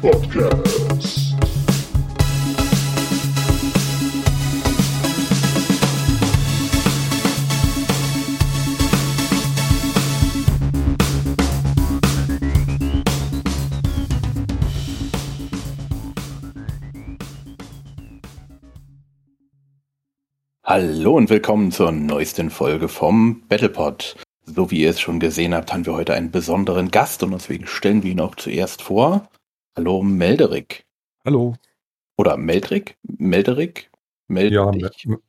Podcast. Hallo und willkommen zur neuesten Folge vom Battlepod. So wie ihr es schon gesehen habt, haben wir heute einen besonderen Gast und deswegen stellen wir ihn auch zuerst vor. Hallo Melderik. Hallo. Oder Meldrik? Melderik? Ja, Meldrik? Mel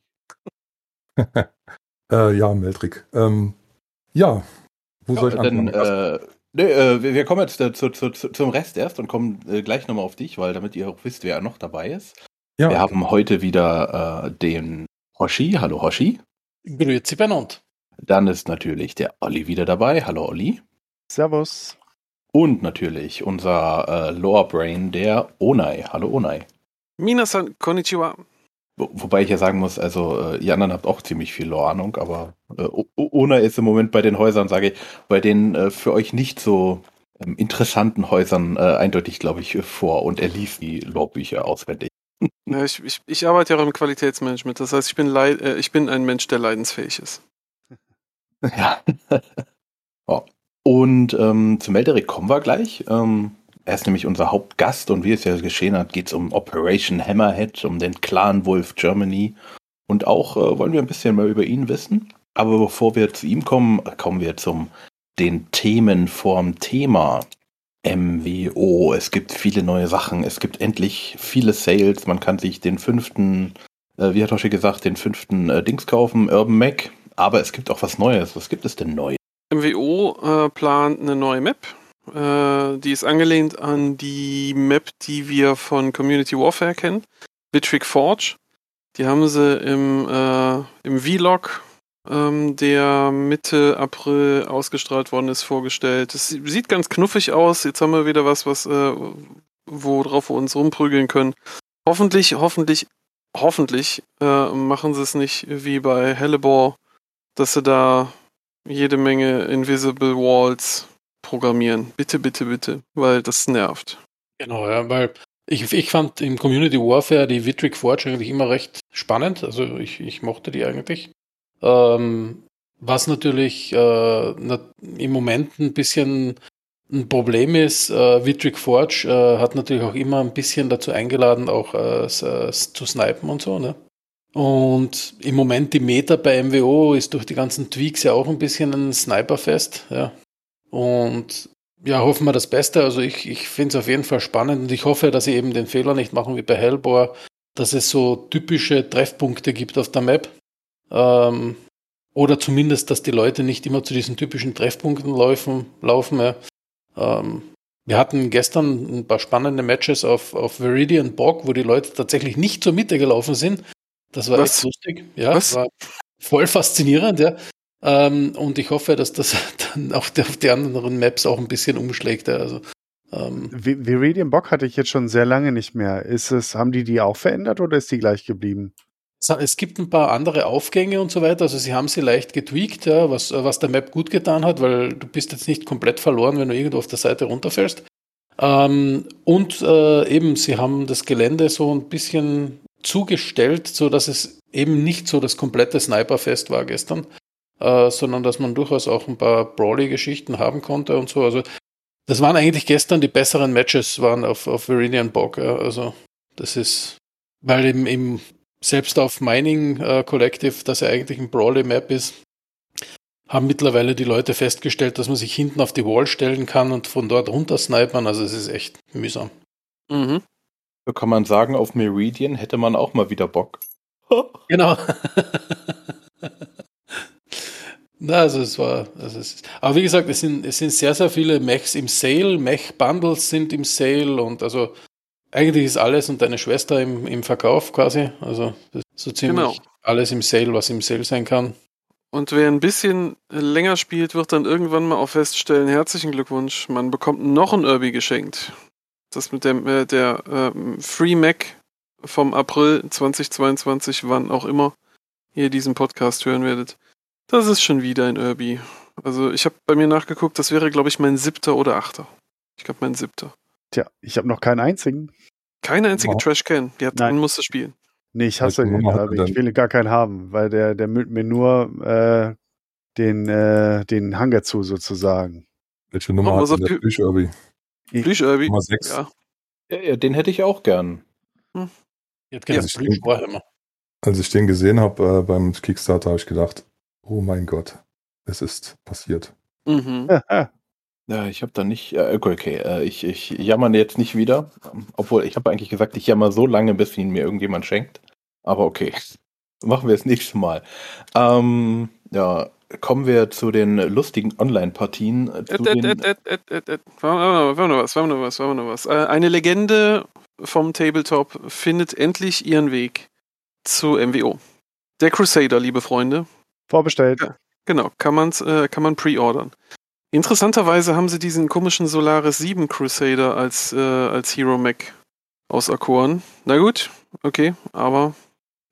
äh, ja, Meldrik. Ähm, ja, wo soll ich Ja, anfangen? äh, nee, äh, wir kommen jetzt äh, zu, zu, zu, zum Rest erst und kommen äh, gleich nochmal auf dich, weil damit ihr auch wisst, wer noch dabei ist. ja, Wir haben heute wieder äh, den Hoshi. Hallo Hoshi. Grüezi benannt. Dann ist natürlich der Olli wieder dabei. Hallo Olli. Servus. Und natürlich unser äh, Lore Brain, der Onai. Hallo Onai. Minasan konnichiwa. Wo, wobei ich ja sagen muss, also äh, ihr anderen habt auch ziemlich viel Lore-Ahnung, aber äh, Onai ist im Moment bei den Häusern, sage ich, bei den äh, für euch nicht so ähm, interessanten Häusern äh, eindeutig, glaube ich, vor und er liest die Lore-Bücher auswendig. Ja, ich, ich, ich arbeite ja auch im Qualitätsmanagement. Das heißt, ich bin, äh, ich bin ein Mensch, der leidensfähig ist. Ja. oh. Und ähm, zum Melderik kommen wir gleich. Ähm, er ist nämlich unser Hauptgast und wie es ja geschehen hat, geht es um Operation Hammerhead, um den Clan Wolf Germany. Und auch äh, wollen wir ein bisschen mehr über ihn wissen. Aber bevor wir zu ihm kommen, kommen wir zum den Themen vorm Thema. MWO, es gibt viele neue Sachen, es gibt endlich viele Sales, man kann sich den fünften, äh, wie hat Hoshi gesagt, den fünften äh, Dings kaufen, Urban Mac, aber es gibt auch was Neues. Was gibt es denn neu? MWO äh, plant eine neue Map. Äh, die ist angelehnt an die Map, die wir von Community Warfare kennen. Bitrick Forge. Die haben sie im, äh, im Vlog, ähm, der Mitte April ausgestrahlt worden ist, vorgestellt. Es sieht ganz knuffig aus. Jetzt haben wir wieder was, was äh, worauf wir uns rumprügeln können. Hoffentlich, hoffentlich, hoffentlich äh, machen sie es nicht wie bei Hellebore, dass sie da jede Menge Invisible Walls programmieren. Bitte, bitte, bitte, weil das nervt. Genau, ja, weil ich, ich fand im Community Warfare die Vitric Forge eigentlich immer recht spannend. Also ich, ich mochte die eigentlich. Ähm, was natürlich äh, im Moment ein bisschen ein Problem ist, äh, Vitric Forge äh, hat natürlich auch immer ein bisschen dazu eingeladen, auch äh, äh, zu snipen und so, ne? Und im Moment die Meta bei MWO ist durch die ganzen Tweaks ja auch ein bisschen ein Sniperfest, ja. Und ja, hoffen wir das Beste. Also ich, ich finde es auf jeden Fall spannend und ich hoffe, dass sie eben den Fehler nicht machen wie bei Hellboy, dass es so typische Treffpunkte gibt auf der Map. Ähm, oder zumindest, dass die Leute nicht immer zu diesen typischen Treffpunkten laufen. laufen ja. ähm, wir hatten gestern ein paar spannende Matches auf, auf Viridian Bog, wo die Leute tatsächlich nicht zur Mitte gelaufen sind. Das war Was? echt lustig. Ja, Was? war voll faszinierend, ja. Ähm, und ich hoffe, dass das dann auf die, auf die anderen Maps auch ein bisschen umschlägt. Ja. Also, ähm, Vi- Viridian Bock hatte ich jetzt schon sehr lange nicht mehr. Ist es, haben die die auch verändert oder ist die gleich geblieben? es- es gibt ein paar andere Aufgänge und so weiter. Also sie haben sie leicht getweakt, ja, was, was der Map gut getan hat, weil du bist jetzt nicht komplett verloren, wenn du irgendwo auf der Seite runterfällst. Ähm, und äh, eben, sie haben das Gelände so ein bisschen zugestellt, so dass es eben nicht so das komplette Sniperfest war gestern, äh, sondern dass man durchaus auch ein paar Brawly-Geschichten haben konnte und so. Also das waren eigentlich gestern die besseren Matches, waren auf, auf Viridian Bog. Ja. Also das ist, weil eben, eben selbst auf Mining äh, Collective, das ja eigentlich ein Brawly-Map ist, haben mittlerweile die Leute festgestellt, dass man sich hinten auf die Wall stellen kann und von dort runter snipern. Also es ist echt mühsam. Mhm. So kann man sagen, auf Meridian hätte man auch mal wieder Bock. Genau. Na, also es war, also es ist, aber wie gesagt, es sind, es sind sehr, sehr viele Mechs im Sale, Mech-Bundles sind im Sale und also eigentlich ist alles und deine Schwester im, im Verkauf quasi. Also das ist so ziemlich Genau. alles im Sale, was im Sale sein kann. Und wer ein bisschen länger spielt, wird dann irgendwann mal auch feststellen, herzlichen Glückwunsch, man bekommt noch ein Irby geschenkt. Das mit dem äh, der ähm, Free Mac vom April 2022, wann auch immer ihr diesen Podcast hören werdet. Das ist schon wieder ein Irby. Also ich habe bei mir nachgeguckt, das wäre, glaube ich, mein siebter oder achter. Ich glaube, mein siebter. Tja, ich habe noch keinen einzigen. Keine einzige Oh. Trash-Can. Ja, Nein. dann musst du spielen. Nee, ich hasse den, hat er ich will gar keinen haben, weil der, der müllt mir nur äh, den, äh, den Hangar zu, sozusagen. Welche Nummer Oh, hat denn der die- Nummer 6. Ja. Ja, ja, den hätte ich auch gern. Ich hätte gerne Ja, Plüsch stimmt. Warhammer. Als ich den gesehen habe äh, beim Kickstarter, habe ich gedacht, oh mein Gott, es ist passiert. Mhm. Ja, ich habe da nicht. Äh, okay, okay. Äh, ich, ich jammer jetzt nicht wieder. Obwohl, ich habe eigentlich gesagt, ich jammer so lange, bis ihn mir irgendjemand schenkt. Aber okay. Machen wir das nächste Mal. Ähm, ja, kommen wir zu den lustigen Online-Partien. äh, et. Warte mal, warte mal was, warte mal was, warte mal was. Äh, Eine Legende vom Tabletop findet endlich ihren Weg zu MWO. Der Crusader, liebe Freunde. Vorbestellt. Ja. Genau, kann, man's, äh, kann man pre-ordern. Interessanterweise haben sie diesen komischen Solaris 7 Crusader als, äh, als Hero Mac auserkoren. Na gut, okay, aber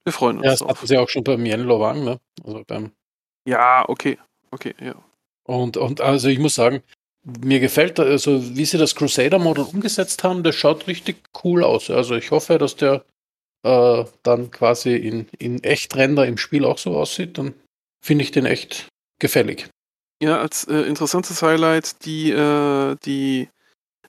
wir freuen uns Ja, das drauf. hatten sie auch schon beim Yen Wang, ne? Also beim Ja, okay, okay, ja. Und, und also ich muss sagen, mir gefällt, also wie sie das Crusader-Model umgesetzt haben, das schaut richtig cool aus. Also ich hoffe, dass der äh, dann quasi in, in Echtrender im Spiel auch so aussieht. Dann finde ich den echt gefällig. Ja, als äh, interessantes Highlight die, äh, die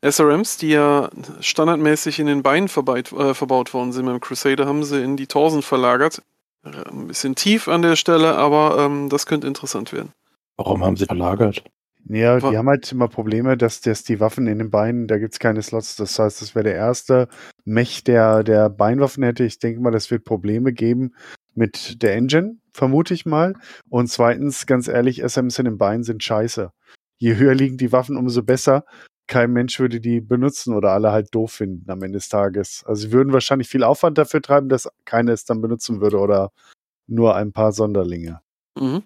SRMs, die ja standardmäßig in den Beinen verbeit, äh, verbaut worden sind beim Crusader, haben sie in die Torsen verlagert. Ein bisschen tief an der Stelle, aber ähm, das könnte interessant werden. warum haben sie verlagert? Ja, die haben halt immer Probleme, dass, dass die Waffen in den Beinen, da gibt's keine Slots. Das heißt, das wäre der erste Mech, der, der Beinwaffen hätte. Ich denke mal, das wird Probleme geben mit der Engine, vermute ich mal. Und zweitens, ganz ehrlich, SMs in den Beinen sind scheiße. Je höher liegen die Waffen, umso besser. Kein Mensch würde die benutzen oder alle halt doof finden am Ende des Tages. Also sie würden wahrscheinlich viel Aufwand dafür treiben, dass keiner es dann benutzen würde oder nur ein paar Sonderlinge. Mhm.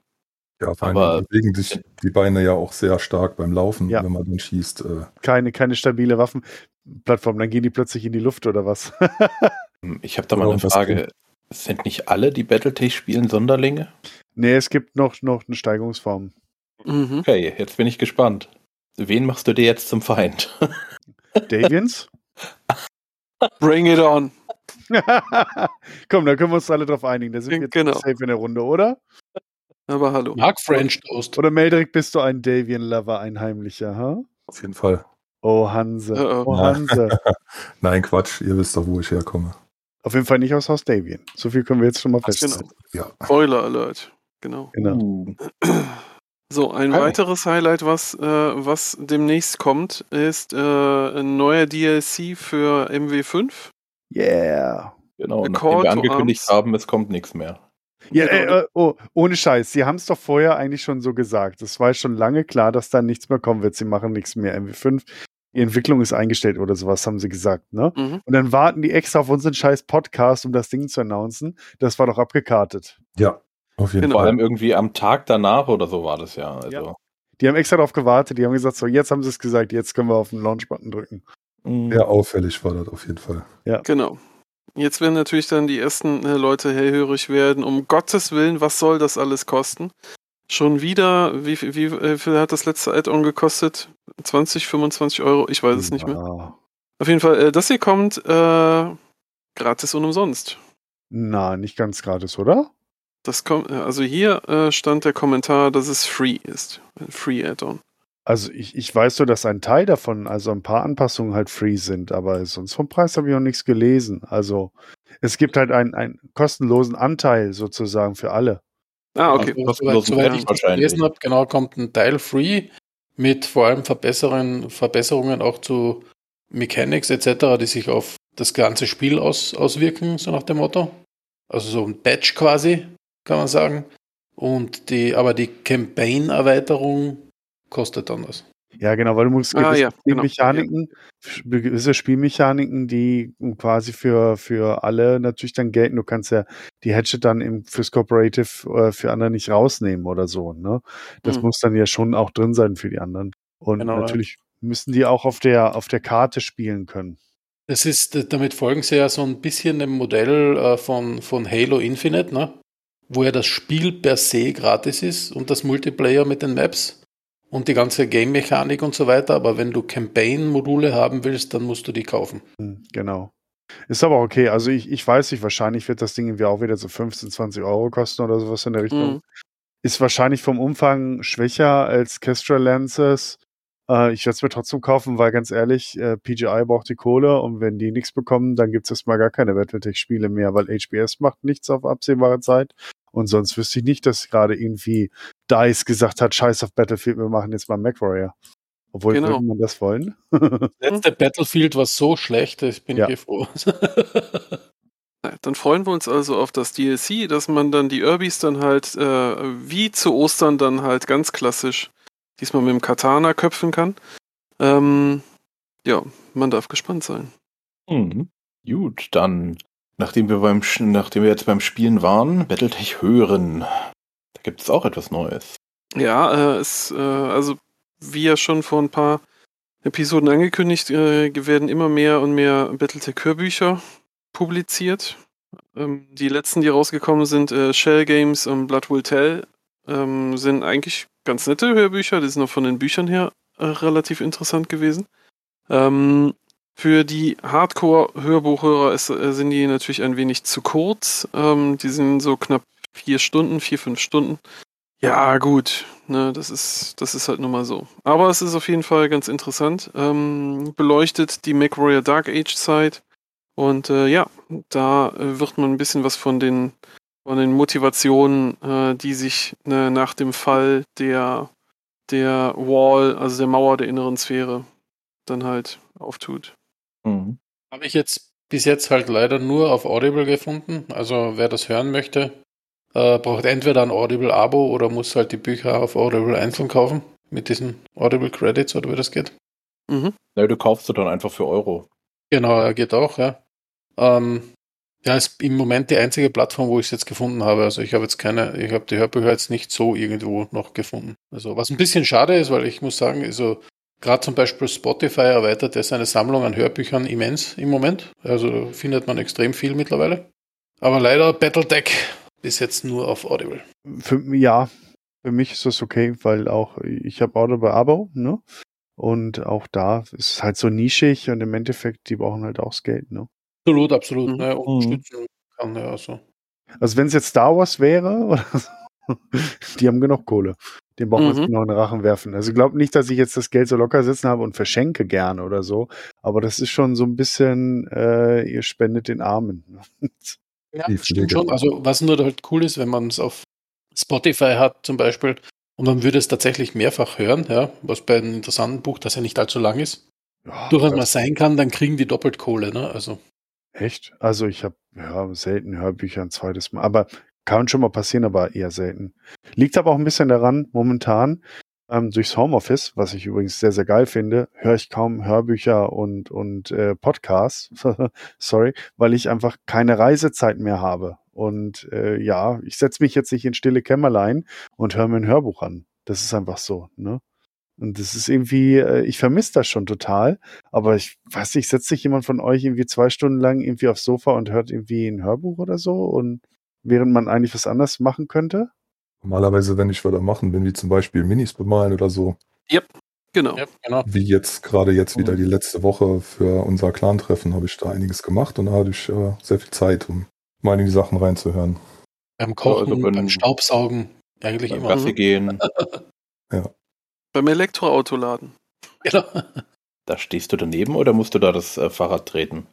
Ja, vor allem Aber- bewegen sich die Beine ja auch sehr stark beim Laufen, Ja. wenn man dann schießt. Äh, Keine, keine stabile Waffenplattform, dann gehen die plötzlich in die Luft oder was? Hm, Ich habe da mal Oder eine Frage. Sind nicht alle, die Battletech spielen, Sonderlinge? Nee, es gibt noch, noch eine Steigerungsform. Mhm. Okay, jetzt bin ich gespannt. Wen machst du dir jetzt zum Feind? Davians? Bring it on. Komm, da können wir uns alle drauf einigen. Da sind wir jetzt Genau. safe in der Runde, oder? Aber hallo. Mark French Toast. Oder Meldrick, bist du ein Davian-Lover, ein heimlicher, ha? auf jeden Fall. Oh, Hanse. Oh, Ja. Hanse. Nein, Quatsch, ihr wisst doch, wo ich herkomme. Auf jeden Fall nicht aus Haus Davian. So viel können wir jetzt schon mal Genau. feststellen. Ja. Spoiler Alert. Genau. Genau. Uh, So, ein Okay. weiteres Highlight, was, äh, was demnächst kommt, ist äh, ein neuer DLC für MW5. Yeah. genau, A nachdem wir angekündigt Arms. haben, es kommt nichts mehr. Ja, äh, äh, oh, ohne Scheiß. Sie haben es doch vorher eigentlich schon so gesagt. Es war schon lange klar, dass da nichts mehr kommen wird. Sie machen nichts mehr. MW5, die Entwicklung ist eingestellt oder sowas, haben sie gesagt, ne? Mhm. Und dann warten die extra auf unseren scheiß Podcast, um das Ding zu announcen. Das war doch abgekartet. Ja, auf jeden Genau. Vor Fall. allem irgendwie am Tag danach oder so war das ja. Also, Ja. Die haben extra darauf gewartet. Die haben gesagt, so, jetzt haben sie es gesagt, jetzt können wir auf den Launch-Button drücken. mm, Sehr auffällig war das auf jeden Fall. Genau. Jetzt werden natürlich dann die ersten äh, Leute hellhörig werden. Um Gottes Willen, was soll das alles kosten? Schon wieder, wie, viel- wie, wie viel hat das letzte Add-on gekostet? 20, 25 Euro? Ich weiß es nicht mehr. Auf jeden Fall, äh, das hier kommt äh, gratis und umsonst. Na, nicht ganz gratis, oder? Das kommt, also hier äh, stand der Kommentar, dass es free ist. Ein Free Add-on. Also ich, ich weiß so, dass ein Teil davon, also ein paar Anpassungen halt free sind, aber sonst vom Preis habe ich noch nichts gelesen. Also es gibt halt einen, einen kostenlosen Anteil sozusagen für alle. Ah, okay. Also, kostenlosen soweit, soweit ich das gelesen habe, genau, kommt ein Teil free mit vor allem Verbesserungen, Verbesserungen auch zu Mechanics etc., die sich auf das ganze Spiel aus, auswirken, so nach dem Motto. Also so ein Patch quasi, kann man sagen. Und die, aber die Campaign-Erweiterung kostet dann was. Ja, genau, weil du musst Ah, gewisse ja, genau. Spielmechaniken, gewisse Spielmechaniken, die quasi für, für alle natürlich dann gelten. Du kannst ja die Hatchet dann im, fürs Cooperative äh, für andere nicht rausnehmen oder so. Ne? Das Mhm. muss dann ja schon auch drin sein für die anderen. Und Genau, ja. natürlich müssen die auch auf der, auf der Karte spielen können. Das ist, damit folgen sie ja so ein bisschen dem Modell äh, von, von Halo Infinite, ne? Wo ja das Spiel per se gratis ist und das Multiplayer mit den Maps. und die ganze Game-Mechanik und so weiter, aber wenn du Campaign-Module haben willst, dann musst du die kaufen. Hm, Genau. Ist aber okay. Also ich, ich weiß nicht, wahrscheinlich wird das Ding irgendwie auch wieder so 15, 20 Euro kosten oder sowas in der Richtung. Mhm. Ist wahrscheinlich vom Umfang schwächer als Kestrel Lances. Äh, ich werde es mir trotzdem kaufen, weil ganz ehrlich, äh, PGI braucht die Kohle und wenn die nichts bekommen, dann gibt es erstmal gar keine Battletech-Spiele mehr, weil HBS macht nichts auf absehbare Zeit. Und sonst wüsste ich nicht, dass gerade irgendwie DICE gesagt hat, scheiß auf Battlefield, wir machen jetzt mal MacWarrior. Obwohl, Genau. würde man das wollen? Letzte Battlefield war so schlecht, ich bin Ja. hier froh. Dann freuen wir uns also auf das DLC, dass man dann die Urbis dann halt äh, wie zu Ostern dann halt ganz klassisch diesmal mit dem Katana köpfen kann. Ähm, ja, man darf gespannt sein. Mhm. Gut, dann, nachdem wir beim, nachdem wir jetzt beim Spielen waren, Battletech hören. Da gibt es auch etwas Neues. Ja, äh, es, äh, also wie ja schon vor ein paar Episoden angekündigt, äh, werden immer mehr und mehr Battletech-Hörbücher publiziert. Ähm, die letzten, die rausgekommen sind, äh, Shell Games und Blood Will Tell, ähm, sind eigentlich ganz nette Hörbücher. Die sind auch von den Büchern her äh, relativ interessant gewesen. Ähm, für die Hardcore-Hörbuchhörer äh, sind die natürlich ein wenig zu kurz. Ähm, die sind so knapp vier Stunden, vier, fünf Stunden. Ja, gut. Ne, das ist, das ist halt nun mal so. Aber es ist auf jeden Fall ganz interessant. Ähm, beleuchtet die MacWarrior Dark Age Zeit. Und äh, ja, da äh, wird man ein bisschen was von den, von den Motivationen, äh, die sich ne, nach dem Fall der, der Wall, also der Mauer der inneren Sphäre, dann halt auftut. Mhm. Habe ich jetzt bis jetzt halt leider nur auf Audible gefunden. Also wer das hören möchte, äh, braucht entweder ein Audible-Abo oder muss halt die Bücher auf Audible einzeln kaufen. Mit diesen Audible Credits oder wie das geht. Mhm. Na, du kaufst du dann einfach für Euro. Genau, er geht auch, ja. Ähm, ja, ist im Moment die einzige Plattform, wo ich es jetzt gefunden habe. Also ich habe jetzt keine, ich habe die Hörbücher jetzt nicht so irgendwo noch gefunden. Also was ein bisschen schade ist, weil ich muss sagen, also gerade zum Beispiel Spotify erweitert ja seine Sammlung an Hörbüchern immens im Moment. Also findet man extrem viel mittlerweile. Aber leider Battletech bis jetzt nur auf Audible. Für, ja, für mich ist das okay, weil auch ich habe Audible Abo, ne? Und auch da ist es halt so nischig und im Endeffekt, die brauchen halt auch das Geld, ne? Absolut, absolut. Mhm. Ne, unterstützen kann, ja, also. Also wenn es jetzt Star Wars wäre, so, die haben genug Kohle. Den brauchen wir Mhm. jetzt noch in den Rachen werfen. Also ich glaube nicht, dass ich jetzt das Geld so locker sitzen habe und verschenke gerne oder so. Aber das ist schon so ein bisschen, äh, ihr spendet den Armen. Ja, Die stimmt schon. Also was nur halt cool ist, wenn man es auf Spotify hat zum Beispiel und man würde es tatsächlich mehrfach hören, ja, was bei einem interessanten Buch, das ja nicht allzu lang ist, Ja, durchaus mal sein kann, dann kriegen die doppelt Kohle, ne? Also Echt? Also ich habe ja selten Hörbücher ein zweites Mal, aber kann schon mal passieren, aber eher selten. Liegt aber auch ein bisschen daran, momentan ähm, durchs Homeoffice, was ich übrigens sehr, sehr geil finde, höre ich kaum Hörbücher und, und äh, Podcasts, sorry, weil ich einfach keine Reisezeit mehr habe. Und äh, ja, ich setze mich jetzt nicht in stille Kämmerlein und höre mir ein Hörbuch an. Das ist einfach so, ne? Und das ist irgendwie, äh, ich vermisse das schon total. Aber ich weiß nicht, setzt sich jemand von euch irgendwie zwei Stunden lang irgendwie aufs Sofa und hört irgendwie ein Hörbuch oder so? Und während man eigentlich was anderes machen könnte? Normalerweise, wenn ich was am machen bin, wie zum Beispiel Minis bemalen oder so, Genau. ja, genau. wie jetzt gerade jetzt wieder die letzte Woche für unser Clan-Treffen, habe ich da einiges gemacht und da hatte ich äh, sehr viel Zeit, um mal in die Sachen reinzuhören. Beim Kochen, also beim Staubsaugen, eigentlich Beim immer. Gassi gehen, Beim Elektroautoladen. Genau. da stehst du daneben oder musst du da das äh, Fahrrad treten?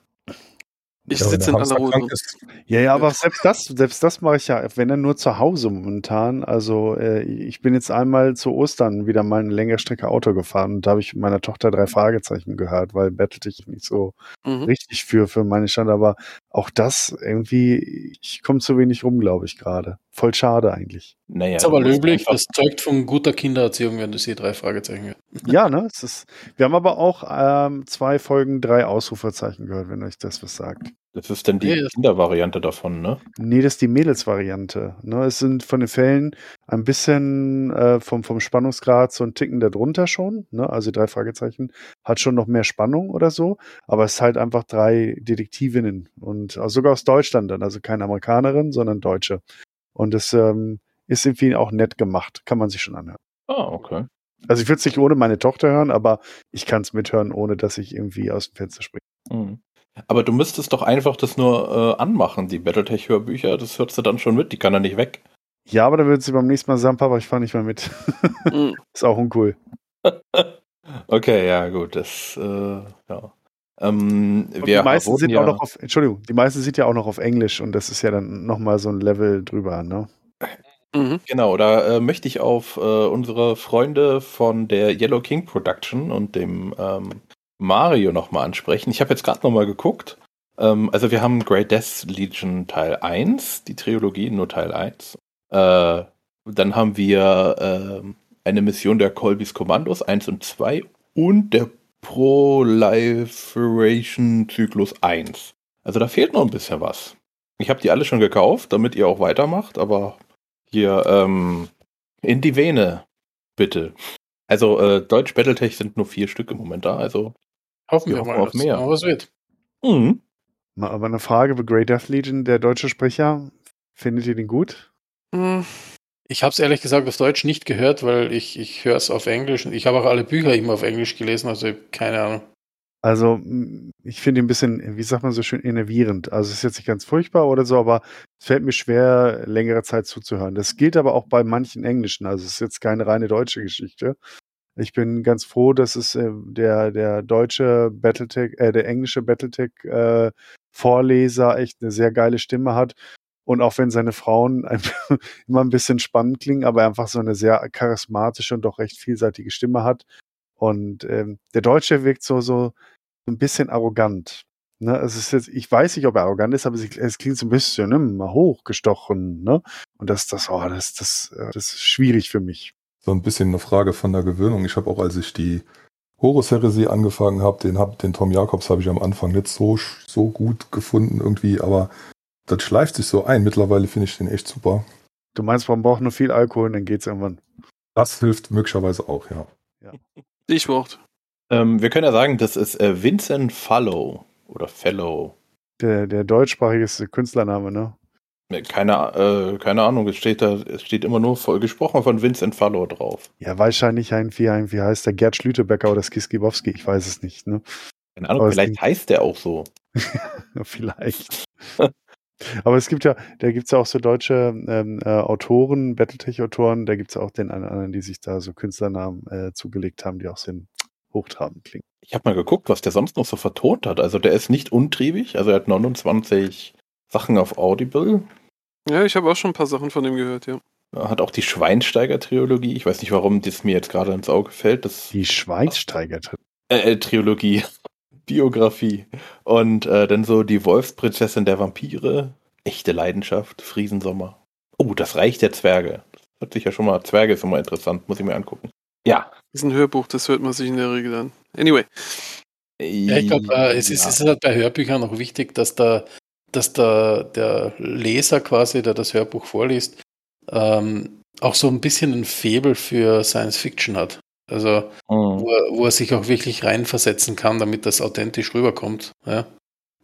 Ich Ja, sitze in aller ist, Ja, ja, aber selbst das, selbst das mache ich ja, wenn dann nur zu Hause momentan. Also äh, ich bin jetzt einmal zu Ostern wieder mal eine längere Strecke Auto gefahren und da habe ich meiner Tochter drei Fragezeichen gehört, weil bettelte ich nicht so Mhm. richtig für für meine Stand. Aber auch das irgendwie, ich komme zu wenig rum, glaube ich gerade. Voll schade eigentlich. Naja, ist aber löblich, das zeugt von guter Kindererziehung, wenn du sie drei Fragezeichen hörst. Ja, ne? Es ist, wir haben aber auch ähm, zwei Folgen, drei Ausrufezeichen gehört, wenn euch das was sagt. Das ist dann die Nee, das- Kindervariante davon, ne? Nee, das ist die Mädelsvariante. Ne, es sind von den Fällen ein bisschen äh, vom, vom Spannungsgrad so ein Ticken darunter schon. Ne? Also drei Fragezeichen hat schon noch mehr Spannung oder so, aber es ist halt einfach drei Detektivinnen und also sogar aus Deutschland dann, also keine Amerikanerin, sondern Deutsche. Und es ähm, ist irgendwie auch nett gemacht, kann man sich schon anhören. Ah, okay. Also ich würde es nicht ohne meine Tochter hören, aber ich kann es mithören, ohne dass ich irgendwie aus dem Fenster springe. Mhm. Aber du müsstest doch einfach das nur äh, anmachen, die Battletech-Hörbücher, das hörst du dann schon mit, die kann er nicht weg. Ja, aber dann würde sie beim nächsten Mal sagen, Papa, ich fahre nicht mehr mit. Mhm. ist auch uncool. Okay, ja, gut, das, äh, ja. Ähm, die meisten sind ja, auch noch auf, Entschuldigung, die meisten sind ja auch noch auf Englisch und das ist ja dann nochmal so ein Level drüber, ne? Mhm. Genau, da äh, möchte ich auf äh, unsere Freunde von der Yellow King Production und dem ähm, Mario nochmal ansprechen. Ich habe jetzt gerade nochmal geguckt. Ähm, also wir haben Great Death Legion Teil 1, die Trilogie, nur Teil 1. Äh, dann haben wir ähm, eine Mission der Colbys Kommandos 1 und 2 und der Proliferation Zyklus 1. Also da fehlt noch ein bisschen was. Ich habe die alle schon gekauft, damit ihr auch weitermacht, aber hier ähm, in die Vene, bitte. Also äh, Deutsch Battletech sind nur vier Stück im Moment da, also Hoffen Wir wir, hoffen mal, auf dass mehr. noch was wird. mhm. Mal aber eine Frage bei Great Death Legion, der deutsche Sprecher, findet ihr den gut? Mhm. Ich habe es ehrlich gesagt auf Deutsch nicht gehört, weil ich, ich höre es auf Englisch. und Ich habe auch alle Bücher immer auf Englisch gelesen, also keine Ahnung. Also, ich finde ihn ein bisschen, wie sagt man so schön, innervierend. Also, es ist jetzt nicht ganz furchtbar oder so, aber es fällt mir schwer, längere Zeit zuzuhören. Das gilt aber auch bei manchen Englischen. Also, es ist jetzt keine reine deutsche Geschichte. Ich bin ganz froh, dass es äh, der, der deutsche Battletech, äh, der englische Battletech äh, Vorleser echt eine sehr geile Stimme hat. Und auch wenn seine Frauen immer ein bisschen spannend klingen, aber einfach so eine sehr charismatische und doch recht vielseitige Stimme hat. Und ähm, der Deutsche wirkt so, so ein bisschen arrogant. Ne? Es ist jetzt, ich weiß nicht, ob er arrogant ist, aber es, klingt so ein bisschen ne, hochgestochen. Ne? Und das, das, oh, das, das, äh, das ist schwierig für mich. So ein bisschen eine Frage von der Gewöhnung. Ich habe auch, als ich die Horus-Heresie angefangen habe, den, hab, den Tom Jacobs habe ich am Anfang nicht so, so gut gefunden irgendwie, aber das schleift sich so ein. Mittlerweile finde ich den echt super. Du meinst, man braucht nur viel Alkohol und dann geht's irgendwann. Das hilft möglicherweise auch, ja. Stichwort. ähm, wir können ja sagen, das ist äh, Vincent Fallow oder Fellow. Der, der deutschsprachige Künstlername, ne? Ne, Keine, äh, keine Ahnung, es steht da, es steht immer nur voll gesprochen von Vincent Fallow drauf. Ja, wahrscheinlich ein, wie, ein, wie heißt der Gerd Schlütebecker oder Skiskibowski, ich weiß es nicht, ne? Keine Ahnung, Aber es vielleicht heißt der auch so. Vielleicht. Aber es gibt ja, da gibt's ja auch so deutsche ähm, äh, Autoren, Battletech-Autoren, da gibt's auch den einen anderen, die sich da so Künstlernamen äh, zugelegt haben, die auch sehr hochtrabend klingen. Ich habe mal geguckt, was der sonst noch so vertont hat. Also der ist nicht untriebig, also er hat 29 Sachen auf Audible. Ja, ich habe auch schon ein paar Sachen von dem gehört, ja. Er hat auch die Schweinsteiger-Trilogie. Ich weiß nicht, warum das mir jetzt gerade ins Auge fällt. Das Die Schweinsteigert. äh, äh, Trilogie, Biografie. Und äh, dann so die Wolfsprinzessin der Vampire, echte Leidenschaft, Friesensommer. Oh, das Reich der Zwerge. Das hört sich ja schon mal, Zwerge ist immer interessant, muss ich mir angucken. Ja. Das ist ein Hörbuch, das hört man sich in der Regel an. Anyway. Ja, ich glaube, äh, es, ist, Ja. es ist halt bei Hörbüchern auch wichtig, dass da dass da der Leser quasi, der das Hörbuch vorliest, ähm, auch so ein bisschen ein Faible für Science Fiction hat. Also Mhm. wo er, wo er sich auch wirklich reinversetzen kann, damit das authentisch rüberkommt. Ja?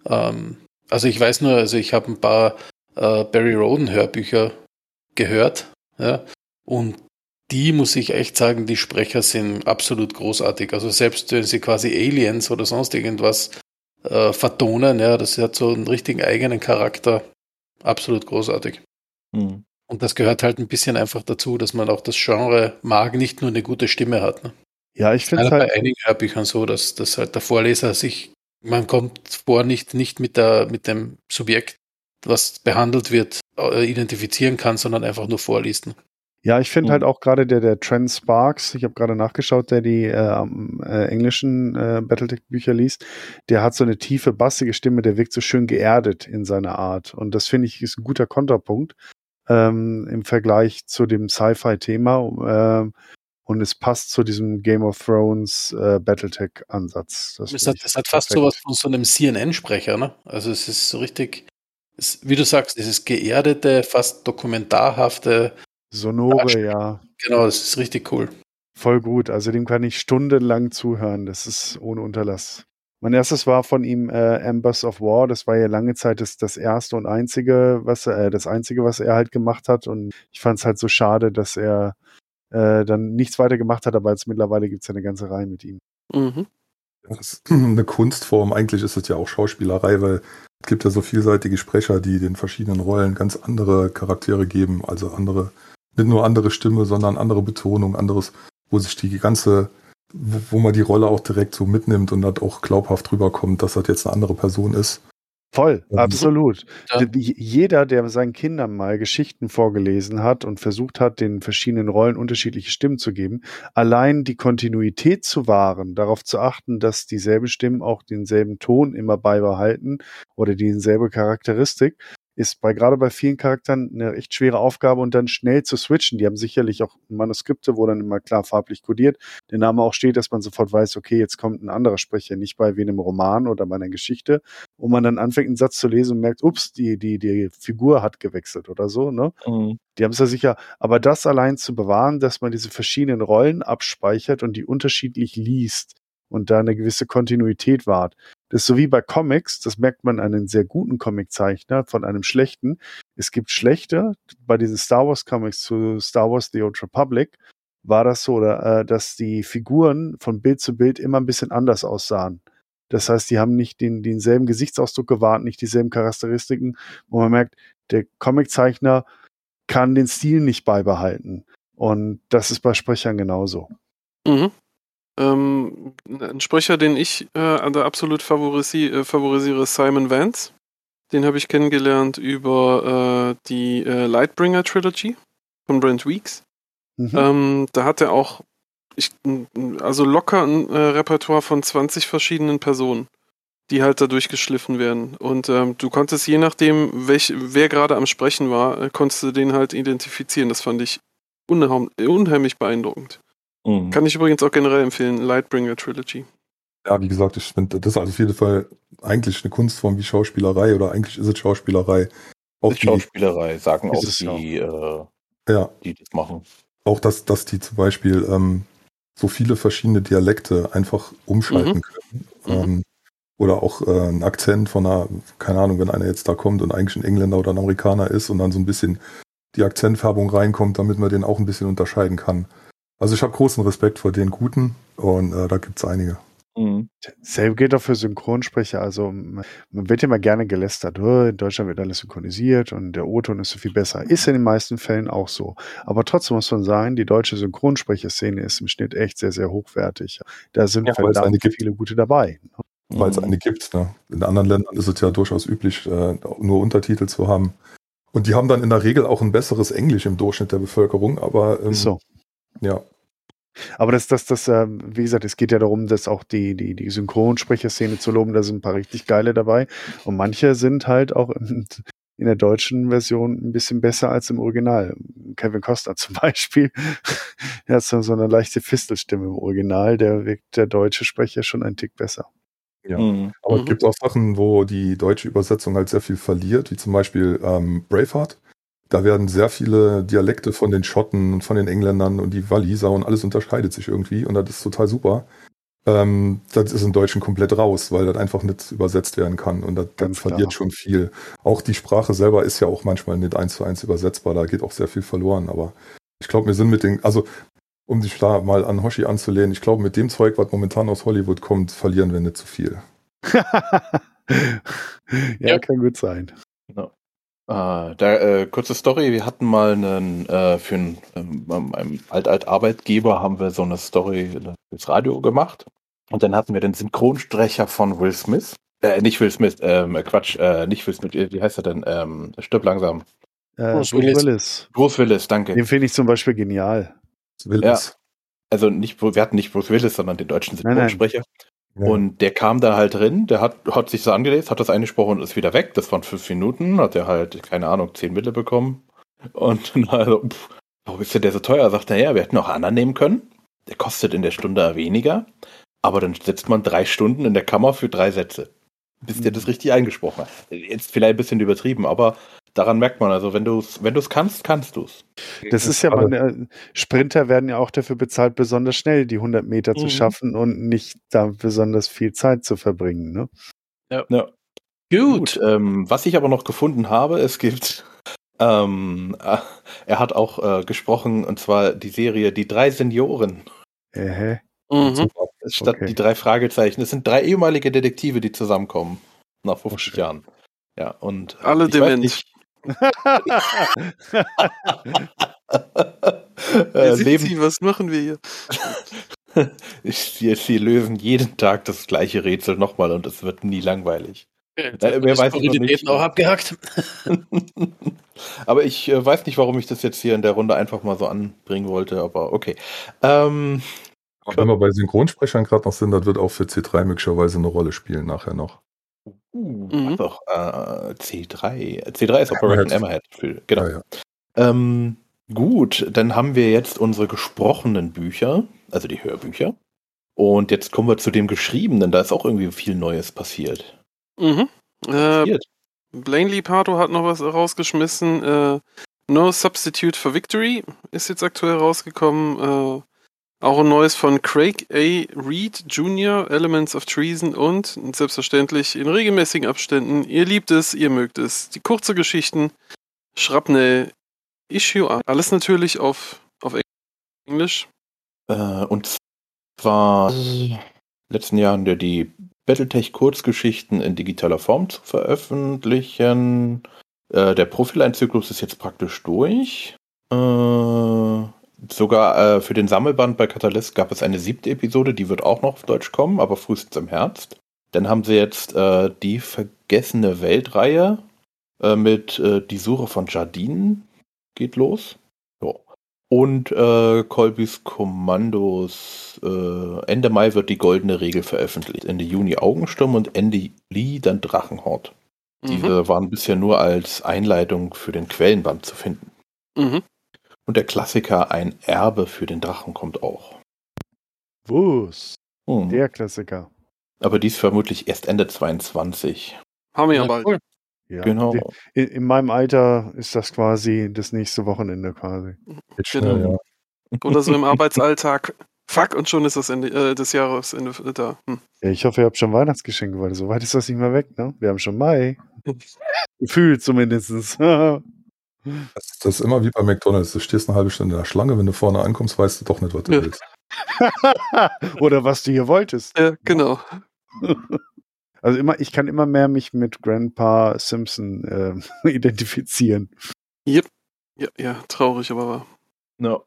Ähm, also ich weiß nur, also ich habe ein paar äh, Barry Roden Hörbücher gehört, ja, und die muss ich echt sagen, die Sprecher sind absolut großartig. Also selbst wenn sie quasi Aliens oder sonst irgendwas äh, vertonen, ja, das hat so einen richtigen eigenen Charakter. Absolut großartig. Mhm. Und das gehört halt ein bisschen einfach dazu, dass man auch das Genre mag, nicht nur eine gute Stimme hat. Ne? Ja, ich finde es Leider halt, bei einigen Hörbüchern so, dass, dass halt der Vorleser sich, man kommt vor, nicht, nicht mit, der, mit dem Subjekt, was behandelt wird, äh, identifizieren kann, sondern einfach nur vorliest. Ne? Ja, ich finde Mhm. halt auch gerade der, der Trent Sparks, ich habe gerade nachgeschaut, der die äh, am, äh, englischen äh, Battletech-Bücher liest, der hat so eine tiefe, bassige Stimme, der wirkt so schön geerdet in seiner Art. Und das finde ich ist ein guter Kontrapunkt ähm, im Vergleich zu dem Sci-Fi-Thema. Ähm, und es passt zu diesem Game of Thrones äh, Battletech-Ansatz. Das Es finde hat, es hat fast perfekt. sowas von so einem CNN-Sprecher. Ne? Also es ist so richtig, es, wie du sagst, dieses geerdete, fast dokumentarhafte, Sonore, ja. genau, das ist richtig cool. Voll gut. Also dem kann ich stundenlang zuhören. Das ist ohne Unterlass. Mein erstes war von ihm äh, Embers of War. Das war ja lange Zeit das, das erste und einzige, was er, äh, das einzige, was er halt gemacht hat. Und ich fand es halt so schade, dass er äh, dann nichts weiter gemacht hat, aber jetzt mittlerweile gibt es ja eine ganze Reihe mit ihm. Mhm. Das ist eine Kunstform. Eigentlich ist es ja auch Schauspielerei, weil es gibt ja so vielseitige Sprecher, die den verschiedenen Rollen ganz andere Charaktere geben, also andere, nicht nur andere Stimme, sondern andere Betonung, anderes, wo sich die ganze, wo, wo man die Rolle auch direkt so mitnimmt und dann auch glaubhaft rüberkommt, dass das jetzt eine andere Person ist. Voll, absolut. Ja. Jeder, der seinen Kindern mal Geschichten vorgelesen hat und versucht hat, den verschiedenen Rollen unterschiedliche Stimmen zu geben, allein die Kontinuität zu wahren, darauf zu achten, dass dieselben Stimmen auch denselben Ton immer beibehalten oder dieselbe Charakteristik, ist bei gerade bei vielen Charakteren eine echt schwere Aufgabe und dann schnell zu switchen. Die haben sicherlich auch Manuskripte, wo dann immer klar farblich kodiert der Name auch steht, dass man sofort weiß, okay, jetzt kommt ein anderer Sprecher, nicht bei wie einem Roman oder bei einer Geschichte, wo man dann anfängt, einen Satz zu lesen und merkt, ups, die, die, die Figur hat gewechselt oder so, ne? Die haben es ja sicher, aber das allein zu bewahren, dass man diese verschiedenen Rollen abspeichert und die unterschiedlich liest und da eine gewisse Kontinuität wahrt. Das ist so wie bei Comics, das merkt man an einem sehr guten Comiczeichner von einem schlechten. Es gibt schlechte, bei diesen Star Wars Comics zu Star Wars The Old Republic war das so, oder, äh, dass die Figuren von Bild zu Bild immer ein bisschen anders aussahen. Das heißt, die haben nicht den, denselben Gesichtsausdruck gewahrt, nicht dieselben Charakteristiken, wo man merkt, der Comiczeichner kann den Stil nicht beibehalten. Und das ist bei Sprechern genauso. Mhm. Ähm, ein Sprecher, den ich äh, absolut favorisi äh, favorisiere, ist Simon Vance. Den habe ich kennengelernt über äh, die äh, Lightbringer Trilogy von Brent Weeks. Mhm. Ähm, da hat er auch ich, also locker ein äh, Repertoire von 20 verschiedenen Personen, die halt da durchgeschliffen werden. Und ähm, du konntest je nachdem, welch, wer gerade am Sprechen war, konntest du den halt identifizieren. Das fand ich unheim unheimlich beeindruckend. Mhm. Kann ich übrigens auch generell empfehlen, Lightbringer Trilogy. Ja, wie gesagt, ich finde, das ist also auf jeden Fall eigentlich eine Kunstform wie Schauspielerei oder eigentlich ist es Schauspielerei. Auch Ist die, Schauspielerei, sagen Ist auch die, äh, ja, die das machen. auch dass, dass die zum Beispiel ähm, so viele verschiedene Dialekte einfach umschalten Mhm. können. Mhm. Ähm, oder auch äh, ein Akzent von einer, keine Ahnung, wenn einer jetzt da kommt und eigentlich ein Engländer oder ein Amerikaner ist und dann so ein bisschen die Akzentfärbung reinkommt, damit man den auch ein bisschen unterscheiden kann. Also ich habe großen Respekt vor den Guten und äh, da gibt's einige. Mhm. Selbe gilt auch für Synchronsprecher. Also man wird immer gerne gelästert, "Oh, in Deutschland wird alles synchronisiert und der O-Ton ist so viel besser. Ist in den meisten Fällen auch so. Aber trotzdem muss man sagen, die deutsche Synchronsprecherszene ist im Schnitt echt sehr, sehr hochwertig. Da sind Ja, es verdammt gibt. viele gute dabei. weil es Mhm. eine gibt. Ne? In anderen Ländern ist es ja durchaus üblich, äh, nur Untertitel zu haben. Und die haben dann in der Regel auch ein besseres Englisch im Durchschnitt der Bevölkerung, aber ähm, so. Ja, Aber das, das, das, ähm, wie gesagt, es geht ja darum, dass auch die, die, die Synchronsprecherszene zu loben, da sind ein paar richtig geile dabei. Und manche sind halt auch in, in der deutschen Version ein bisschen besser als im Original. Kevin Costner zum Beispiel. er hat so, eine leichte Fistelstimme im Original, der wirkt der deutsche Sprecher schon ein Tick besser. ja. Mhm. Aber Mhm. es gibt auch Sachen, wo die deutsche Übersetzung halt sehr viel verliert, wie zum Beispiel ähm, Braveheart. Da werden sehr viele Dialekte von den Schotten und von den Engländern und die Waliser und alles unterscheidet sich irgendwie und das ist total super. Ähm, das ist im Deutschen komplett raus, weil das einfach nicht übersetzt werden kann und das, das verliert klar. schon viel. Auch die Sprache selber ist ja auch manchmal nicht eins zu eins übersetzbar, da geht auch sehr viel verloren, aber ich glaube, wir sind mit den, also um sich da mal an Hoshi anzulehnen, ich glaube, mit dem Zeug, was momentan aus Hollywood kommt, verlieren wir nicht zu viel. ja, Ja. kann gut sein. Äh, der, äh, kurze Story, wir hatten mal einen, äh, für einen, ähm, einen Alt-Alt-Arbeitgeber haben wir so eine Story fürs Radio gemacht. Und dann hatten wir den Synchronsprecher von Will Smith. Äh, nicht Will Smith, ähm, Quatsch, äh, nicht Will Smith, wie heißt er denn? Ähm, stirb langsam. Äh, Bruce Bruce Willis. Willis. Bruce Willis, danke. Den finde ich zum Beispiel genial. Das will Ja. Also nicht, wir hatten nicht Bruce Willis, sondern den deutschen Nein, nein. Ja. Und der kam da halt drin, der hat, hat sich so angelesen, hat das eingesprochen und ist wieder weg. Das waren fünf Minuten, hat er halt, keine Ahnung, zehn Mille bekommen. Und dann also, pff, warum ist denn der so teuer? Sagt er, ja, wir hätten auch anderen nehmen können. Der kostet in der Stunde weniger. Aber dann sitzt man drei Stunden in der Kammer für drei Sätze. Bis der das richtig eingesprochen hat. Jetzt vielleicht ein bisschen übertrieben, aber daran merkt man, also wenn du es wenn du's kannst, kannst du es. Das ist ja, man, Sprinter werden ja auch dafür bezahlt, besonders schnell die 100 Meter zu Mhm. schaffen und nicht da besonders viel Zeit zu verbringen. Ne? Ja. Gut. Gut, ähm, was ich aber noch gefunden habe, es gibt Ähm, äh, er hat auch äh, gesprochen, und zwar die Serie Die drei Senioren. Äh, Mhm. Statt Okay. die drei Fragezeichen. Es sind drei ehemalige Detektive, die zusammenkommen. Nach 50 schön. Jahren. Ja, und. Alle ich weiß dement. nicht, äh, leben, Sie? Was machen wir hier? sie, sie lösen jeden Tag das gleiche Rätsel nochmal und es wird nie langweilig. Hat wer weiß es noch nicht. auch abgehackt. aber ich äh, weiß nicht, warum ich das jetzt hier in der Runde einfach mal so anbringen wollte, aber okay. Ähm, wenn wir bei Synchronsprechern gerade noch sind, das wird auch für C3 möglicherweise eine Rolle spielen nachher noch. Uh, Mhm. doch, äh, C3. C3 ist Operation Hammerhead. Hammerhead. Genau. Ja, ja. Ähm, gut, dann haben wir jetzt unsere gesprochenen Bücher, also die Hörbücher. Und jetzt kommen wir zu dem Geschriebenen. Da ist auch irgendwie viel Neues passiert. Mhm. Äh, Passiert. Blaine Lipato hat noch was rausgeschmissen. Äh, no Substitute for Victory ist jetzt aktuell rausgekommen. Äh, auch ein neues von Craig A. Reed Jr., Elements of Treason und selbstverständlich in regelmäßigen Abständen. Ihr liebt es, ihr mögt es. Die kurze Geschichten, Schrapnel, Issue, A. alles natürlich auf, auf Englisch. Äh, und zwar in den letzten Jahren der die Battletech-Kurzgeschichten in digitaler Form zu veröffentlichen. Äh, der Profiline-Zyklus ist jetzt praktisch durch. Äh, sogar äh, für den Sammelband bei Catalyst gab es eine siebte Episode, die wird auch noch auf Deutsch kommen, aber frühestens im Herbst. Dann haben sie jetzt äh, die Vergessene Weltreihe äh, mit äh, Die Suche von Jardinen geht los. Ja. Und äh, Colbys Kommandos. Äh, Ende Mai wird die goldene Regel veröffentlicht. Ende Juni Augensturm und Ende Juli dann Drachenhort. Mhm. Diese waren bisher nur als Einleitung für den Quellenband zu finden. Mhm. Und der Klassiker Ein Erbe für den Drachen kommt auch. Wus. Hm. Der Klassiker. Aber dies vermutlich erst Ende 22. Haben wir ja bald. cool. Ja. Genau. In, in meinem Alter ist das quasi das nächste Wochenende quasi. Genau. schnell, ja. Oder so im Arbeitsalltag. Fuck, und schon ist das Ende äh, des Jahres Ende da. Hm. Ja, ich hoffe, ihr habt schon Weihnachtsgeschenke, weil so weit ist das nicht mehr weg, ne? Wir haben schon Mai. Gefühlt zumindest. Das, das ist immer wie bei McDonalds. Du stehst eine halbe Stunde in der Schlange, wenn du vorne ankommst, weißt du doch nicht, was du Ja. willst. Oder was du hier wolltest. Ja, genau. Also immer, ich kann immer mehr mich mit Grandpa Simpson äh, identifizieren. Ja, ja, traurig, aber wahr. No.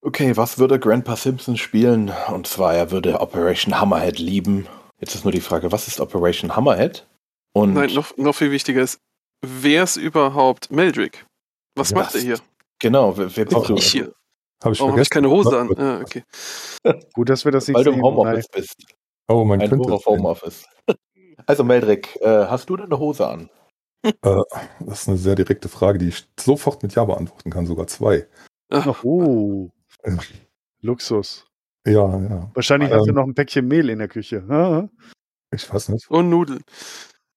Okay, was würde Grandpa Simpson spielen? Und zwar, er würde Operation Hammerhead lieben. Jetzt ist nur die Frage, was ist Operation Hammerhead? Und Nein, noch, noch viel wichtiger ist, wer ist überhaupt Meldrick? Was Ja, macht er hier? genau, wer, wer du? ich hier. Habe ich Warum habe ich keine. Hose an? Ah, okay. Gut, dass wir das nicht Weil du im sehen. Homeoffice bist. Oh, man Ein könnte auf. Homeoffice. Also Meldrick, äh, hast du denn eine Hose an? Äh, das ist eine sehr direkte Frage, die ich sofort mit Ja beantworten kann, sogar zwei. Weil, oh, Luxus. Ja, ja. Wahrscheinlich hast du Ähm. noch ein Päckchen Mehl in der Küche. Ah, Ich weiß nicht. Und Nudeln.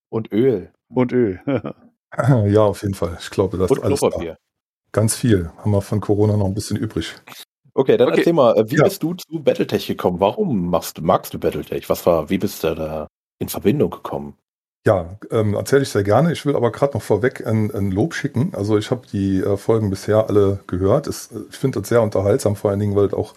Und Öl. Und Öl. Ja, auf jeden Fall. Ich glaube, das Und ist alles da. Ganz viel. Haben wir von Corona noch ein bisschen übrig. Okay, dann Okay. erzähl mal, äh, wie Ja. bist du zu Battletech gekommen? Warum machst du, magst du Battletech? Was war, wie bist du da in Verbindung gekommen? Ja, ähm, erzähle ich sehr gerne. Ich will aber gerade noch vorweg ein, ein Lob schicken. Also ich habe die äh, Folgen bisher alle gehört. Es, ich finde das sehr unterhaltsam, vor allen Dingen, weil es auch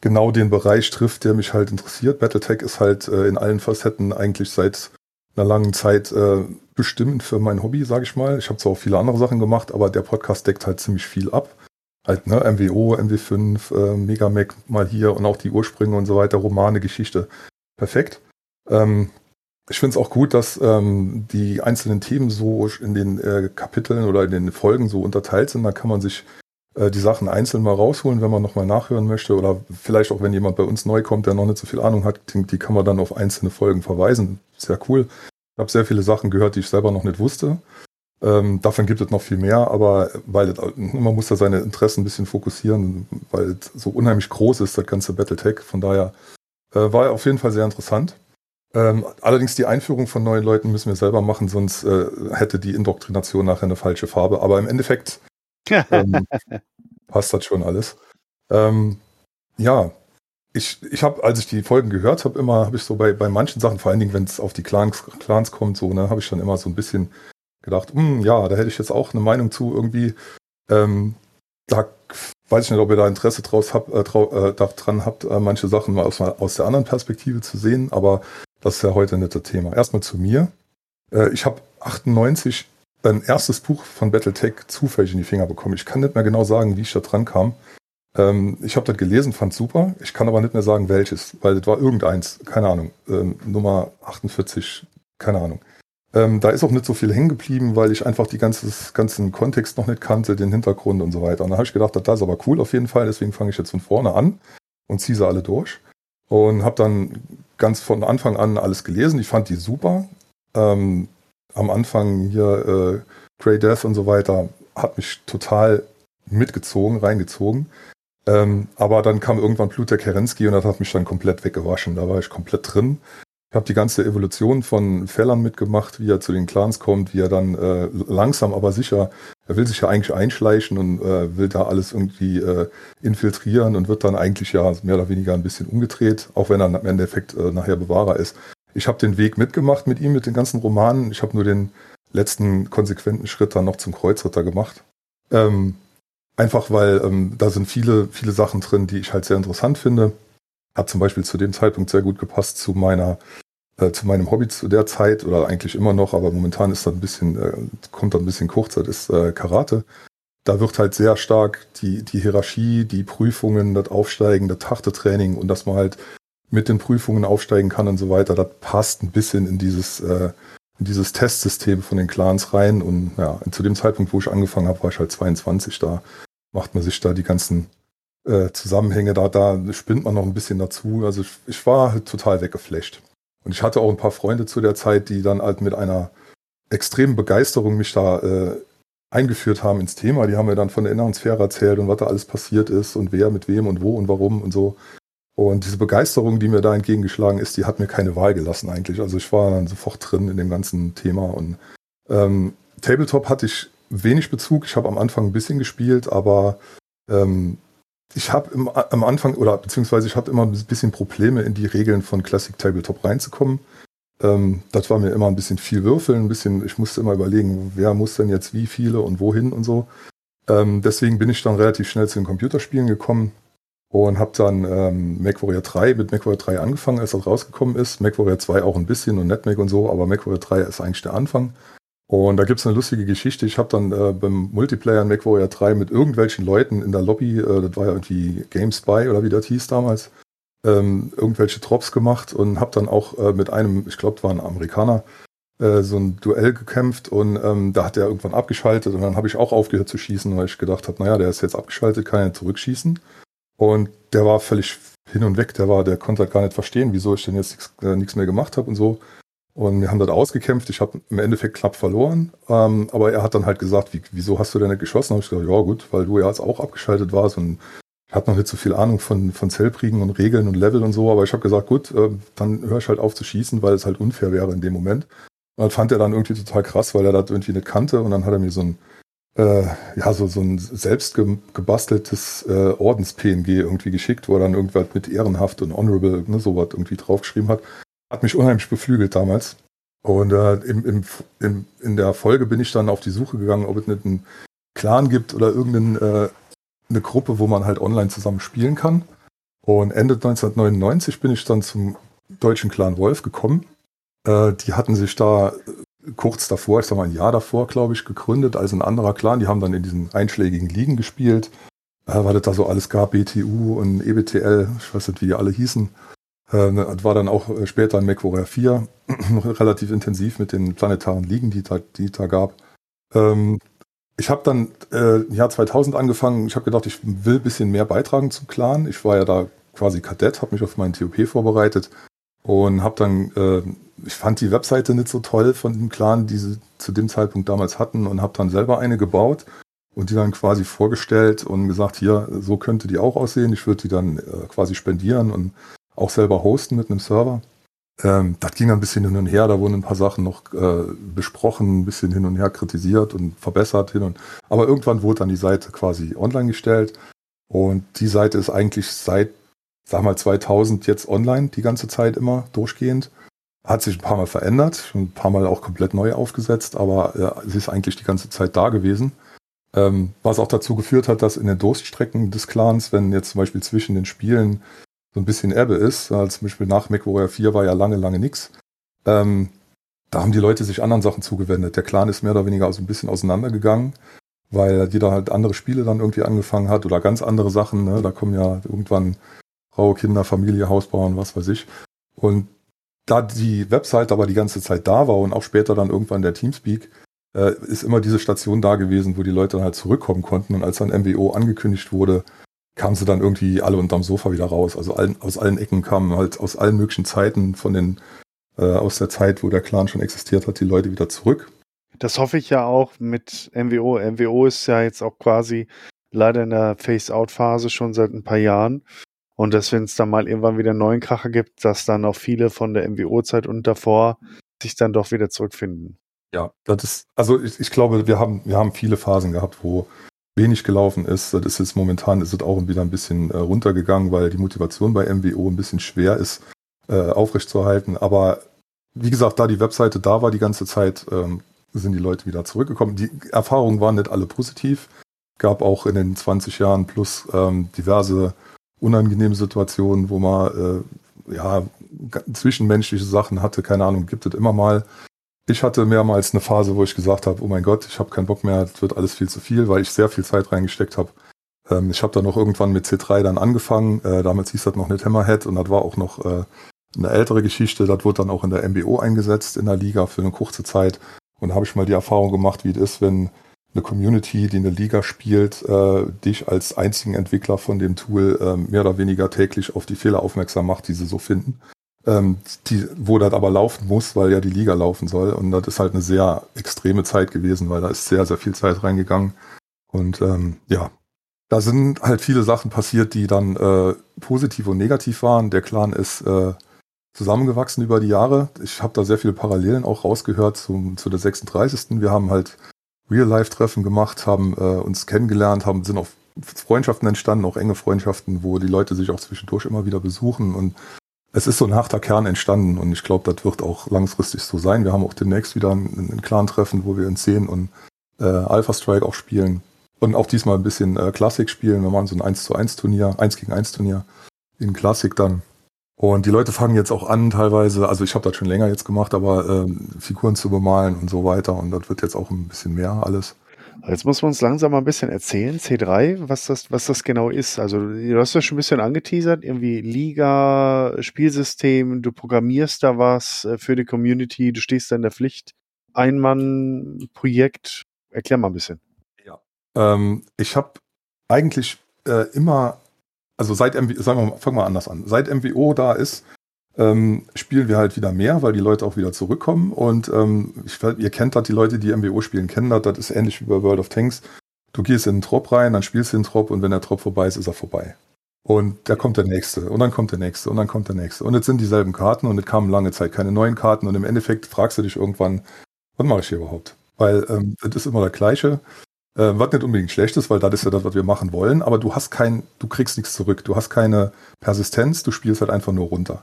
genau den Bereich trifft, der mich halt interessiert. Battletech ist halt äh, in allen Facetten eigentlich seit einer langen Zeit äh, bestimmend für mein Hobby, sage ich mal. Ich habe zwar auch viele andere Sachen gemacht, aber der Podcast deckt halt ziemlich viel ab. Halt, ne, MWO, MW5, äh, Megamac mal hier und auch die Ursprünge und so weiter, Romane, Geschichte. Perfekt. Ähm, ich finde es auch gut, dass ähm, die einzelnen Themen so in den äh, Kapiteln oder in den Folgen so unterteilt sind. Da kann man sich die Sachen einzeln mal rausholen, wenn man nochmal nachhören möchte. Oder vielleicht auch, wenn jemand bei uns neu kommt, der noch nicht so viel Ahnung hat, die, die kann man dann auf einzelne Folgen verweisen. Sehr cool. Ich habe sehr viele Sachen gehört, die ich selber noch nicht wusste. Ähm, davon gibt es noch viel mehr, aber weil man muss da seine Interessen ein bisschen fokussieren, weil es so unheimlich groß ist, das ganze Battletech. Von daher äh, war auf jeden Fall sehr interessant. Ähm, allerdings die Einführung von neuen Leuten müssen wir selber machen, sonst äh, hätte die Indoktrination nachher eine falsche Farbe. Aber im Endeffekt ähm, passt das schon alles. Ähm, ja, ich, ich habe, als ich die Folgen gehört habe, immer, habe ich so bei, bei manchen Sachen, vor allen Dingen, wenn es auf die Clans, Clans kommt, so, ne, habe ich dann immer so ein bisschen gedacht, hm, ja, da hätte ich jetzt auch eine Meinung zu irgendwie. Ähm, da weiß ich nicht, ob ihr da Interesse draus hab, äh, trau, äh, daran habt, äh, manche Sachen mal aus, aus der anderen Perspektive zu sehen, aber das ist ja heute nicht das Thema. Erstmal zu mir. Äh, ich habe 98 ein erstes Buch von Battletech zufällig in die Finger bekommen. Ich kann nicht mehr genau sagen, wie ich da dran kam. Ähm, ich habe das gelesen, fand super. Ich kann aber nicht mehr sagen, welches, weil das war irgendeins, keine Ahnung, ähm, Nummer 48, keine Ahnung. Ähm, da ist auch nicht so viel hängen geblieben, weil ich einfach die ganzen Kontext noch nicht kannte, den Hintergrund und so weiter. Und da habe ich gedacht, das ist aber cool auf jeden Fall, deswegen fange ich jetzt von vorne an und ziehe sie alle durch. Und habe dann ganz von Anfang an alles gelesen. Ich fand die super. Ähm, am Anfang hier äh, Grey Death und so weiter hat mich total mitgezogen, reingezogen. Ähm, aber dann kam irgendwann Blut der Kerensky und das hat mich dann komplett weggewaschen. Da war ich komplett drin. Ich habe die ganze Evolution von Fellern mitgemacht, wie er zu den Clans kommt, wie er dann äh, langsam aber sicher, er will sich ja eigentlich einschleichen und äh, will da alles irgendwie äh, infiltrieren und wird dann eigentlich ja mehr oder weniger ein bisschen umgedreht, auch wenn er im Endeffekt äh, nachher Bewahrer ist. Ich habe den Weg mitgemacht mit ihm, mit den ganzen Romanen. Ich habe nur den letzten konsequenten Schritt dann noch zum Kreuzritter gemacht. Ähm, einfach weil ähm, da sind viele, viele Sachen drin, die ich halt sehr interessant finde. Hat zum Beispiel zu dem Zeitpunkt sehr gut gepasst zu meiner äh, zu meinem Hobby zu der Zeit oder eigentlich immer noch, aber momentan ist das ein bisschen, äh, kommt da ein bisschen kurz, das ist äh, Karate. Da wird halt sehr stark die, die Hierarchie, die Prüfungen, das Aufsteigen, das Tachtetraining und dass man halt mit den Prüfungen aufsteigen kann und so weiter, das passt ein bisschen in dieses, äh, in dieses Testsystem von den Clans rein. Und ja, zu dem Zeitpunkt, wo ich angefangen habe, war ich halt 22, da macht man sich da die ganzen äh, Zusammenhänge, da, da spinnt man noch ein bisschen dazu. Also ich, ich war halt total weggeflecht. Und ich hatte auch ein paar Freunde zu der Zeit, die dann halt mit einer extremen Begeisterung mich da äh, eingeführt haben ins Thema. Die haben mir dann von der inneren Sphäre erzählt und was da alles passiert ist und wer mit wem und wo und warum und so. Und diese Begeisterung, die mir da entgegengeschlagen ist, die hat mir keine Wahl gelassen eigentlich. Also ich war dann sofort drin in dem ganzen Thema. Und ähm, Tabletop hatte ich wenig Bezug. Ich habe am Anfang ein bisschen gespielt, aber ähm, ich habe am Anfang oder beziehungsweise ich hatte immer ein bisschen Probleme in die Regeln von Classic Tabletop reinzukommen. Ähm, das war mir immer ein bisschen viel Würfeln, ein bisschen, ich musste immer überlegen, wer muss denn jetzt wie viele und wohin und so. Ähm, deswegen bin ich dann relativ schnell zu den Computerspielen gekommen und habe dann ähm, MacWarrior 3 mit MacWarrior 3 angefangen, als das rausgekommen ist. MacWarrior 2 auch ein bisschen und NetMac und so, aber MacWarrior 3 ist eigentlich der Anfang. Und da gibt es eine lustige Geschichte. Ich habe dann äh, beim Multiplayer in MacWarrior 3 mit irgendwelchen Leuten in der Lobby, äh, das war ja irgendwie GameSpy oder wie das hieß damals, ähm, irgendwelche Drops gemacht und habe dann auch äh, mit einem, ich glaube, war ein Amerikaner, äh, so ein Duell gekämpft und ähm, da hat er irgendwann abgeschaltet und dann habe ich auch aufgehört zu schießen, weil ich gedacht habe, naja, der ist jetzt abgeschaltet, kann er zurückschießen. Und der war völlig hin und weg, der war, der konnte halt gar nicht verstehen, wieso ich denn jetzt nichts äh, mehr gemacht habe und so. Und wir haben das ausgekämpft. Ich habe im Endeffekt knapp verloren. Ähm, aber er hat dann halt gesagt, wie, wieso hast du denn nicht geschossen? Da habe ich gesagt, ja gut, weil du ja jetzt auch abgeschaltet warst und ich hatte noch nicht so viel Ahnung von, von Zellkriegen und Regeln und Level und so. Aber ich habe gesagt, gut, äh, dann höre ich halt auf zu schießen, weil es halt unfair wäre in dem Moment. Und das fand er dann irgendwie total krass, weil er das irgendwie nicht kannte. Und dann hat er mir so ein, äh, ja, so, so ein selbst gebasteltes äh, Ordens-PNG irgendwie geschickt, wo er dann irgendwas mit ehrenhaft und honorable, ne, sowas irgendwie draufgeschrieben hat hat mich unheimlich beflügelt damals. Und äh, im, im, im, in der Folge bin ich dann auf die Suche gegangen, ob es nicht einen Clan gibt oder irgendeine äh, Gruppe, wo man halt online zusammen spielen kann. Und Ende 1999 bin ich dann zum deutschen Clan Wolf gekommen. Äh, die hatten sich da kurz davor, ich sag mal ein Jahr davor, glaube ich, gegründet als ein anderer Clan. Die haben dann in diesen einschlägigen Ligen gespielt. Äh, weil es da so alles gab, BTU und EBTL, ich weiß nicht, wie die alle hießen. Äh, ne, war dann auch äh, später in MacWarrior 4 relativ intensiv mit den planetaren Ligen, die da, die da gab. Ähm, ich habe dann äh, im Jahr 2000 angefangen. Ich habe gedacht, ich will ein bisschen mehr beitragen zum Clan. Ich war ja da quasi Kadett, habe mich auf meinen TOP vorbereitet und habe dann, äh, ich fand die Webseite nicht so toll von dem Clan, die sie zu dem Zeitpunkt damals hatten und habe dann selber eine gebaut und die dann quasi vorgestellt und gesagt, hier, so könnte die auch aussehen. Ich würde die dann äh, quasi spendieren und auch selber hosten mit einem Server. Ähm, das ging ein bisschen hin und her, da wurden ein paar Sachen noch äh, besprochen, ein bisschen hin und her kritisiert und verbessert hin und aber irgendwann wurde dann die Seite quasi online gestellt und die Seite ist eigentlich seit sag mal 2000 jetzt online die ganze Zeit immer durchgehend Hat sich ein paar Mal verändert, ein paar Mal auch komplett neu aufgesetzt, aber ja, sie ist eigentlich die ganze Zeit da gewesen. Ähm, was auch dazu geführt hat, dass in den Durststrecken des Clans, wenn jetzt zum Beispiel zwischen den Spielen so ein bisschen Ebbe ist, äh, zum Beispiel nach MechWarrior 4 war ja lange, lange nix, ähm, da haben die Leute sich anderen Sachen zugewendet. Der Clan ist mehr oder weniger so ein bisschen auseinandergegangen, weil jeder halt andere Spiele dann irgendwie angefangen hat oder ganz andere Sachen. Ne? Da kommen ja irgendwann Frau, Kinder, Familie, Haus bauen, was weiß ich. Und da die Website aber die ganze Zeit da war und auch später dann irgendwann der Teamspeak, äh, ist immer diese Station da gewesen, wo die Leute dann halt zurückkommen konnten. Und als dann MWO angekündigt wurde, kamen sie dann irgendwie alle unterm Sofa wieder raus. Also allen, aus allen Ecken kamen halt aus allen möglichen Zeiten von den, äh, aus der Zeit, wo der Clan schon existiert hat, die Leute wieder zurück. Das hoffe ich ja auch mit MWO. MWO ist ja jetzt auch quasi leider in der Face-Out-Phase schon seit ein paar Jahren. Und dass, wenn es dann mal irgendwann wieder einen neuen Kracher gibt, dass dann auch viele von der MWO-Zeit und davor sich dann doch wieder zurückfinden. Ja, das ist, also ich, ich glaube, wir haben, wir haben viele Phasen gehabt, wo wenig gelaufen ist. Das ist jetzt momentan ist es auch wieder ein bisschen äh, runtergegangen, weil die Motivation bei MWO ein bisschen schwer ist, äh, aufrechtzuerhalten. Aber wie gesagt, da die Webseite da war die ganze Zeit, ähm, sind die Leute wieder zurückgekommen. Die Erfahrungen waren nicht alle positiv. Gab auch in den 20 Jahren plus ähm, diverse unangenehme Situationen, wo man äh, ja zwischenmenschliche Sachen hatte, keine Ahnung, gibt es immer mal. Ich hatte mehrmals eine Phase, wo ich gesagt habe, oh mein Gott, ich habe keinen Bock mehr, es wird alles viel zu viel, weil ich sehr viel Zeit reingesteckt habe. Ähm, ich habe dann noch irgendwann mit C3 dann angefangen, äh, damals hieß das noch nicht Hammerhead und das war auch noch äh, eine ältere Geschichte, das wurde dann auch in der MBO eingesetzt in der Liga für eine kurze Zeit und da habe ich mal die Erfahrung gemacht, wie es ist, wenn eine Community, die eine Liga spielt, äh, dich als einzigen Entwickler von dem Tool äh, mehr oder weniger täglich auf die Fehler aufmerksam macht, die sie so finden. Ähm, die, wo das aber laufen muss, weil ja die Liga laufen soll. Und das ist halt eine sehr extreme Zeit gewesen, weil da ist sehr, sehr viel Zeit reingegangen. Und ähm, ja, da sind halt viele Sachen passiert, die dann äh, positiv und negativ waren. Der Clan ist äh, zusammengewachsen über die Jahre. Ich habe da sehr viele Parallelen auch rausgehört zum, zu der 36. Wir haben halt Real-Life-Treffen gemacht, haben äh, uns kennengelernt, haben, sind auf Freundschaften entstanden, auch enge Freundschaften, wo die Leute sich auch zwischendurch immer wieder besuchen und es ist so ein harter Kern entstanden und ich glaube, das wird auch langfristig so sein. Wir haben auch demnächst wieder ein, ein Clan-Treffen, wo wir in 10 und äh, Alpha Strike auch spielen und auch diesmal ein bisschen äh, Klassik spielen. Wir machen so ein 1 zu 1 Turnier, 1 gegen 1 Turnier in Klassik dann. Und die Leute fangen jetzt auch an, teilweise, also ich habe das schon länger jetzt gemacht, aber ähm, Figuren zu bemalen und so weiter. Und das wird jetzt auch ein bisschen mehr alles. Jetzt muss man uns langsam mal ein bisschen erzählen, C3, was das, was das genau ist. Also du hast ja schon ein bisschen angeteasert, irgendwie Liga, Spielsystem, du programmierst da was äh, für die Community, du stehst da in der Pflicht. Ein-Mann-Projekt. Erklär mal ein bisschen. Ja. Ähm, ich habe eigentlich äh, immer also seit MWO, sagen wir mal, fangen wir anders an. Seit MWO da ist, ähm, spielen wir halt wieder mehr, weil die Leute auch wieder zurückkommen. Und ähm, ich, ihr kennt das, die Leute, die MWO spielen, kennen das. Das ist ähnlich wie bei World of Tanks. Du gehst in den Trop rein, dann spielst du den Trop und wenn der Trop vorbei ist, ist er vorbei. Und da kommt der nächste und dann kommt der nächste und dann kommt der nächste. Und jetzt sind dieselben Karten und es kamen lange Zeit keine neuen Karten und im Endeffekt fragst du dich irgendwann, was mache ich hier überhaupt? Weil ähm, das ist immer das Gleiche. Äh, was nicht unbedingt schlecht ist, weil das ist ja das, was wir machen wollen, aber du hast kein, du kriegst nichts zurück. Du hast keine Persistenz, du spielst halt einfach nur runter.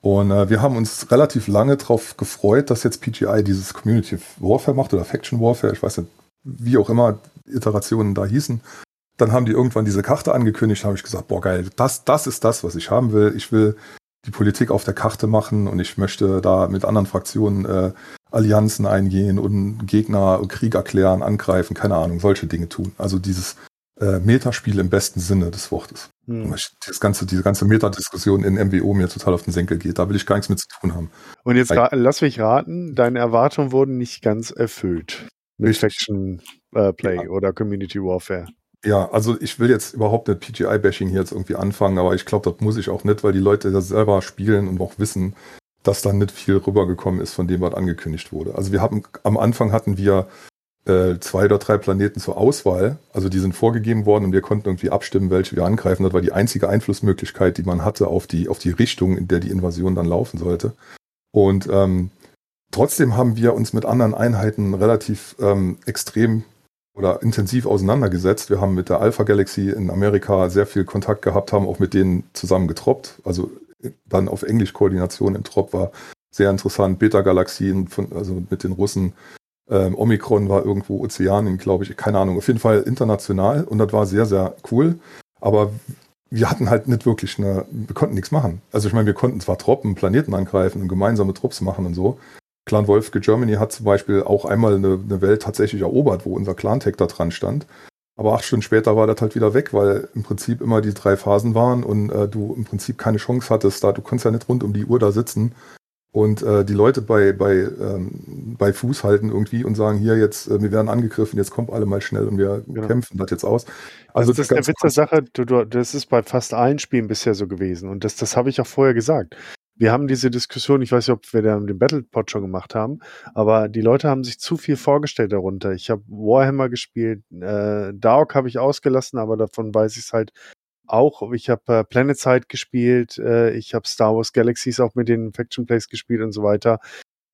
Und äh, wir haben uns relativ lange darauf gefreut, dass jetzt PGI dieses Community Warfare macht oder Faction Warfare, ich weiß nicht, wie auch immer Iterationen da hießen. Dann haben die irgendwann diese Karte angekündigt, habe ich gesagt, boah geil, das, das ist das, was ich haben will. Ich will die Politik auf der Karte machen und ich möchte da mit anderen Fraktionen äh, Allianzen eingehen und Gegner Krieg erklären, angreifen, keine Ahnung, solche Dinge tun. Also dieses äh, Metaspiel im besten Sinne des Wortes. Hm. Das ganze, diese ganze Metadiskussion in MWO mir total auf den Senkel geht. Da will ich gar nichts mit zu tun haben. Und jetzt lass mich raten, deine Erwartungen wurden nicht ganz erfüllt mit Faction äh, Play ja. oder Community Warfare. Ja, also ich will jetzt überhaupt nicht PGI-Bashing hier jetzt irgendwie anfangen, aber ich glaube, das muss ich auch nicht, weil die Leute das selber spielen und auch wissen, dass dann nicht viel rübergekommen ist von dem, was angekündigt wurde. Also wir haben am Anfang hatten wir äh, zwei oder drei Planeten zur Auswahl. Also die sind vorgegeben worden und wir konnten irgendwie abstimmen, welche wir angreifen. Das war die einzige Einflussmöglichkeit, die man hatte auf die, auf die Richtung, in der die Invasion dann laufen sollte. Und ähm, trotzdem haben wir uns mit anderen Einheiten relativ ähm, extrem oder intensiv auseinandergesetzt. Wir haben mit der Alpha Galaxy in Amerika sehr viel Kontakt gehabt, haben auch mit denen zusammen getroppt. Also dann auf Englisch Koordination im Trop war sehr interessant. Beta-Galaxien, also mit den Russen. Ähm, Omikron war irgendwo Ozeanen, glaube ich, keine Ahnung. Auf jeden Fall international und das war sehr, sehr cool. Aber wir hatten halt nicht wirklich eine, wir konnten nichts machen. Also ich meine, wir konnten zwar Truppen, Planeten angreifen und gemeinsame Trupps machen und so. Clan Wolfke Germany hat zum Beispiel auch einmal eine, eine Welt tatsächlich erobert, wo unser Clan-Tag da dran stand. Aber acht Stunden später war das halt wieder weg, weil im Prinzip immer die drei Phasen waren und äh, du im Prinzip keine Chance hattest, da du konntest ja nicht rund um die Uhr da sitzen und äh, die Leute bei, bei, ähm, bei Fuß halten irgendwie und sagen, hier jetzt, äh, wir werden angegriffen, jetzt kommt alle mal schnell und wir Genau. kämpfen das jetzt aus. Also das ist der ganz Witz der krass. Sache, du, du, das ist bei fast allen Spielen bisher so gewesen. Und das, das habe ich auch vorher gesagt. Wir haben diese Diskussion, ich weiß nicht, ob wir da den Battlepod schon gemacht haben, aber die Leute haben sich zu viel vorgestellt darunter. Ich habe Warhammer gespielt, äh, Dark habe ich ausgelassen, aber davon weiß ich es halt auch. Ich habe äh, PlanetSide gespielt, äh, ich habe Star Wars Galaxies auch mit den Faction Plays gespielt und so weiter.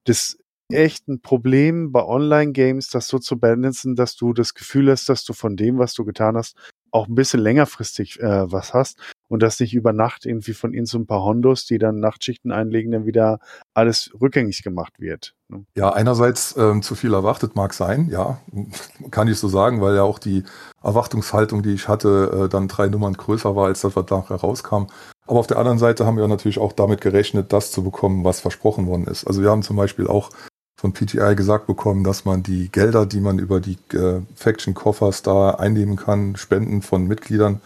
Das echt ein Problem bei Online-Games, das so zu balancen, dass du das Gefühl hast, dass du von dem, was du getan hast, auch ein bisschen längerfristig äh, was hast und dass nicht über Nacht irgendwie von ihnen so ein paar Hondos, die dann Nachtschichten einlegen, dann wieder alles rückgängig gemacht wird. ne? Ja, einerseits ähm, zu viel erwartet mag sein, ja, kann ich so sagen, weil ja auch die Erwartungshaltung, die ich hatte, äh, dann drei Nummern größer war, als das, was nachher rauskam. Aber auf der anderen Seite haben wir natürlich auch damit gerechnet, das zu bekommen, was versprochen worden ist. Also wir haben zum Beispiel auch von PTI gesagt bekommen, dass man die Gelder, die man über die äh, Faction-Koffers da einnehmen kann, Spenden von Mitgliedern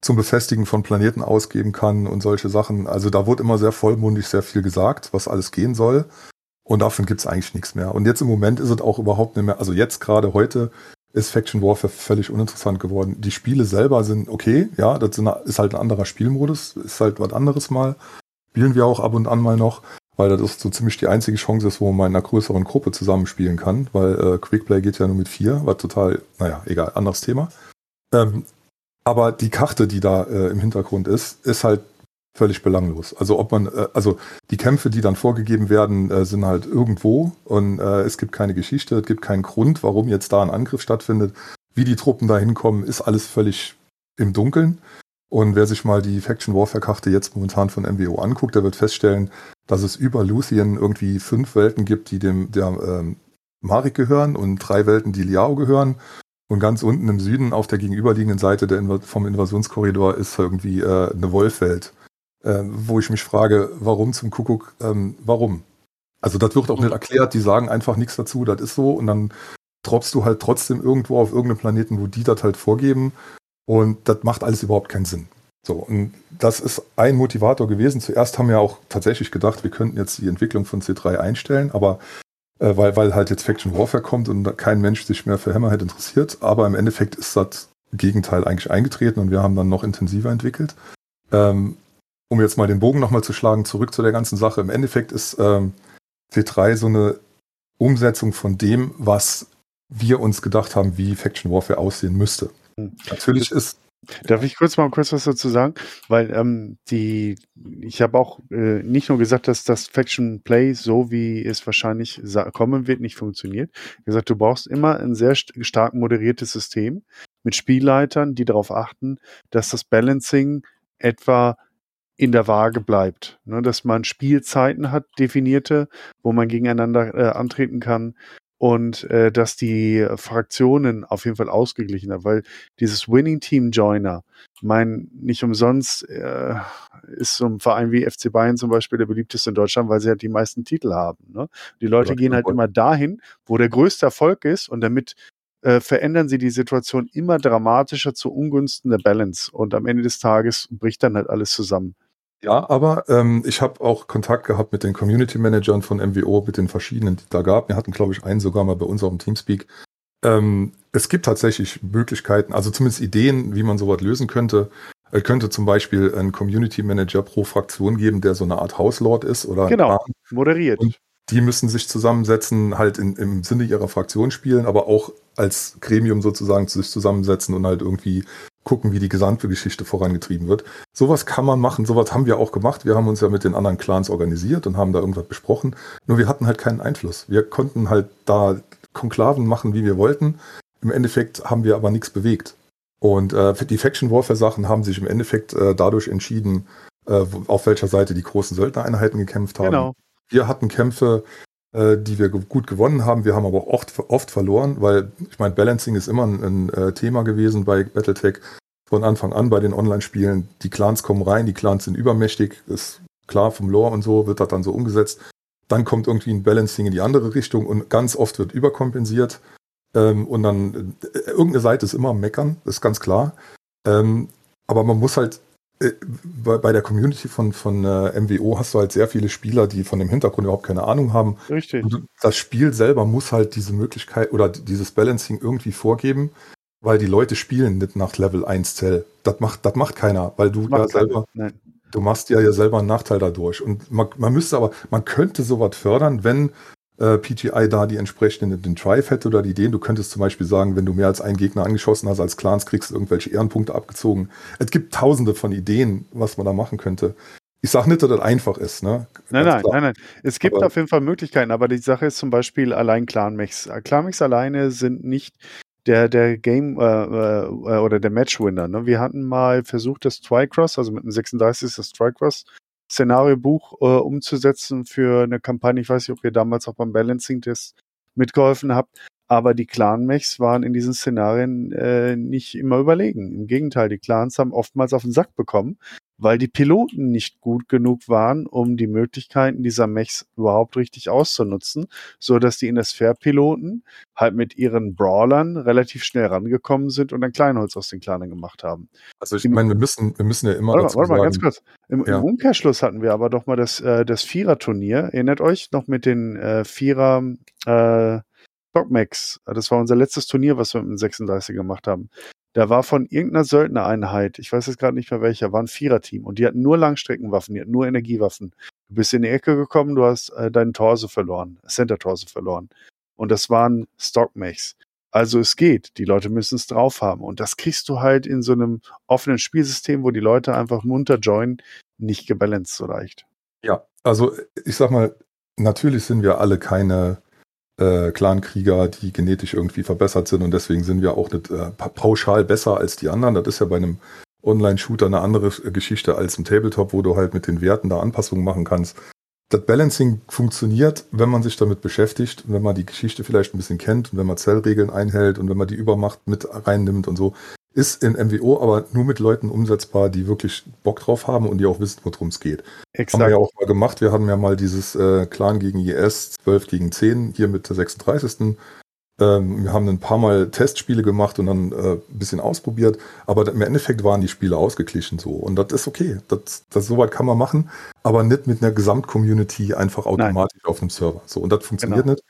zum Befestigen von Planeten ausgeben kann und solche Sachen. Also da wurde immer sehr vollmundig sehr viel gesagt, was alles gehen soll. Und davon gibt's eigentlich nichts mehr. Und jetzt im Moment ist es auch überhaupt nicht mehr, also jetzt gerade heute ist Faction Warfare völlig uninteressant geworden. Die Spiele selber sind okay, ja, das ist halt ein anderer Spielmodus, ist halt was anderes mal. Spielen wir auch ab und an mal noch, weil das so ziemlich die einzige Chance ist, wo man in einer größeren Gruppe zusammenspielen kann, weil äh, Quickplay geht ja nur mit vier, war total, naja, egal, anderes Thema. Ähm, aber die Karte, die da äh, im Hintergrund ist, ist halt völlig belanglos. Also ob man, äh, also die Kämpfe, die dann vorgegeben werden, äh, sind halt irgendwo und äh, es gibt keine Geschichte, es gibt keinen Grund, warum jetzt da ein Angriff stattfindet. Wie die Truppen da hinkommen, ist alles völlig im Dunkeln. Und wer sich mal die Faction Warfare Karte jetzt momentan von MWO anguckt, der wird feststellen, dass es über Luthien irgendwie fünf Welten gibt, die dem der ähm, Marik gehören und drei Welten, die Liao gehören. Und ganz unten im Süden auf der gegenüberliegenden Seite der Inva vom Invasionskorridor ist irgendwie äh, eine Wolfwelt, äh, wo ich mich frage, warum zum Kuckuck, ähm, warum? Also das wird auch nicht erklärt, die sagen einfach nichts dazu, das ist so und dann droppst du halt trotzdem irgendwo auf irgendeinem Planeten, wo die das halt vorgeben und das macht alles überhaupt keinen Sinn. So, und das ist ein Motivator gewesen. Zuerst haben wir auch tatsächlich gedacht, wir könnten jetzt die Entwicklung von C3 einstellen, aber äh, weil, weil halt jetzt Faction Warfare kommt und kein Mensch sich mehr für Hammerhead interessiert. Aber im Endeffekt ist das Gegenteil eigentlich eingetreten und wir haben dann noch intensiver entwickelt. Ähm, um jetzt mal den Bogen nochmal zu schlagen, zurück zu der ganzen Sache. Im Endeffekt ist ähm, C3 so eine Umsetzung von dem, was wir uns gedacht haben, wie Faction Warfare aussehen müsste. Natürlich ist Darf ich kurz mal kurz was dazu sagen? Weil ähm, die, ich habe auch äh, nicht nur gesagt, dass das Faction Play, so wie es wahrscheinlich kommen wird, nicht funktioniert. Ich gesagt, du brauchst immer ein sehr st stark moderiertes System mit Spielleitern, die darauf achten, dass das Balancing etwa in der Waage bleibt. Ne, dass man Spielzeiten hat, definierte, wo man gegeneinander äh, antreten kann und äh, dass die Fraktionen auf jeden Fall ausgeglichen haben, weil dieses Winning Team Joiner, mein nicht umsonst äh, ist so ein Verein wie FC Bayern zum Beispiel der beliebteste in Deutschland, weil sie halt die meisten Titel haben. Ne? Die Leute gehen halt immer dahin, wo der größte Erfolg ist und damit äh, verändern sie die Situation immer dramatischer zu Ungunsten der Balance und am Ende des Tages bricht dann halt alles zusammen. Ja, aber ähm, ich habe auch Kontakt gehabt mit den Community Managern von MWO, mit den verschiedenen, die da gab. Wir hatten, glaube ich, einen sogar mal bei uns auf dem Teamspeak. Ähm, es gibt tatsächlich Möglichkeiten, also zumindest Ideen, wie man sowas lösen könnte. Es könnte zum Beispiel einen Community Manager pro Fraktion geben, der so eine Art Hauslord ist oder Genau. Moderiert. Und die müssen sich zusammensetzen, halt in, im Sinne ihrer Fraktion spielen, aber auch als Gremium sozusagen sich zusammensetzen und halt irgendwie gucken, wie die gesamte Geschichte vorangetrieben wird. Sowas kann man machen, sowas haben wir auch gemacht. Wir haben uns ja mit den anderen Clans organisiert und haben da irgendwas besprochen. Nur wir hatten halt keinen Einfluss. Wir konnten halt da Konklaven machen, wie wir wollten. Im Endeffekt haben wir aber nichts bewegt. Und äh, die Faction Warfare Sachen haben sich im Endeffekt äh, dadurch entschieden, äh, auf welcher Seite die großen Söldnereinheiten gekämpft haben. Genau. wir hatten Kämpfe, die wir gut gewonnen haben. Wir haben aber auch oft, oft verloren, weil ich meine, Balancing ist immer ein, ein äh, Thema gewesen bei Battletech von Anfang an bei den Online-Spielen. Die Clans kommen rein, die Clans sind übermächtig, ist klar vom Lore und so, wird das dann so umgesetzt. Dann kommt irgendwie ein Balancing in die andere Richtung und ganz oft wird überkompensiert. Ähm, und dann, äh, irgendeine Seite ist immer am Meckern, ist ganz klar. Ähm, aber man muss halt, äh, bei, bei der Community von, von äh, MWO hast du halt sehr viele Spieler, die von dem Hintergrund überhaupt keine Ahnung haben. Richtig. Und das Spiel selber muss halt diese Möglichkeit oder dieses Balancing irgendwie vorgeben, weil die Leute spielen nicht nach Level 1 Zell. Das macht, das macht keiner, weil du Macht ja selber, Nein. du machst ja, ja selber einen Nachteil dadurch. Und man, man müsste aber, man könnte sowas fördern, wenn äh, PGI da die entsprechenden den Drive hätte oder die Ideen. Du könntest zum Beispiel sagen, wenn du mehr als einen Gegner angeschossen hast als Clans, kriegst du irgendwelche Ehrenpunkte abgezogen. Es gibt tausende von Ideen, was man da machen könnte. Ich sage nicht, dass das einfach ist, ne? Nein, nein, nein, nein. Es gibt Aber- auf jeden Fall Möglichkeiten, aber die Sache ist zum Beispiel allein Clan-Mechs. Clan-Mechs alleine sind nicht der, der Game äh, äh, oder der Matchwinner. Ne? Wir hatten mal versucht, das Tricross, also mit dem 36. das Tricross Szenariobuch äh, umzusetzen für eine Kampagne. Ich weiß nicht, ob ihr damals auch beim Balancing-Test mitgeholfen habt. Aber die Clan-Mechs waren in diesen Szenarien äh, nicht immer überlegen. Im Gegenteil, die Clans haben oftmals auf den Sack bekommen, weil die Piloten nicht gut genug waren, um die Möglichkeiten dieser Mechs überhaupt richtig auszunutzen, so dass die Innisfair-Piloten halt mit ihren Brawlern relativ schnell rangekommen sind und ein Kleinholz aus den Clanen gemacht haben. Also ich meine, wir müssen, wir müssen ja immer Warte mal, dazu warte mal sagen, ganz kurz. Im, Ja. Im Umkehrschluss hatten wir aber doch mal das, äh, das Vierer-Turnier. Erinnert euch noch mit den äh, Vierer äh, Stockmax. Das war unser letztes Turnier, was wir mit dem 36 gemacht haben. Da war von irgendeiner Söldnereinheit, ich weiß jetzt gerade nicht mehr welcher, war ein Viererteam und die hatten nur Langstreckenwaffen, die hatten nur Energiewaffen. Du bist in die Ecke gekommen, du hast äh, deinen Torso verloren, Center-Torso verloren. Und das waren Stockmechs. Also es geht. Die Leute müssen es drauf haben. Und das kriegst du halt in so einem offenen Spielsystem, wo die Leute einfach munter joinen, nicht gebalanced so leicht. Ja, also ich sag mal, natürlich sind wir alle keine äh, Clankrieger, die genetisch irgendwie verbessert sind und deswegen sind wir auch nicht äh, pa- pauschal besser als die anderen. Das ist ja bei einem Online-Shooter eine andere äh, Geschichte als im Tabletop, wo du halt mit den Werten da Anpassungen machen kannst. Das Balancing funktioniert, wenn man sich damit beschäftigt, wenn man die Geschichte vielleicht ein bisschen kennt und wenn man Zellregeln einhält und wenn man die Übermacht mit reinnimmt und so. Ist in MWO aber nur mit Leuten umsetzbar, die wirklich Bock drauf haben und die auch wissen, worum es geht. Haben wir Exakt. ja auch mal gemacht. Wir hatten ja mal dieses äh, Clan gegen IS 12 gegen 10 hier mit der 36. Ähm, wir haben ein paar Mal Testspiele gemacht und dann äh, ein bisschen ausprobiert. Aber im Endeffekt waren die Spiele ausgeglichen so. Und das ist okay. Das, das soweit kann man machen, aber nicht mit einer Gesamtcommunity einfach automatisch auf einem Server. So, und das funktioniert Genau. nicht.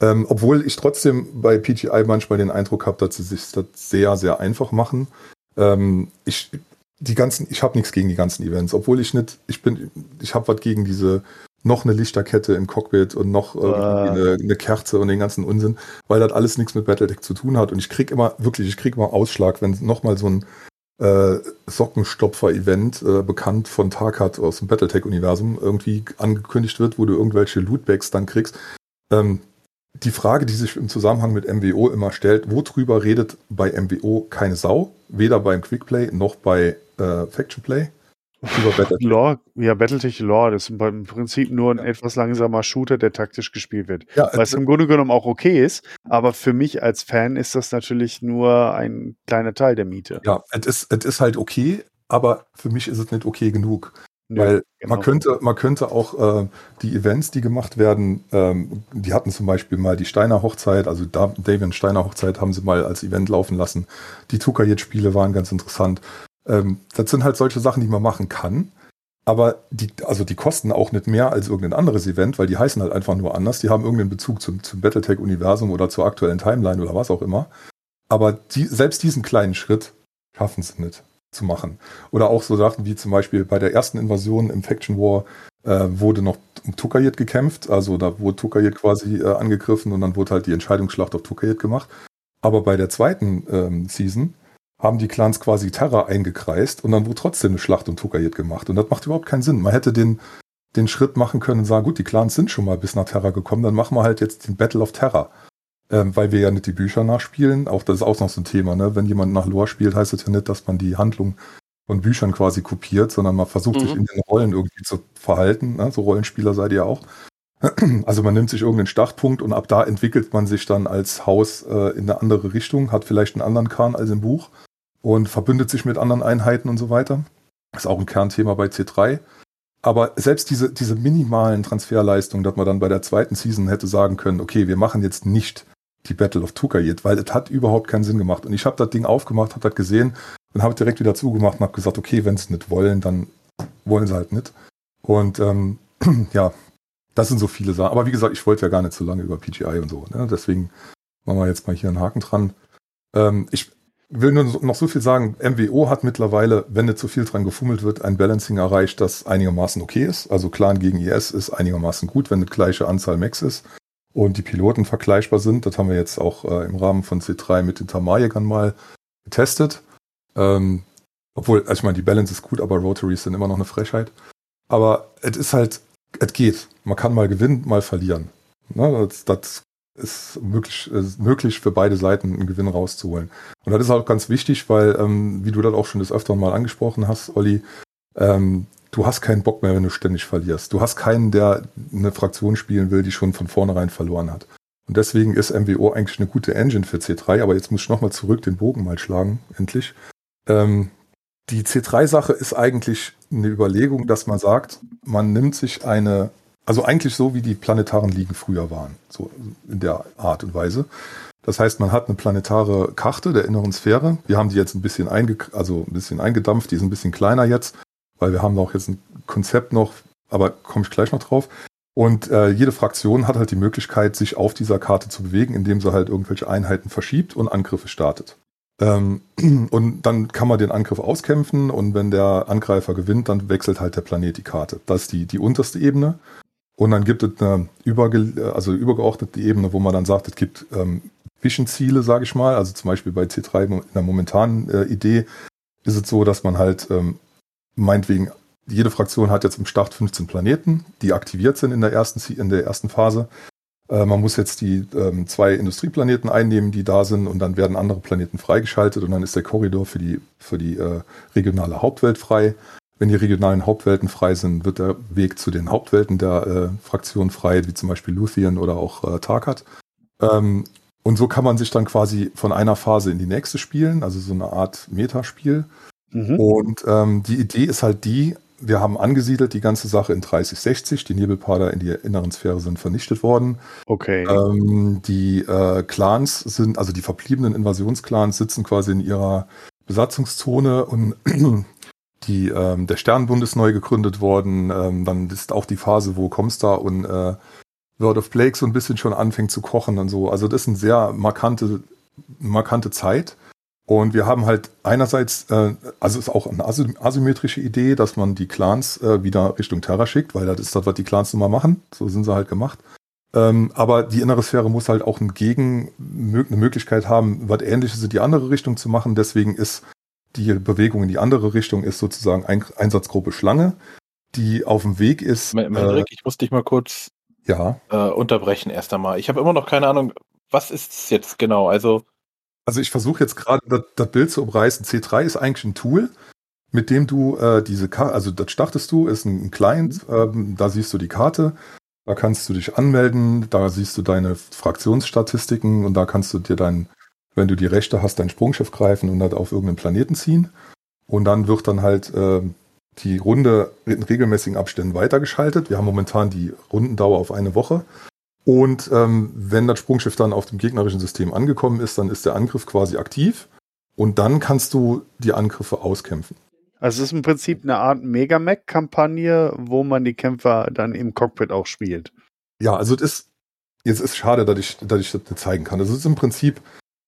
Ähm, obwohl ich trotzdem bei PGI manchmal den Eindruck habe, dass sie sich das sehr, sehr einfach machen. Ähm, ich, die ganzen, ich habe nichts gegen die ganzen Events, obwohl ich nicht, ich bin, ich habe was gegen diese noch eine Lichterkette im Cockpit und noch Ah. eine, eine Kerze und den ganzen Unsinn, weil das alles nichts mit Battletech zu tun hat. Und ich krieg immer, wirklich, ich krieg immer Ausschlag, wenn nochmal so ein äh, Sockenstopfer-Event, äh, bekannt von Tarkat aus dem Battletech-Universum, irgendwie angekündigt wird, wo du irgendwelche Lootbags dann kriegst. Ähm, die Frage, die sich im Zusammenhang mit MWO immer stellt, worüber redet bei MWO keine Sau? Weder beim Quickplay noch bei äh, Faction Play. Über Battletech. Lore, ja, Battletech Lore, das ist im Prinzip nur ein etwas langsamer Shooter, der taktisch gespielt wird. Ja, Was im Grunde genommen auch okay ist, aber für mich als Fan ist das natürlich nur ein kleiner Teil der Miete. ja, es ist, es ist halt okay, aber für mich ist es nicht okay genug. Nö, Weil genau. man könnte, man könnte auch äh, die Events, die gemacht werden, ähm, die hatten zum Beispiel mal die Steiner Hochzeit, also da, Davian Steiner Hochzeit haben sie mal als Event laufen lassen. Die Tukayet-Spiele waren ganz interessant. Ähm, das sind halt solche Sachen, die man machen kann. Aber die, also die kosten auch nicht mehr als irgendein anderes Event, weil die heißen halt einfach nur anders. Die haben irgendeinen Bezug zum, zum Battletech-Universum oder zur aktuellen Timeline oder was auch immer. Aber die, selbst diesen kleinen Schritt schaffen sie nicht zu machen. Oder auch so Sachen wie zum Beispiel bei der ersten Invasion im Faction War äh, wurde noch um Tukayet gekämpft. Also da wurde Tukayet quasi äh, angegriffen und dann wurde halt die Entscheidungsschlacht auf Tukayet gemacht. Aber bei der zweiten ähm, Season haben die Clans quasi Terra eingekreist und dann wurde trotzdem eine Schlacht um Tukayet gemacht. Und das macht überhaupt keinen Sinn. Man hätte den, den Schritt machen können und sagen, gut, die Clans sind schon mal bis nach Terra gekommen, dann machen wir halt jetzt den Battle of Terra. Ähm, weil wir ja nicht die Bücher nachspielen. Auch das ist auch noch so ein Thema. Ne? Wenn jemand nach Lore spielt, heißt es ja nicht, dass man die Handlung von Büchern quasi kopiert, sondern man versucht Mhm. sich in den Rollen irgendwie zu verhalten. Ne? So Rollenspieler seid ihr auch. Also man nimmt sich irgendeinen Startpunkt und ab da entwickelt man sich dann als Haus äh, in eine andere Richtung, hat vielleicht einen anderen Kern als im Buch und verbündet sich mit anderen Einheiten und so weiter. Das ist auch ein Kernthema bei C3. Aber selbst diese, diese minimalen Transferleistungen, dass man dann bei der zweiten Season hätte sagen können, okay, wir machen jetzt nicht die Battle of Tukayet, weil es hat überhaupt keinen Sinn gemacht. Und ich habe das Ding aufgemacht, habe das gesehen und habe direkt wieder zugemacht und habe gesagt, okay, wenn sie nicht wollen, dann wollen sie halt nicht. Und ähm, ja, das sind so viele Sachen. Aber wie gesagt, ich wollte ja gar nicht so lange über PGI und so. Ne? Deswegen machen wir jetzt mal hier einen Haken dran. Ähm, ich will nur noch so viel sagen. MWO hat mittlerweile, wenn nicht zu viel dran gefummelt wird, ein Balancing erreicht, das einigermaßen okay ist. Also Clan gegen IS ist einigermaßen gut, wenn eine gleiche Anzahl Max ist und die Piloten vergleichbar sind. Das haben wir jetzt auch äh, im Rahmen von C3 mit den Tamayagern mal getestet. Ähm, obwohl, also ich meine, die Balance ist gut, aber Rotaries sind immer noch eine Frechheit. Aber es ist halt es geht. Man kann mal gewinnen, mal verlieren. Ne, das, das ist möglich, ist möglich für beide Seiten einen Gewinn rauszuholen. Und das ist auch ganz wichtig, weil, ähm, wie du das auch schon des Öfteren mal angesprochen hast, Olli, ähm, du hast keinen Bock mehr, wenn du ständig verlierst. Du hast keinen, der eine Fraktion spielen will, die schon von vornherein verloren hat. Und deswegen ist MWO eigentlich eine gute Engine für C3, aber jetzt muss ich nochmal zurück den Bogen mal schlagen, endlich. Ähm, die C3-Sache ist eigentlich eine Überlegung, dass man sagt, man nimmt sich eine, also eigentlich so wie die planetaren Ligen früher waren, so in der Art und Weise. Das heißt, man hat eine planetare Karte der inneren Sphäre. Wir haben die jetzt ein bisschen, einge, also ein bisschen eingedampft, die ist ein bisschen kleiner jetzt, weil wir haben auch jetzt ein Konzept noch, aber komme ich gleich noch drauf. Und äh, jede Fraktion hat halt die Möglichkeit, sich auf dieser Karte zu bewegen, indem sie halt irgendwelche Einheiten verschiebt und Angriffe startet. Ähm, und dann kann man den Angriff auskämpfen und wenn der Angreifer gewinnt, dann wechselt halt der Planet die Karte. Das ist die, die unterste Ebene. Und dann gibt es eine überge also übergeordnete Ebene, wo man dann sagt, es gibt ähm, Vision-Ziele, sage ich mal. Also zum Beispiel bei C3 in der momentanen äh, Idee ist es so, dass man halt ähm, meinetwegen, jede Fraktion hat jetzt im Start 15 Planeten, die aktiviert sind in der ersten, in der ersten Phase. Äh, man muss jetzt die ähm, zwei Industrieplaneten einnehmen, die da sind, und dann werden andere Planeten freigeschaltet und dann ist der Korridor für die, für die äh, regionale Hauptwelt frei. Wenn die regionalen Hauptwelten frei sind, wird der Weg zu den Hauptwelten der äh, Fraktion frei, wie zum Beispiel Luthien oder auch äh, Tarkat. Ähm, und so kann man sich dann quasi von einer Phase in die nächste spielen, also so eine Art Metaspiel. Mhm. Und ähm, die Idee ist halt die, wir haben angesiedelt die ganze Sache in 3060. Die Nebelpader in der inneren Sphäre sind vernichtet worden. Okay. Ähm, die äh, Clans sind, also die verbliebenen Invasionsclans sitzen quasi in ihrer Besatzungszone und die, ähm, der Sternbund ist neu gegründet worden. Ähm, dann ist auch die Phase, wo Comstar und äh, World of Plague so ein bisschen schon anfängt zu kochen und so. Also das ist eine sehr markante, markante Zeit. Und wir haben halt einerseits, äh, also ist auch eine asymmetrische Idee, dass man die Clans äh, wieder Richtung Terra schickt, weil das ist das, was die Clans immer machen. So sind sie halt gemacht. Ähm, aber die innere Sphäre muss halt auch ein Gegen, eine Möglichkeit haben, was ähnliches in die andere Richtung zu machen. Deswegen ist die Bewegung in die andere Richtung ist sozusagen ein, Einsatzgruppe Schlange, die auf dem Weg ist. Mendrik, äh, ich muss dich mal kurz ja. äh, unterbrechen erst einmal. Ich habe immer noch keine Ahnung, was ist es jetzt genau? Also also ich versuche jetzt gerade das, das, Bild zu umreißen. C3 ist eigentlich ein Tool, mit dem du äh, diese Karte, also das startest du, ist ein, Client, ähm, da siehst du die Karte, da kannst du dich anmelden, da siehst du deine Fraktionsstatistiken und da kannst du dir dein, wenn du die Rechte hast, dein Sprungschiff greifen und das auf irgendeinen Planeten ziehen. Und dann wird dann halt äh, die Runde in regelmäßigen Abständen weitergeschaltet. Wir haben momentan die Rundendauer auf eine Woche. Und ähm, wenn das Sprungschiff dann auf dem gegnerischen System angekommen ist, dann ist der Angriff quasi aktiv. Und dann kannst du die Angriffe auskämpfen. Also es ist im Prinzip eine Art Megamac-Kampagne, wo man die Kämpfer dann im Cockpit auch spielt. Ja, also es ist, jetzt ist schade, dass ich, dass ich das nicht zeigen kann. Also es ist im Prinzip,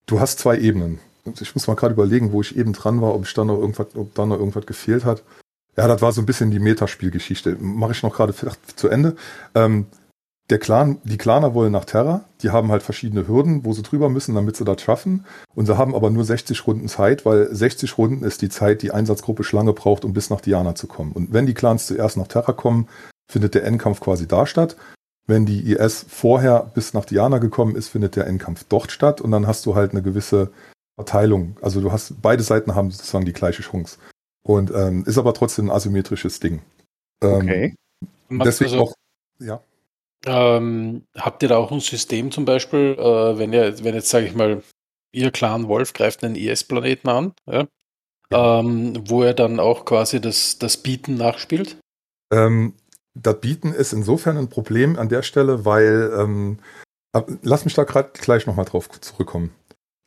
du hast zwei Ebenen. Ich muss mal gerade überlegen, wo ich eben dran war, ob, ich da noch irgendwas, ob da noch irgendwas gefehlt hat. Ja, das war so ein bisschen die Metaspielgeschichte. Mache ich noch gerade zu Ende. Ähm, der Clan, die Claner wollen nach Terra, die haben halt verschiedene Hürden, wo sie drüber müssen, damit sie das schaffen. Und sie haben aber nur 60 Runden Zeit, weil 60 Runden ist die Zeit, die Einsatzgruppe Schlange braucht, um bis nach Diana zu kommen. Und wenn die Clans zuerst nach Terra kommen, findet der Endkampf quasi da statt. Wenn die IS vorher bis nach Diana gekommen ist, findet der Endkampf dort statt und dann hast du halt eine gewisse Verteilung. Also du hast, beide Seiten haben sozusagen die gleiche Chance. Und ähm, ist aber trotzdem ein asymmetrisches Ding. Ähm, okay. Deswegen also, auch, ja. Ähm, habt ihr da auch ein System zum Beispiel, äh, wenn ihr, wenn jetzt, sage ich mal, ihr Clan Wolf greift einen IS-Planeten an, ja? Ähm, wo er dann auch quasi das, das Bieten nachspielt? Ähm, das Bieten ist insofern ein Problem an der Stelle, weil, ähm, lass mich da gerade gleich nochmal drauf zurückkommen.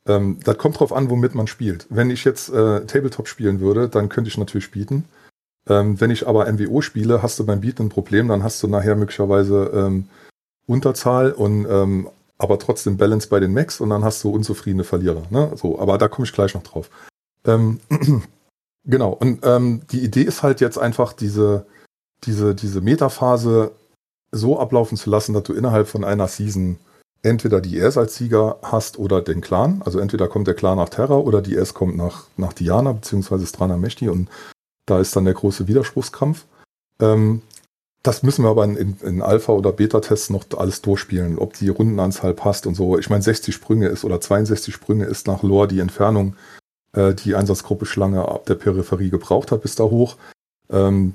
Ähm, das kommt drauf an, womit man spielt. Wenn ich jetzt äh, Tabletop spielen würde, dann könnte ich natürlich bieten. Ähm, wenn ich aber MWO spiele, hast du beim Bieten ein Problem, dann hast du nachher möglicherweise ähm, Unterzahl und ähm, aber trotzdem Balance bei den Max und dann hast du unzufriedene Verlierer. Ne? So, aber da komme ich gleich noch drauf. Ähm, genau, und ähm, die Idee ist halt jetzt einfach diese, diese, diese Metaphase so ablaufen zu lassen, dass du innerhalb von einer Season entweder die IS als Sieger hast oder den Clan. Also entweder kommt der Clan nach Terra oder die IS kommt nach, nach Diana beziehungsweise Strana Meshti und da ist dann der große Widerspruchskampf. Ähm, das müssen wir aber in, in Alpha- oder Beta-Tests noch alles durchspielen, ob die Rundenanzahl passt und so. Ich meine, 60 Sprünge ist oder 62 Sprünge ist nach Lore die Entfernung, äh, die Einsatzgruppe Schlange ab der Peripherie gebraucht hat bis da hoch. Ähm,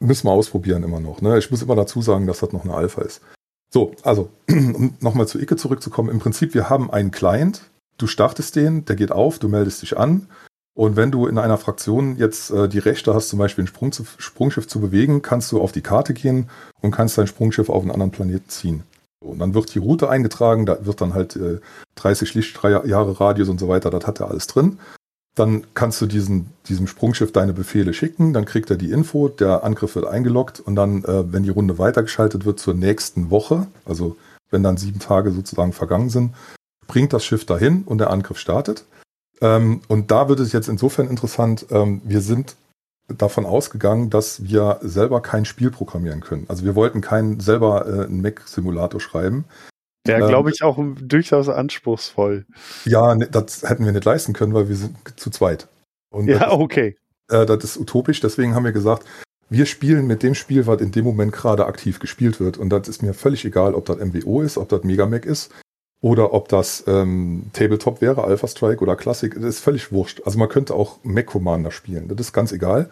müssen wir ausprobieren immer noch. Ne? Ich muss immer dazu sagen, dass das noch eine Alpha ist. So, also, um nochmal zu Icke zurückzukommen. Im Prinzip, wir haben einen Client, du startest den, der geht auf, du meldest dich an. Und wenn du in einer Fraktion jetzt äh, die Rechte hast, zum Beispiel ein Sprung zu, Sprungschiff zu bewegen, kannst du auf die Karte gehen und kannst dein Sprungschiff auf einen anderen Planeten ziehen. Und dann wird die Route eingetragen, da wird dann halt äh, 30 Lichtjahre Radius und so weiter, das hat er alles drin. Dann kannst du diesen, diesem Sprungschiff deine Befehle schicken, dann kriegt er die Info, der Angriff wird eingeloggt und dann, äh, wenn die Runde weitergeschaltet wird zur nächsten Woche, also wenn dann sieben Tage sozusagen vergangen sind, bringt das Schiff dahin und der Angriff startet. Ähm, und da wird es jetzt insofern interessant, ähm, wir sind davon ausgegangen, dass wir selber kein Spiel programmieren können. Also wir wollten keinen selber äh, einen Mac-Simulator schreiben, der, ähm, glaube ich, auch durchaus anspruchsvoll. Ja, ne, das hätten wir nicht leisten können, weil wir sind zu zweit. Und ja, das, okay. Äh, das ist utopisch, deswegen haben wir gesagt, wir spielen mit dem Spiel, was in dem Moment gerade aktiv gespielt wird. Und das ist mir völlig egal, ob das MWO ist, ob das Megamac ist oder ob das ähm, Tabletop wäre, Alpha Strike oder Classic. Das ist völlig wurscht. Also man könnte auch Mac Commander spielen. Das ist ganz egal.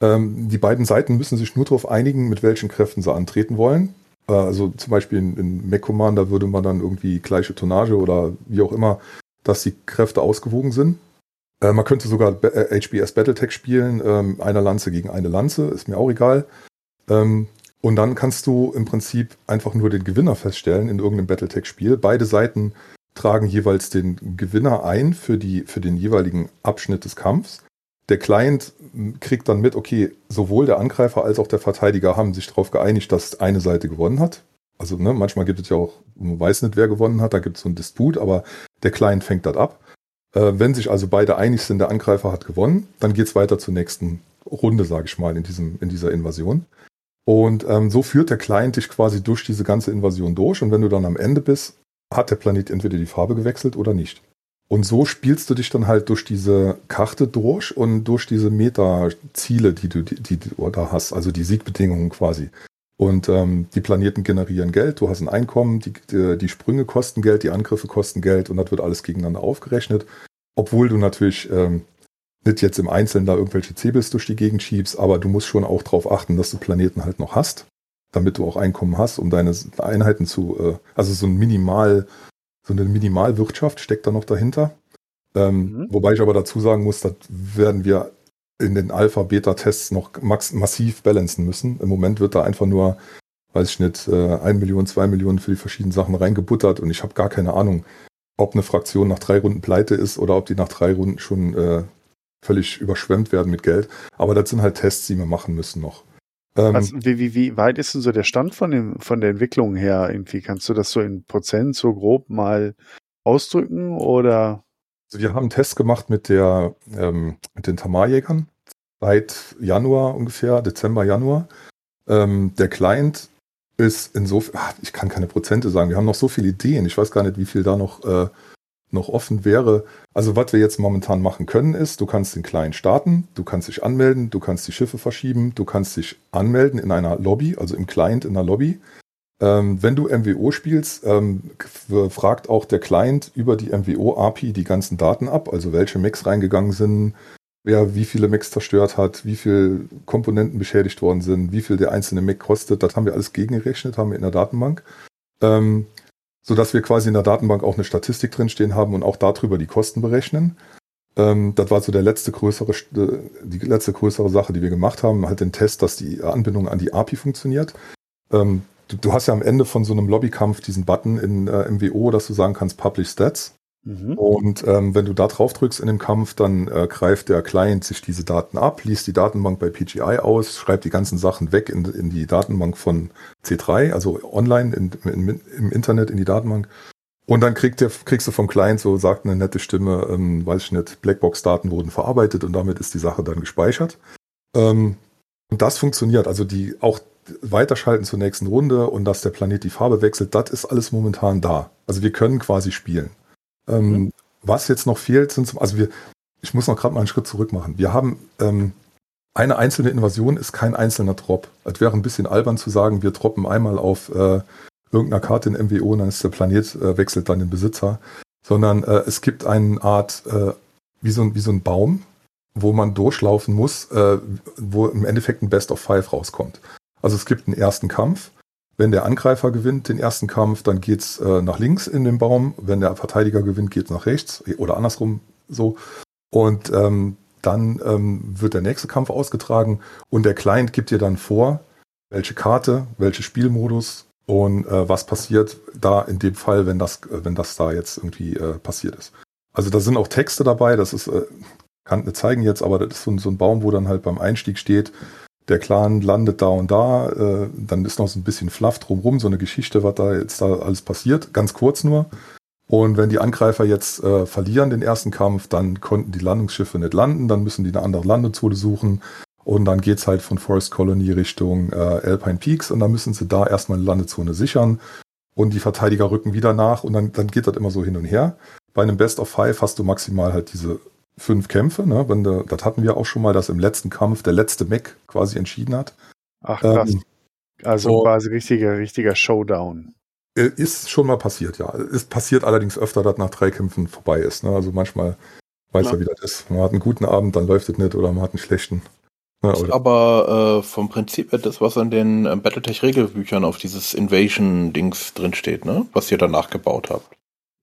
Ähm, die beiden Seiten müssen sich nur darauf einigen, mit welchen Kräften sie antreten wollen. Äh, also zum Beispiel in, in Mac Commander würde man dann irgendwie gleiche Tonnage oder wie auch immer, dass die Kräfte ausgewogen sind. Äh, man könnte sogar HBS äh, Battletech spielen, ähm, eine Lanze gegen eine Lanze, ist mir auch egal. Ähm, und dann kannst du im Prinzip einfach nur den Gewinner feststellen in irgendeinem Battletech-Spiel. Beide Seiten tragen jeweils den Gewinner ein für, die, für den jeweiligen Abschnitt des Kampfs der Client kriegt dann mit, okay, sowohl der Angreifer als auch der Verteidiger haben sich darauf geeinigt, dass eine Seite gewonnen hat. Also ne, manchmal gibt es ja auch, man weiß nicht, wer gewonnen hat, da gibt es so einen Disput, aber der Client fängt das ab. Äh, wenn sich also beide einig sind, der Angreifer hat gewonnen, dann geht es weiter zur nächsten Runde, sage ich mal, in, diesem, in dieser Invasion. Und ähm, so führt der Client dich quasi durch diese ganze Invasion durch. Und wenn du dann am Ende bist, hat der Planet entweder die Farbe gewechselt oder nicht. Und so spielst du dich dann halt durch diese Karte durch und durch diese Meta-Ziele, die du, die, die du da hast, also die Siegbedingungen quasi. Und ähm, die Planeten generieren Geld, du hast ein Einkommen, die, die, die Sprünge kosten Geld, die Angriffe kosten Geld und das wird alles gegeneinander aufgerechnet. Obwohl du natürlich ähm, nicht jetzt im Einzelnen da irgendwelche Zebels durch die Gegend schiebst, aber du musst schon auch darauf achten, dass du Planeten halt noch hast, damit du auch Einkommen hast, um deine Einheiten zu, äh, also so ein Minimal, so eine Minimalwirtschaft steckt da noch dahinter. Ähm, mhm. Wobei ich aber dazu sagen muss, das werden wir in den Alpha-Beta-Tests noch max massiv balancen müssen. Im Moment wird da einfach nur, weiß ich nicht, äh, 1 Million, 2 Millionen für die verschiedenen Sachen reingebuttert und ich habe gar keine Ahnung, ob eine Fraktion nach drei Runden pleite ist oder ob die nach drei Runden schon äh, völlig überschwemmt werden mit Geld. Aber das sind halt Tests, die wir machen müssen noch. Ähm, also, wie, wie, wie weit ist denn so der Stand von, dem, von der Entwicklung her? Irgendwie kannst du das so in Prozent so grob mal ausdrücken oder? Also wir haben einen Test gemacht mit der ähm, mit den Tamarjägern seit Januar ungefähr, Dezember, Januar. Ähm, der Client ist insofern, ich kann keine Prozente sagen, wir haben noch so viele Ideen, ich weiß gar nicht, wie viel da noch äh, noch offen wäre. Also was wir jetzt momentan machen können, ist, du kannst den Client starten, du kannst dich anmelden, du kannst die Schiffe verschieben, du kannst dich anmelden in einer Lobby, also im Client in einer Lobby. Ähm, wenn du MWO spielst, ähm, fragt auch der Client über die MWO-API die ganzen Daten ab, also welche Mix reingegangen sind, wer wie viele Macs zerstört hat, wie viele Komponenten beschädigt worden sind, wie viel der einzelne Mac kostet. Das haben wir alles gegengerechnet, haben wir in der Datenbank. Ähm, sodass wir quasi in der Datenbank auch eine Statistik drinstehen haben und auch darüber die Kosten berechnen. Ähm, das war so der letzte größere, äh, die letzte größere Sache, die wir gemacht haben, halt den Test, dass die Anbindung an die API funktioniert. Ähm, du, du, hast ja am Ende von so einem Lobbykampf diesen Button in äh, MWO, dass du sagen kannst Publish Stats. Mhm. Und ähm, wenn du da drauf drückst in dem Kampf, dann äh, greift der Client sich diese Daten ab, liest die Datenbank bei PGI aus, schreibt die ganzen Sachen weg in, in die Datenbank von C3, also online in, in, im Internet in die Datenbank. Und dann kriegt der, kriegst du vom Client so, sagt eine nette Stimme, ähm, weiß ich nicht, Blackbox-Daten wurden verarbeitet und damit ist die Sache dann gespeichert. Ähm, und das funktioniert, also die auch weiterschalten zur nächsten Runde und dass der Planet die Farbe wechselt, das ist alles momentan da. Also wir können quasi spielen. Ähm, mhm. Was jetzt noch fehlt, sind zum, also wir, ich muss noch gerade mal einen Schritt zurück machen. Wir haben ähm, eine einzelne Invasion ist kein einzelner Drop. Es wäre ein bisschen albern zu sagen, wir droppen einmal auf äh, irgendeiner Karte in MWO und dann ist der Planet, äh, wechselt dann den Besitzer. Sondern äh, es gibt eine Art, äh, wie, so, wie so ein Baum, wo man durchlaufen muss, äh, wo im Endeffekt ein Best of Five rauskommt. Also es gibt einen ersten Kampf, wenn der Angreifer gewinnt den ersten Kampf, dann geht's äh, nach links in den Baum. Wenn der Verteidiger gewinnt, geht's nach rechts oder andersrum so. Und ähm, dann ähm, wird der nächste Kampf ausgetragen und der Client gibt dir dann vor, welche Karte, welche Spielmodus und äh, was passiert da in dem Fall, wenn das, wenn das da jetzt irgendwie äh, passiert ist. Also da sind auch Texte dabei, das ist, äh, kann nicht zeigen jetzt, aber das ist so, so ein Baum, wo dann halt beim Einstieg steht, der Clan landet da und da, äh, dann ist noch so ein bisschen Fluff drumrum, so eine Geschichte, was da jetzt da alles passiert, ganz kurz nur. Und wenn die Angreifer jetzt äh, verlieren den ersten Kampf, dann konnten die Landungsschiffe nicht landen, dann müssen die eine andere Landezone suchen und dann geht's halt von Forest Colony Richtung äh, Alpine Peaks und dann müssen sie da erstmal eine Landezone sichern und die Verteidiger rücken wieder nach und dann, dann geht das immer so hin und her. Bei einem Best of Five hast du maximal halt diese fünf Kämpfe. Ne? Wenn de, das hatten wir auch schon mal, dass im letzten Kampf der letzte Mech quasi entschieden hat. Ach krass. Ähm, also so, quasi richtiger, richtiger Showdown. Äh, ist schon mal passiert, ja. Ist passiert allerdings öfter, dass nach drei Kämpfen vorbei ist. Ne? Also manchmal weiß ja. er, wie das ist. Man hat einen guten Abend, dann läuft es nicht oder man hat einen schlechten. Ja, ist aber äh, vom Prinzip her das, was in den äh, Battletech-Regelbüchern auf dieses Invasion-Dings drinsteht, ne? Was ihr danach gebaut habt.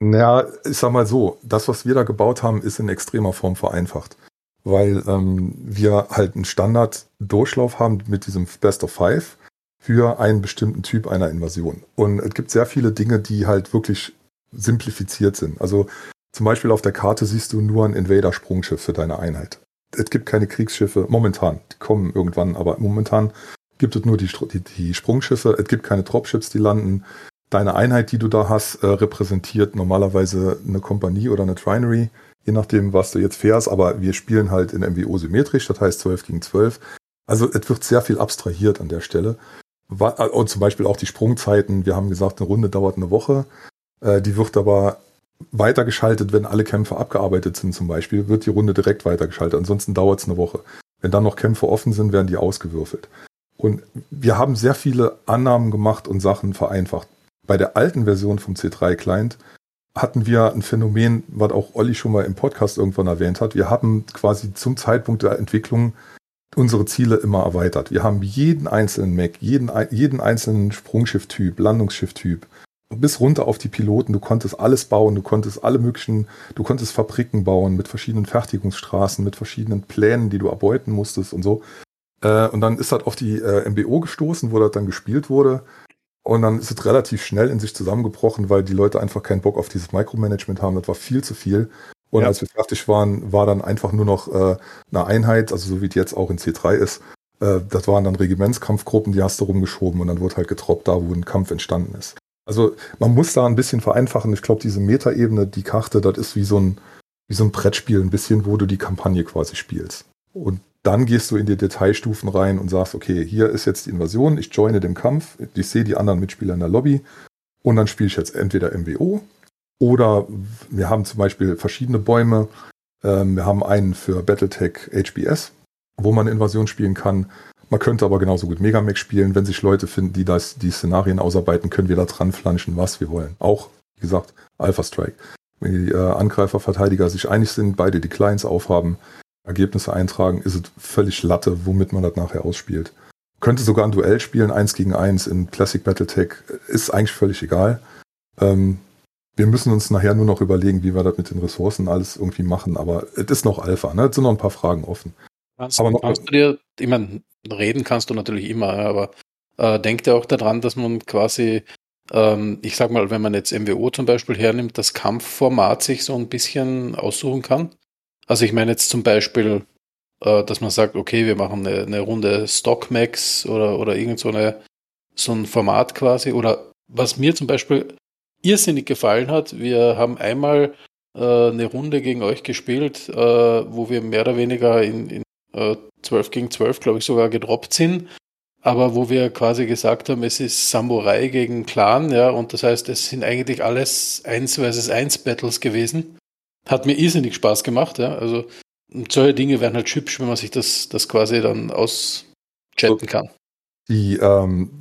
Naja, ich sag mal so, das, was wir da gebaut haben, ist in extremer Form vereinfacht. Weil ähm, wir halt einen Standard-Durchlauf haben mit diesem Best of Five für einen bestimmten Typ einer Invasion. Und es gibt sehr viele Dinge, die halt wirklich simplifiziert sind. Also zum Beispiel auf der Karte siehst du nur ein Invader-Sprungschiff für deine Einheit. Es gibt keine Kriegsschiffe, momentan, die kommen irgendwann, aber momentan gibt es nur die, die, die Sprungschiffe, es gibt keine Dropships, die landen, deine Einheit, die du da hast, äh, repräsentiert normalerweise eine Kompanie oder eine Trinary, je nachdem, was du jetzt fährst. Aber wir spielen halt in MWO symmetrisch, das heißt 12 gegen 12. Also es wird sehr viel abstrahiert an der Stelle. Äh, und zum Beispiel auch die Sprungzeiten. Wir haben gesagt, eine Runde dauert eine Woche. Äh, die wird aber weitergeschaltet, wenn alle Kämpfe abgearbeitet sind zum Beispiel, wird die Runde direkt weitergeschaltet. Ansonsten dauert es eine Woche. Wenn dann noch Kämpfe offen sind, werden die ausgewürfelt. Und wir haben sehr viele Annahmen gemacht und Sachen vereinfacht bei der alten Version vom C3-Client hatten wir ein Phänomen, was auch Olli schon mal im Podcast irgendwann erwähnt hat. Wir haben quasi zum Zeitpunkt der Entwicklung unsere Ziele immer erweitert. Wir haben jeden einzelnen Mac, jeden, jeden einzelnen Sprungschifftyp, Landungsschifftyp, bis runter auf die Piloten. Du konntest alles bauen, du konntest alle möglichen, du konntest Fabriken bauen mit verschiedenen Fertigungsstraßen, mit verschiedenen Plänen, die du erbeuten musstest und so. Äh, und dann ist das auf die äh, MBO gestoßen, wo das dann gespielt wurde. Und dann ist es relativ schnell in sich zusammengebrochen, weil die Leute einfach keinen Bock auf dieses Micromanagement haben. Das war viel zu viel. Und ja. als wir fertig waren, war dann einfach nur noch äh, eine Einheit, also so wie die jetzt auch in C3 ist. Äh, das waren dann Regimentskampfgruppen, die hast du rumgeschoben und dann wurde halt getroppt, da wo ein Kampf entstanden ist. Also man muss da ein bisschen vereinfachen. Ich glaube, diese Metaebene, die Karte, das ist wie so ein, wie so ein Brettspiel, ein bisschen, wo du die Kampagne quasi spielst. Und dann gehst du in die Detailstufen rein und sagst, okay, hier ist jetzt die Invasion, ich joine den Kampf, ich sehe die anderen Mitspieler in der Lobby und dann spiele ich jetzt entweder MWO oder wir haben zum Beispiel verschiedene Bäume. Ähm, wir haben einen für Battletech HBS, wo man Invasion spielen kann. Man könnte aber genauso gut Megamax spielen. Wenn sich Leute finden, die das, die Szenarien ausarbeiten, können wir da dran flanschen, was wir wollen. Auch, wie gesagt, Alpha Strike. Wenn die äh, Angreifer, Verteidiger sich einig sind, beide die Clients aufhaben, Ergebnisse eintragen, ist es völlig Latte, womit man das nachher ausspielt. Könnte sogar ein Duell spielen, eins gegen eins in Classic Battletech, ist eigentlich völlig egal. Ähm, wir müssen uns nachher nur noch überlegen, wie wir das mit den Ressourcen alles irgendwie machen, aber es ist noch Alpha, ne? Es sind noch ein paar Fragen offen. Kannst, Aber noch- kannst du dir, ich meine, reden kannst du natürlich immer, ja, aber äh, denk dir auch daran, dass man quasi, ähm, ich sag mal, wenn man jetzt MWO zum Beispiel hernimmt, das Kampfformat sich so ein bisschen aussuchen kann. Also ich meine jetzt zum Beispiel, äh, dass man sagt, okay, wir machen eine, eine Runde Stockmax oder, oder irgend so, eine, so ein Format quasi. Oder was mir zum Beispiel irrsinnig gefallen hat, wir haben einmal äh, eine Runde gegen euch gespielt, äh, wo wir mehr oder weniger in, in äh, 12 gegen 12, glaube ich, sogar gedroppt sind. Aber wo wir quasi gesagt haben, es ist Samurai gegen Clan, ja, und das heißt, es sind eigentlich alles 1 versus 1 Battles gewesen. Hat mir irrsinnig Spaß gemacht, ja. Also solche Dinge werden halt hübsch, wenn man sich das, das quasi dann auschatten kann. Die, ähm,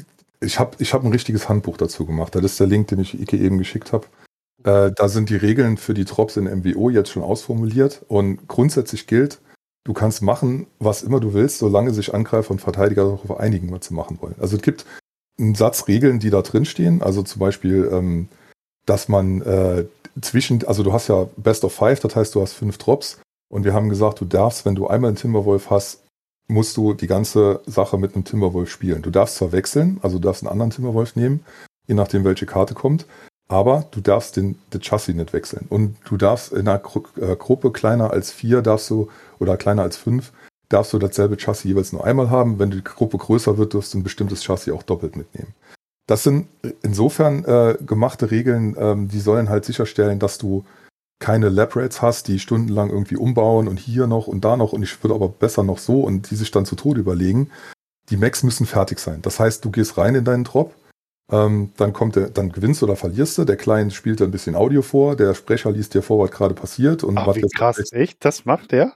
ich habe ich hab ein richtiges Handbuch dazu gemacht. Das ist der Link, den ich Ike eben geschickt habe. Äh, da sind die Regeln für die Drops in MWO jetzt schon ausformuliert und grundsätzlich gilt, du kannst machen, was immer du willst, solange sich Angreifer und Verteidiger darauf einigen, was sie machen wollen. Also es gibt einen Satz Regeln, die da drin stehen. Also zum Beispiel, ähm, dass man äh, zwischen, also du hast ja Best of Five, das heißt, du hast fünf Drops und wir haben gesagt, du darfst, wenn du einmal einen Timberwolf hast, musst du die ganze Sache mit einem Timberwolf spielen. Du darfst zwar wechseln, also du darfst einen anderen Timberwolf nehmen, je nachdem welche Karte kommt, aber du darfst den, den Chassis nicht wechseln. Und du darfst in einer äh, Gruppe kleiner als vier darfst du, oder kleiner als fünf, darfst du dasselbe Chassis jeweils nur einmal haben. Wenn die Gruppe größer wird, darfst du ein bestimmtes Chassis auch doppelt mitnehmen. Das sind insofern äh, gemachte Regeln, ähm, die sollen halt sicherstellen, dass du keine Lab Rates hast, die stundenlang irgendwie umbauen und hier noch und da noch und ich würde aber besser noch so und die sich dann zu Tode überlegen. Die Max müssen fertig sein. Das heißt, du gehst rein in deinen Drop, ähm, dann kommt der, dann gewinnst du oder verlierst du. Der Client spielt dir ein bisschen Audio vor, der Sprecher liest dir vor, was gerade passiert und Ach, was wie krass, echt? Das macht der?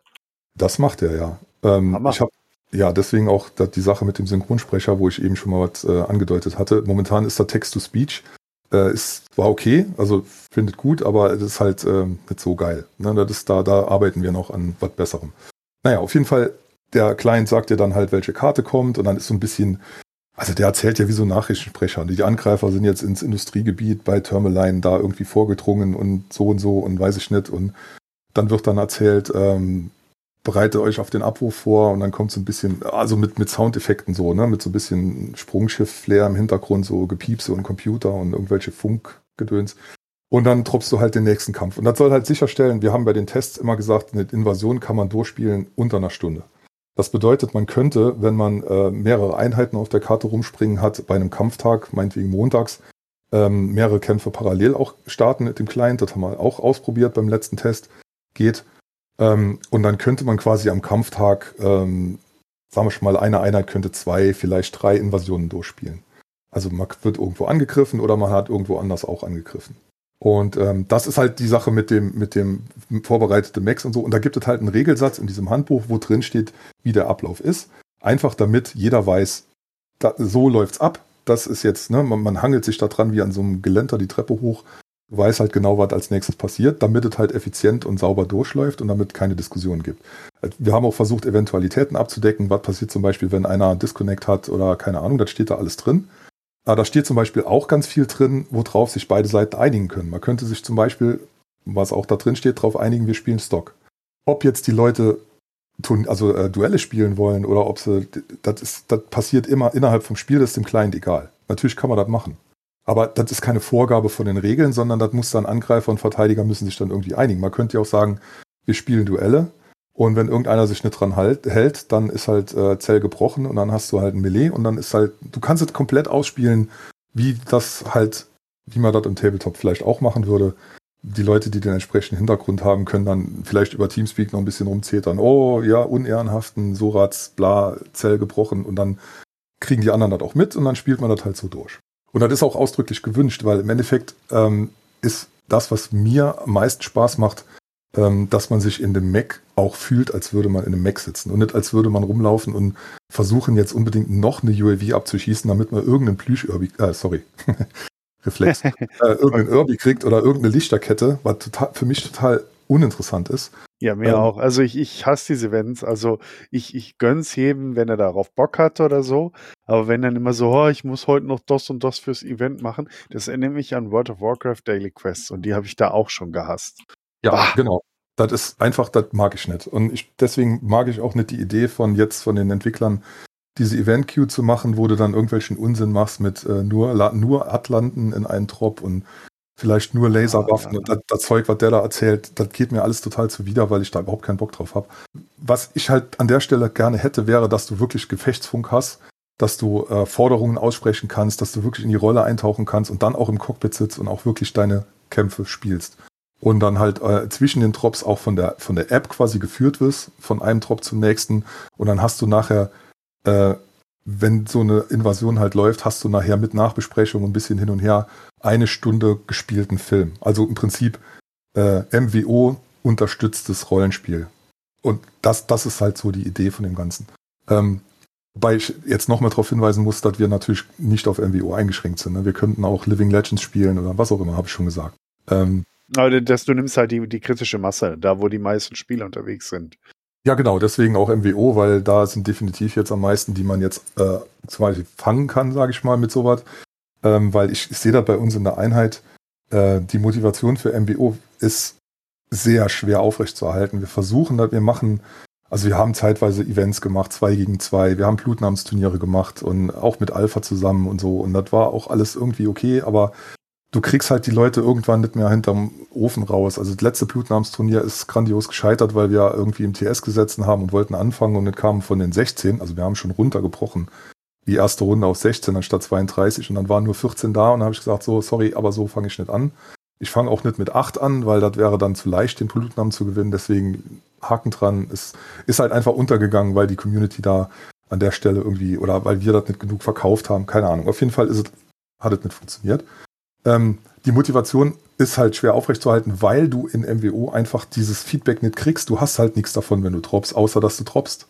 das macht er, ja. Ähm, ich habe ja deswegen auch die Sache mit dem Synchronsprecher, wo ich eben schon mal was äh, angedeutet hatte. Momentan ist da Text-to-Speech. Äh, ist, war okay, also findet gut, aber es ist halt ähm, nicht so geil. Ne? Das ist, da, da arbeiten wir noch an was Besserem. Naja, auf jeden Fall, der Client sagt dir dann halt, welche Karte kommt und dann ist so ein bisschen, also der erzählt ja wie so Nachrichtensprecher. Die Angreifer sind jetzt ins Industriegebiet bei Thermaline da irgendwie vorgedrungen und so und so und weiß ich nicht. Und dann wird dann erzählt, ähm, bereitet euch auf den Abwurf vor und dann kommt so ein bisschen, also mit, mit Soundeffekten so, ne, mit so ein bisschen Sprungschiff-Flair im Hintergrund, so Gepiepse und Computer und irgendwelche Funkgedöns. Und dann droppst du halt den nächsten Kampf. Und das soll halt sicherstellen, wir haben bei den Tests immer gesagt, eine Invasion kann man durchspielen unter einer Stunde. Das bedeutet, man könnte, wenn man äh, mehrere Einheiten auf der Karte rumspringen hat, bei einem Kampftag, meinetwegen montags, ähm, mehrere Kämpfe parallel auch starten mit dem Client. Das haben wir auch ausprobiert beim letzten Test. Geht. Ähm, und dann könnte man quasi am Kampftag, ähm, sagen wir schon mal, eine Einheit könnte zwei, vielleicht drei Invasionen durchspielen. Also man wird irgendwo angegriffen oder man hat irgendwo anders auch angegriffen. Und ähm, das ist halt die Sache mit dem, mit dem vorbereiteten Max und so. Und da gibt es halt einen Regelsatz in diesem Handbuch, wo drin steht, wie der Ablauf ist. Einfach damit jeder weiß, da, so läuft's ab. Das ist jetzt, ne, man, man hangelt sich da dran wie an so einem Geländer die Treppe hoch. Du weißt halt genau, was als nächstes passiert, damit es halt effizient und sauber durchläuft und damit keine Diskussionen gibt. Wir haben auch versucht, Eventualitäten abzudecken. Was passiert zum Beispiel, wenn einer Disconnect hat oder keine Ahnung, das steht da alles drin. Aber da steht zum Beispiel auch ganz viel drin, worauf sich beide Seiten einigen können. Man könnte sich zum Beispiel, was auch da drin steht, darauf einigen, wir spielen Stock. Ob jetzt die Leute also äh, Duelle spielen wollen oder ob sie, das ist, das passiert immer innerhalb vom Spiel, das ist dem Client egal. Natürlich kann man das machen. Aber das ist keine Vorgabe von den Regeln, sondern das muss dann Angreifer und Verteidiger müssen sich dann irgendwie einigen. Man könnte ja auch sagen, wir spielen Duelle und wenn irgendeiner sich nicht dran halt, hält, dann ist halt äh, Zell gebrochen und dann hast du halt ein Melee und dann ist halt, du kannst es komplett ausspielen, wie das halt, wie man das im Tabletop vielleicht auch machen würde. Die Leute, die den entsprechenden Hintergrund haben, können dann vielleicht über Teamspeak noch ein bisschen rumzetern. Oh, ja, unehrenhaften, Sorats, bla, Zell gebrochen und dann kriegen die anderen das auch mit und dann spielt man das halt so durch. Und das ist auch ausdrücklich gewünscht, weil im Endeffekt ähm, ist das, was mir am meisten Spaß macht, ähm, dass man sich in dem Mac auch fühlt, als würde man in einem Mac sitzen und nicht als würde man rumlaufen und versuchen jetzt unbedingt noch eine UAV abzuschießen, damit man irgendeinen plüsch äh, sorry, Reflex, äh, irgendeinen Irby kriegt oder irgendeine Lichterkette, was total, für mich total uninteressant ist. Ja, mir Ähm. auch. Also ich, ich hasse diese Events. Also ich, ich gönn's jedem, wenn er darauf Bock hat oder so. Aber wenn dann immer so, oh, ich muss heute noch das und das fürs Event machen, das erinnert mich an World of Warcraft Daily Quests und die habe ich da auch schon gehasst. Ja, Bah. genau. Das ist einfach, das mag ich nicht. Und ich, deswegen mag ich auch nicht die Idee von jetzt von den Entwicklern, diese Event-Queue zu machen, wo du dann irgendwelchen Unsinn machst mit äh, nur, nur Atlanten in einen Trop und vielleicht nur Laserwaffen Ah, ja. und das, das Zeug, was der da erzählt, das geht mir alles total zuwider, weil ich da überhaupt keinen Bock drauf habe. Was ich halt an der Stelle gerne hätte, wäre, dass du wirklich Gefechtsfunk hast, dass du äh, Forderungen aussprechen kannst, dass du wirklich in die Rolle eintauchen kannst und dann auch im Cockpit sitzt und auch wirklich deine Kämpfe spielst. Und dann halt äh, zwischen den Drops auch von der, von der App quasi geführt wirst, von einem Drop zum nächsten. Und dann hast du nachher, äh, wenn so eine Invasion halt läuft, hast du nachher mit Nachbesprechung ein bisschen hin und her eine Stunde gespielten Film. Also im Prinzip äh, MWO unterstütztes Rollenspiel. Und das, das ist halt so die Idee von dem Ganzen. Ähm, wobei ich jetzt nochmal darauf hinweisen muss, dass wir natürlich nicht auf MWO eingeschränkt sind. Ne? Wir könnten auch Living Legends spielen oder was auch immer, habe ich schon gesagt. Ähm, Aber das, du nimmst halt die, die kritische Masse, da wo die meisten Spieler unterwegs sind. Ja, genau, deswegen auch MWO, weil da sind definitiv jetzt am meisten, die man jetzt äh, zum Beispiel fangen kann, sage ich mal, mit sowas. Ähm, weil ich, ich sehe da bei uns in der Einheit, äh, die Motivation für MWO ist sehr schwer aufrechtzuerhalten. Wir versuchen wir machen, also wir haben zeitweise Events gemacht, zwei gegen zwei, wir haben Blutnamensturniere gemacht und auch mit Alpha zusammen und so. Und das war auch alles irgendwie okay, aber du kriegst halt die Leute irgendwann nicht mehr hinterm Ofen raus. Also das letzte Blutnamensturnier ist grandios gescheitert, weil wir irgendwie im TS gesetzen haben und wollten anfangen und dann kamen von den 16, also wir haben schon runtergebrochen, die erste Runde auf 16 anstatt 32 und dann waren nur 14 da und habe ich gesagt, so, sorry, aber so fange ich nicht an. Ich fange auch nicht mit 8 an, weil das wäre dann zu leicht, den Blutnamen zu gewinnen. Deswegen Haken dran. Es ist halt einfach untergegangen, weil die Community da an der Stelle irgendwie oder weil wir das nicht genug verkauft haben. Keine Ahnung. Auf jeden Fall ist es, hat es nicht funktioniert. Ähm, die Motivation ist halt schwer aufrechtzuerhalten, weil du in MWO einfach dieses Feedback nicht kriegst. Du hast halt nichts davon, wenn du droppst, außer dass du droppst.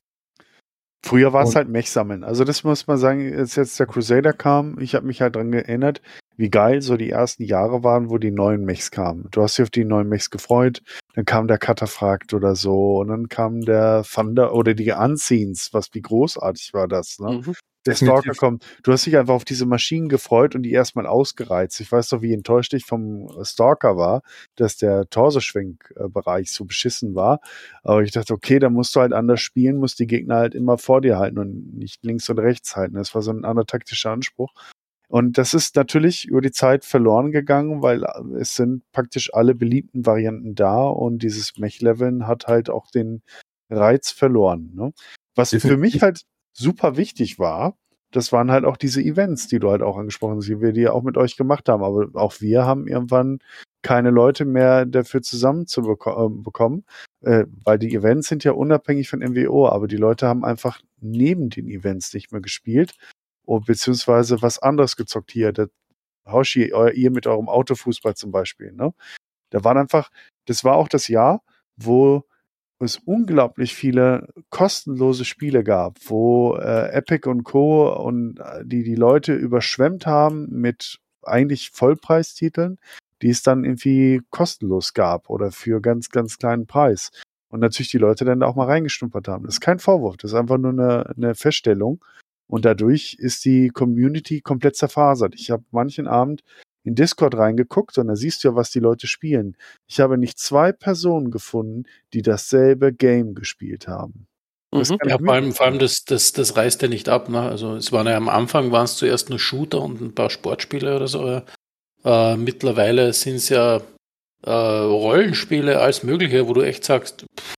Früher war es halt Mech sammeln. Also das muss man sagen, als jetzt der Crusader kam, ich habe mich halt dran erinnert, wie geil so die ersten Jahre waren, wo die neuen Mechs kamen. Du hast dich auf die neuen Mechs gefreut, dann kam der Kataphrakt oder so und dann kam der Thunder oder die Unscenes, was wie großartig war das, ne? Mhm. Der. Stalker kommt. Du hast dich einfach auf diese Maschinen gefreut und die erstmal ausgereizt. Ich weiß doch, wie enttäuscht ich vom Stalker war, dass der Torsoschwenk-Bereich so beschissen war. Aber ich dachte, okay, da musst du halt anders spielen, musst die Gegner halt immer vor dir halten und nicht links und rechts halten. Das war so ein anderer taktischer Anspruch. Und das ist natürlich über die Zeit verloren gegangen, weil es sind praktisch alle beliebten Varianten da und dieses Mech-Leveln hat halt auch den Reiz verloren. Ne? Was für mich halt super wichtig war, das waren halt auch diese Events, die du halt auch angesprochen hast, die wir die ja auch mit euch gemacht haben. Aber auch wir haben irgendwann keine Leute mehr dafür zusammenzubekommen, äh, weil die Events sind ja unabhängig von MWO, aber die Leute haben einfach neben den Events nicht mehr gespielt und beziehungsweise was anderes gezockt hier. Der Hoshi, ihr mit eurem Autofußball zum Beispiel. Ne? Da waren einfach, das war auch das Jahr, wo es unglaublich viele kostenlose Spiele gab, wo äh, Epic und Co. und äh, die die Leute überschwemmt haben mit eigentlich Vollpreistiteln, die es dann irgendwie kostenlos gab oder für ganz, ganz kleinen Preis. Und natürlich die Leute dann da auch mal reingeschnuppert haben. Das ist kein Vorwurf, das ist einfach nur eine, eine Feststellung. Und dadurch ist die Community komplett zerfasert. Ich habe manchen Abend in Discord reingeguckt und da siehst du ja, was die Leute spielen. Ich habe nicht zwei Personen gefunden, die dasselbe Game gespielt haben. Mhm. Ja, vor allem, vor allem das, das, das reißt ja nicht ab. Ne? Also es waren ja am Anfang waren es zuerst nur Shooter und ein paar Sportspiele oder so. Äh, mittlerweile sind es ja äh, Rollenspiele, alles Mögliche, wo du echt sagst, pff,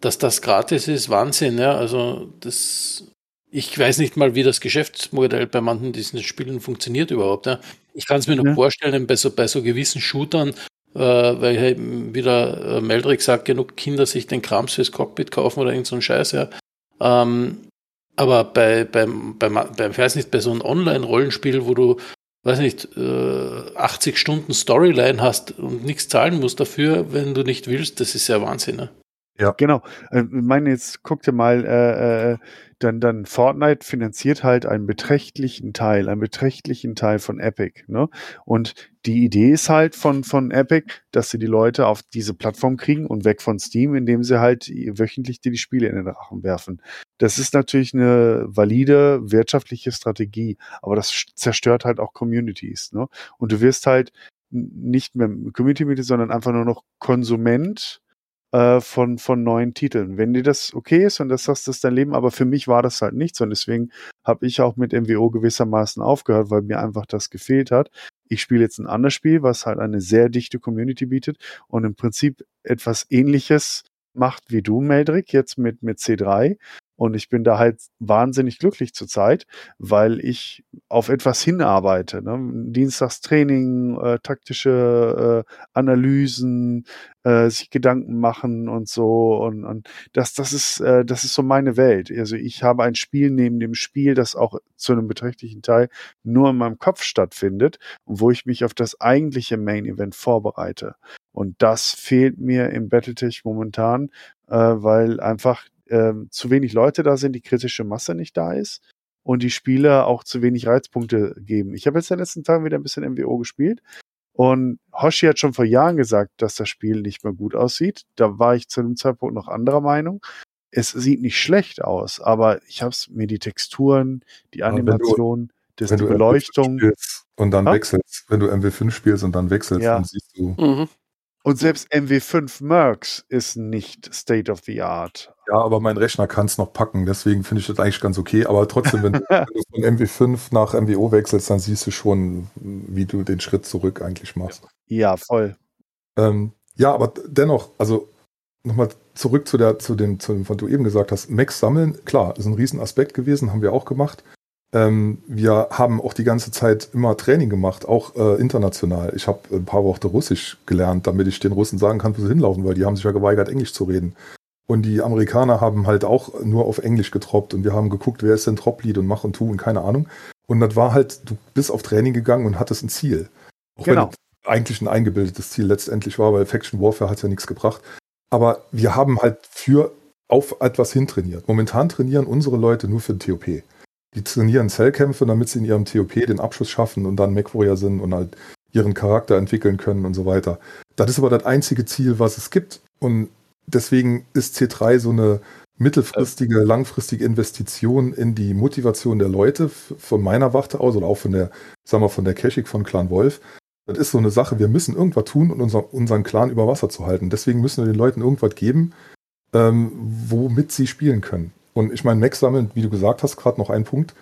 dass das gratis ist, Wahnsinn. Ja? Also das, ich weiß nicht mal, wie das Geschäftsmodell bei manchen diesen Spielen funktioniert überhaupt. Ja? Ich kann es mir noch Ja. vorstellen, bei so, bei so gewissen Shootern, äh, weil eben wieder äh, Meldrick sagt, genug Kinder sich den Krams fürs Cockpit kaufen oder irgend so ein Scheiß, ja. Ähm, aber bei, beim, beim, beim, ich weiß nicht, bei so einem Online-Rollenspiel, wo du, weiß nicht, äh, 80 Stunden Storyline hast und nichts zahlen musst dafür, wenn du nicht willst, das ist ja Wahnsinn. Ne? Genau. Äh, Ich meine, jetzt guck dir mal äh, äh, dann, dann Fortnite finanziert halt einen beträchtlichen Teil, einen beträchtlichen Teil von Epic. Ne? Und die Idee ist halt von, von Epic, dass sie die Leute auf diese Plattform kriegen und weg von Steam, indem sie halt wöchentlich die, die Spiele in den Rachen werfen. Das ist natürlich eine valide wirtschaftliche Strategie, aber das zerstört halt auch Communities. Ne? Und du wirst halt nicht mehr Community-Mitglied, sondern einfach nur noch Konsument äh, von, von neuen Titeln. Wenn dir das okay ist und das sagst, das ist dein Leben, aber für mich war das halt nichts und deswegen habe ich auch mit MWO gewissermaßen aufgehört, weil mir einfach das gefehlt hat. Ich spiele jetzt ein anderes Spiel, was halt eine sehr dichte Community bietet und im Prinzip etwas ähnliches macht wie du, Meldrick, jetzt mit, mit C3. Und ich bin da halt wahnsinnig glücklich zurzeit, weil ich auf etwas hinarbeite. Ne? Dienstagstraining, äh, taktische äh, Analysen, äh, sich Gedanken machen und so. Und, und das, das ist, äh, das ist so meine Welt. Also ich habe ein Spiel neben dem Spiel, das auch zu einem beträchtlichen Teil nur in meinem Kopf stattfindet und wo ich mich auf das eigentliche Main Event vorbereite. Und das fehlt mir im Battletech momentan, äh, weil einfach ähm, zu wenig Leute da sind, die kritische Masse nicht da ist und die Spieler auch zu wenig Reizpunkte geben. Ich habe jetzt in den letzten Tagen wieder ein bisschen MWO gespielt und Hoshi hat schon vor Jahren gesagt, dass das Spiel nicht mehr gut aussieht. Da war ich zu dem Zeitpunkt noch anderer Meinung. Es sieht nicht schlecht aus, aber ich habe mir die Texturen, die Animation, das, die Beleuchtung. Und dann ha? wechselst, wenn du MW5 spielst und dann wechselst, ja. dann siehst du. Mhm. Und selbst MW5 Mercs ist nicht State of the Art. Ja, aber mein Rechner kann es noch packen, deswegen finde ich das eigentlich ganz okay. Aber trotzdem, wenn du, von MW5 nach MWO wechselst, dann siehst du schon, wie du den Schritt zurück eigentlich machst. Ja, voll. Ähm, ja, aber dennoch, also nochmal zurück zu der, zu dem, zu dem, was du eben gesagt hast. Max sammeln, klar, ist ein Riesenaspekt gewesen, haben wir auch gemacht. Ähm, wir haben auch die ganze Zeit immer Training gemacht, auch äh, international. Ich habe ein paar Worte Russisch gelernt, damit ich den Russen sagen kann, wo sie hinlaufen, weil die haben sich ja geweigert, Englisch zu reden. Und die Amerikaner haben halt auch nur auf Englisch getroppt und wir haben geguckt, wer ist denn Top-Lead und mach und tu und keine Ahnung. Und das war halt, du bist auf Training gegangen und hattest ein Ziel. Auch genau. wenn eigentlich ein eingebildetes Ziel letztendlich war, weil Faction Warfare hat ja nichts gebracht. Aber wir haben halt für auf etwas hintrainiert. Momentan trainieren unsere Leute nur für den TOP. Die trainieren Zellkämpfe, damit sie in ihrem TOP den Abschuss schaffen und dann MacWarrior sind und halt ihren Charakter entwickeln können und so weiter. Das ist aber das einzige Ziel, was es gibt. Und deswegen ist C3 so eine mittelfristige, langfristige Investition in die Motivation der Leute von meiner Warte aus oder auch von der, sagen wir, von der Cashik von Clan Wolf. Das ist so eine Sache, wir müssen irgendwas tun, um unser, unseren Clan über Wasser zu halten. Deswegen müssen wir den Leuten irgendwas geben, ähm, womit sie spielen können. Und ich meine, Max sammeln, wie du gesagt hast, gerade noch ein Punkt,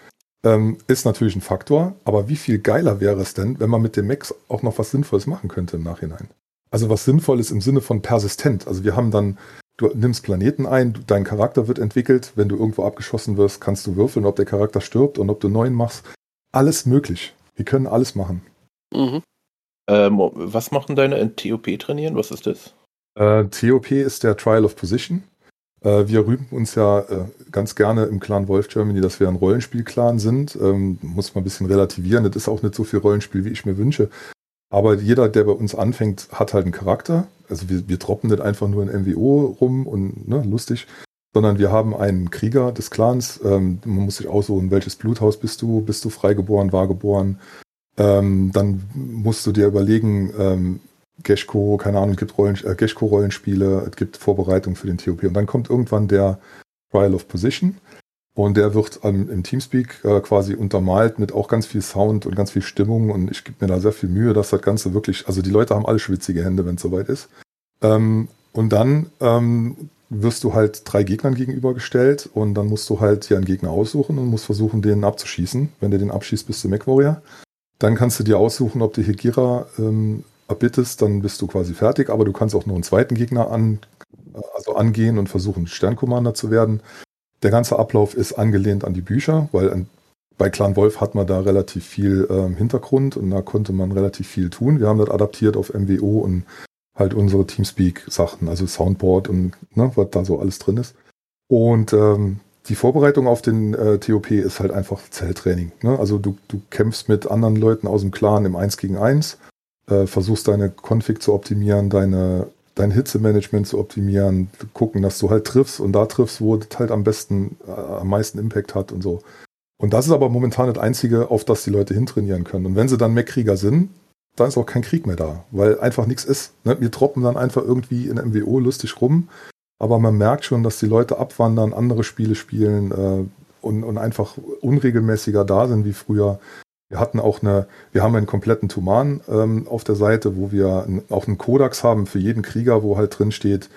ähm, ist natürlich ein Faktor. Aber wie viel geiler wäre es denn, wenn man mit dem Max auch noch was Sinnvolles machen könnte im Nachhinein? Also was Sinnvolles im Sinne von persistent. Also wir haben dann, du nimmst Planeten ein, dein Charakter wird entwickelt. Wenn du irgendwo abgeschossen wirst, kannst du würfeln, ob der Charakter stirbt und ob du neuen machst. Alles möglich. Wir können alles machen. Mhm. Ähm, was machen deine TOP trainieren? Was ist das? Äh, TOP ist der Trial of Position. Äh, wir rühmen uns ja äh, ganz gerne im Clan Wolf Germany, dass wir ein Rollenspiel-Clan sind. Ähm, muss man ein bisschen relativieren. Das ist auch nicht so viel Rollenspiel, wie ich mir wünsche. Aber jeder, der bei uns anfängt, hat halt einen Charakter. Also wir, wir droppen nicht einfach nur in MWO rum und ne, lustig, sondern wir haben einen Krieger des Clans. Ähm, man muss sich aussuchen, welches Bluthaus bist du? Bist du freigeboren, wahrgeboren? Ähm, dann musst du dir überlegen, ähm, Geshko, keine Ahnung, es gibt Rollen, äh, Geshko-Rollenspiele, es gibt Vorbereitungen für den TOP. Und dann kommt irgendwann der Trial of Position. Und der wird ähm, im Teamspeak äh, quasi untermalt mit auch ganz viel Sound und ganz viel Stimmung. Und ich gebe mir da sehr viel Mühe, dass das Ganze wirklich, also die Leute haben alle schwitzige Hände, wenn es soweit ist. Ähm, und dann ähm, wirst du halt drei Gegnern gegenübergestellt und dann musst du halt hier einen Gegner aussuchen und musst versuchen, den abzuschießen. Wenn du den abschießt, bist du MacWarrior. Dann kannst du dir aussuchen, ob du Hegira ähm, erbittest, dann bist du quasi fertig, aber du kannst auch noch einen zweiten Gegner an, also angehen und versuchen, Sternkommander zu werden. Der ganze Ablauf ist angelehnt an die Bücher, weil an, bei Clan Wolf hat man da relativ viel ähm, Hintergrund und da konnte man relativ viel tun. Wir haben das adaptiert auf MWO und halt unsere Teamspeak-Sachen, also Soundboard und ne, was da so alles drin ist. Und ähm, die Vorbereitung auf den äh, TOP ist halt einfach Zelltraining. Ne? Also du, du kämpfst mit anderen Leuten aus dem Clan im 1 gegen 1 äh, versuchst deine Config zu optimieren, deine dein Hitzemanagement zu optimieren, gucken, dass du halt triffst und da triffst, wo das halt am besten, äh, am meisten Impact hat und so. Und das ist aber momentan das Einzige, auf das die Leute hintrainieren können. Und wenn sie dann Mech-Krieger sind, dann ist auch kein Krieg mehr da, weil einfach nichts ist. Ne? Wir troppen dann einfach irgendwie in MWO lustig rum, aber man merkt schon, dass die Leute abwandern, andere Spiele spielen äh, und, und einfach unregelmäßiger da sind wie früher. Wir hatten auch eine, wir haben einen kompletten Tuman ähm, auf der Seite, wo wir ein, auch einen Kodax haben für jeden Krieger, wo halt drin steht,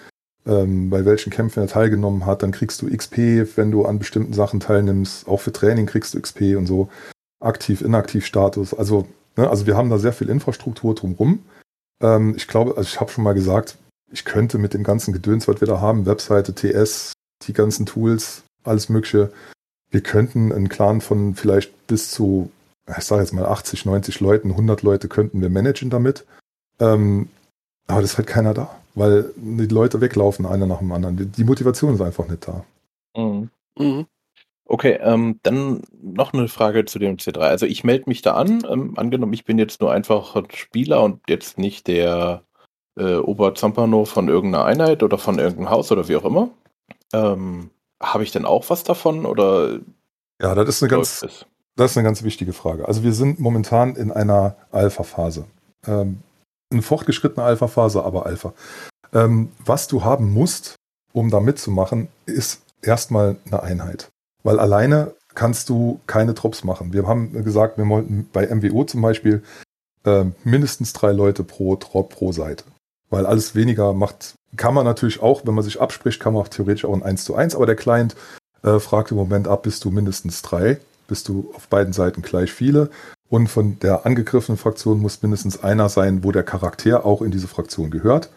ähm, bei welchen Kämpfen er teilgenommen hat. Dann kriegst du XP, wenn du an bestimmten Sachen teilnimmst. Auch für Training kriegst du XP und so. Aktiv, inaktiv Status. Also, ne, also wir haben da sehr viel Infrastruktur drumrum. Ähm, ich glaube, also ich habe schon mal gesagt, ich könnte mit dem ganzen Gedöns, was wir da haben, Webseite, TS, die ganzen Tools, alles Mögliche, wir könnten einen Clan von vielleicht bis zu ich sage jetzt mal 80, 90 Leuten, 100 Leute könnten wir managen damit. Ähm, aber das ist halt keiner da, weil die Leute weglaufen, einer nach dem anderen. Die Motivation ist einfach nicht da. Mhm. Mhm. Okay, ähm, dann noch eine Frage zu dem C3. Also ich melde mich da an. Ähm, angenommen, ich bin jetzt nur einfach Spieler und jetzt nicht der äh, Oberzampano von irgendeiner Einheit oder von irgendeinem Haus oder wie auch immer. Ähm, Habe ich denn auch was davon oder? Ja, das ist eine ganz, es? Das ist eine ganz wichtige Frage. Also wir sind momentan in einer Alpha-Phase. Ähm, eine fortgeschrittene Alpha-Phase, aber Alpha. Ähm, was du haben musst, um da mitzumachen, ist erstmal eine Einheit. Weil alleine kannst du keine Drops machen. Wir haben gesagt, wir wollten bei MWO zum Beispiel äh, mindestens drei Leute pro Drop pro Seite. Weil alles weniger macht, kann man natürlich auch, wenn man sich abspricht, kann man auch theoretisch auch ein 1 zu 1, aber der Client äh, fragt im Moment ab, bist du mindestens drei bist du auf beiden Seiten gleich viele. Und von der angegriffenen Fraktion muss mindestens einer sein, wo der Charakter auch in diese Fraktion gehört.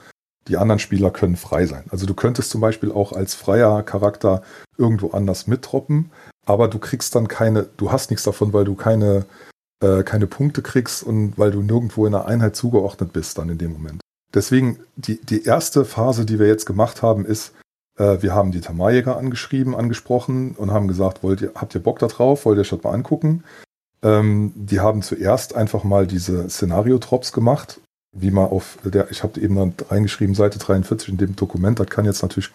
Die anderen Spieler können frei sein. Also du könntest zum Beispiel auch als freier Charakter irgendwo anders mittroppen, aber du kriegst dann keine, du hast nichts davon, weil du keine, äh, keine Punkte kriegst und weil du nirgendwo in einer Einheit zugeordnet bist dann in dem Moment. Deswegen die, die erste Phase, die wir jetzt gemacht haben, ist, wir haben die Tamarjäger angeschrieben, angesprochen und haben gesagt, wollt ihr, habt ihr Bock da drauf? Wollt ihr das mal angucken? Ähm, die haben zuerst einfach mal diese Szenario-Drops gemacht, wie man auf der, ich habe eben dann reingeschrieben, Seite 43 in dem Dokument, das kann jetzt natürlich,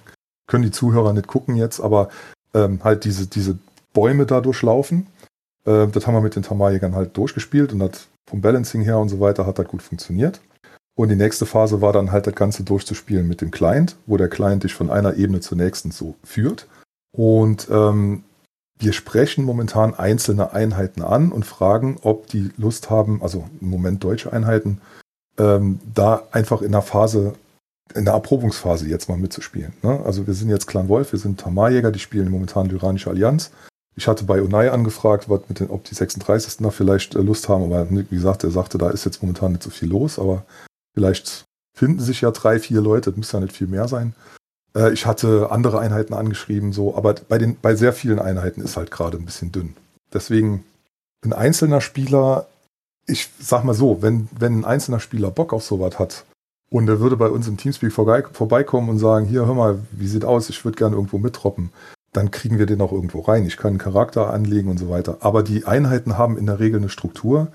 können die Zuhörer nicht gucken jetzt, aber ähm, halt diese, diese Bäume da durchlaufen. Äh, das haben wir mit den Tamarjägern halt durchgespielt und das vom Balancing her und so weiter hat das gut funktioniert. Und die nächste Phase war dann halt das Ganze durchzuspielen mit dem Client, wo der Client dich von einer Ebene zur nächsten so führt. Und ähm, wir sprechen momentan einzelne Einheiten an und fragen, ob die Lust haben, also im Moment deutsche Einheiten, ähm, da einfach in der Phase, in der Erprobungsphase jetzt mal mitzuspielen. Ne? Also wir sind jetzt Clan Wolf, wir sind Tamarjäger, die spielen momentan Lyranische Allianz. Ich hatte bei Unai angefragt, was mit den, ob die 36. da vielleicht äh, Lust haben, aber wie gesagt, er sagte, da ist jetzt momentan nicht so viel los, aber Vielleicht finden sich ja drei, vier Leute, das muss ja nicht viel mehr sein. Äh, ich hatte andere Einheiten angeschrieben, so, aber bei, den, bei sehr vielen Einheiten ist halt gerade ein bisschen dünn. Deswegen ein einzelner Spieler, ich sag mal so, wenn, wenn ein einzelner Spieler Bock auf sowas hat und er würde bei uns im Teamspeak vorbeikommen und sagen, hier, hör mal, wie sieht aus, ich würde gerne irgendwo mittroppen, dann kriegen wir den auch irgendwo rein. Ich kann einen Charakter anlegen und so weiter. Aber die Einheiten haben in der Regel eine Struktur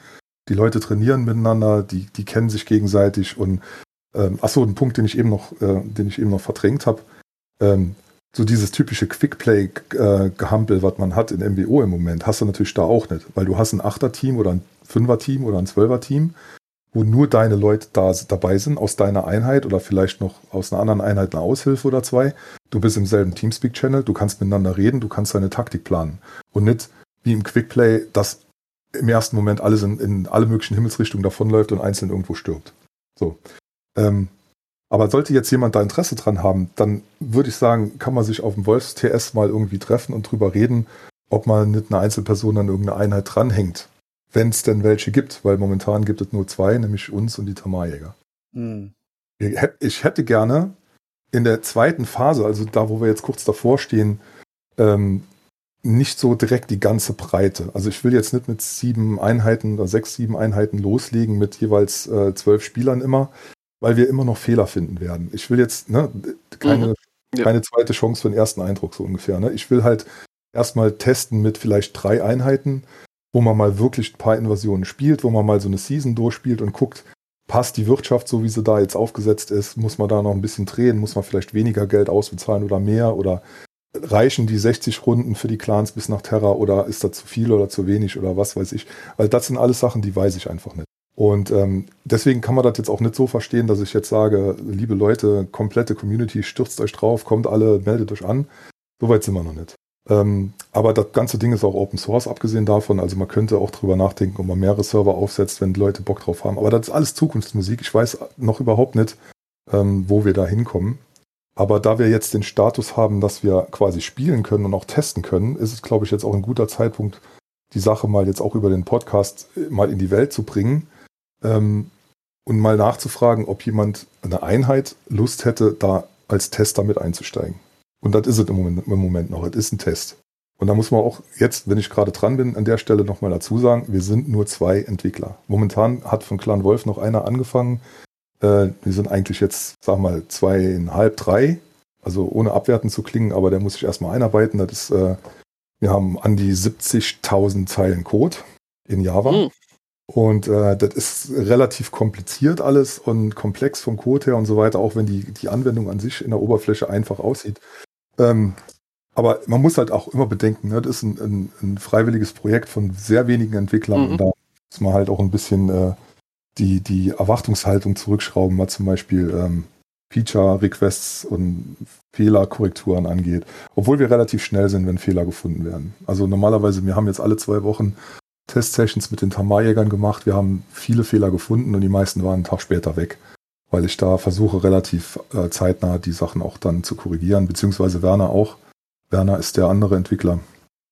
die Leute trainieren miteinander, die, die kennen sich gegenseitig und ähm, achso, ein Punkt, den ich eben noch, äh, den ich eben noch verdrängt habe, ähm, so dieses typische Quickplay-Gehampel, äh, was man hat in MWO im Moment, hast du natürlich da auch nicht, weil du hast ein Achter-Team oder ein Fünfer-Team oder ein Zwölfer-Team, wo nur deine Leute da dabei sind, aus deiner Einheit oder vielleicht noch aus einer anderen Einheit eine Aushilfe oder zwei. Du bist im selben Teamspeak-Channel, du kannst miteinander reden, du kannst deine Taktik planen. Und nicht wie im Quickplay, dass im ersten Moment alles in, in alle möglichen Himmelsrichtungen davonläuft und einzeln irgendwo stirbt. So. Ähm, aber sollte jetzt jemand da Interesse dran haben, dann würde ich sagen, kann man sich auf dem Wolfs-TS mal irgendwie treffen und drüber reden, ob man nicht eine Einzelperson an irgendeine Einheit dranhängt. Wenn es denn welche gibt, weil momentan gibt es nur zwei, nämlich uns und die Tamarjäger. Hm. Ich hätte gerne in der zweiten Phase, also da, wo wir jetzt kurz davor stehen, ähm, nicht so direkt die ganze Breite. Also ich will jetzt nicht mit sieben Einheiten oder sechs, sieben Einheiten loslegen mit jeweils äh, zwölf Spielern immer, weil wir immer noch Fehler finden werden. Ich will jetzt ne, keine, mhm. ja. keine zweite Chance für den ersten Eindruck so ungefähr. Ne? Ich will halt erstmal testen mit vielleicht drei Einheiten, wo man mal wirklich ein paar Invasionen spielt, wo man mal so eine Season durchspielt und guckt, passt die Wirtschaft so, wie sie da jetzt aufgesetzt ist? Muss man da noch ein bisschen drehen? Muss man vielleicht weniger Geld ausbezahlen oder mehr? Oder reichen die 60 Runden für die Clans bis nach Terra oder ist das zu viel oder zu wenig oder was weiß ich? Weil das sind alles Sachen, die weiß ich einfach nicht. Und ähm, deswegen kann man das jetzt auch nicht so verstehen, dass ich jetzt sage, liebe Leute, komplette Community, stürzt euch drauf, kommt alle, meldet euch an. Soweit sind wir noch nicht. Ähm, aber das ganze Ding ist auch Open Source, abgesehen davon. Also man könnte auch drüber nachdenken, ob man mehrere Server aufsetzt, wenn Leute Bock drauf haben. Aber das ist alles Zukunftsmusik. Ich weiß noch überhaupt nicht, ähm, wo wir da hinkommen. Aber da wir jetzt den Status haben, dass wir quasi spielen können und auch testen können, ist es, glaube ich, jetzt auch ein guter Zeitpunkt, die Sache mal jetzt auch über den Podcast äh, mal in die Welt zu bringen ähm, und mal nachzufragen, ob jemand eine Einheit Lust hätte, da als Tester mit einzusteigen. Und das ist es im Moment, im Moment noch. Es ist ein Test. Und da muss man auch jetzt, wenn ich gerade dran bin, an der Stelle nochmal dazu sagen, wir sind nur zwei Entwickler. Momentan hat von Clan Wolf noch einer angefangen. Äh, wir sind eigentlich jetzt, sag mal, zweieinhalb, drei. Also ohne abwertend zu klingen, aber der muss sich erstmal einarbeiten. Das ist, äh, wir haben an die 70.000 Zeilen Code in Java. Mhm. Und äh, das ist relativ kompliziert alles und komplex vom Code her und so weiter, auch wenn die, die Anwendung an sich in der Oberfläche einfach aussieht. Ähm, aber man muss halt auch immer bedenken, ne, das ist ein, ein, ein freiwilliges Projekt von sehr wenigen Entwicklern mhm. und da muss man halt auch ein bisschen äh, die, die Erwartungshaltung zurückschrauben, was zum Beispiel ähm, Feature-Requests und Fehlerkorrekturen angeht. Obwohl wir relativ schnell sind, wenn Fehler gefunden werden. Also normalerweise, wir haben jetzt alle zwei Wochen Test-Sessions mit den Tamarjägern gemacht. Wir haben viele Fehler gefunden und die meisten waren einen Tag später weg, weil ich da versuche, relativ äh, zeitnah die Sachen auch dann zu korrigieren, beziehungsweise Werner auch. Werner ist der andere Entwickler,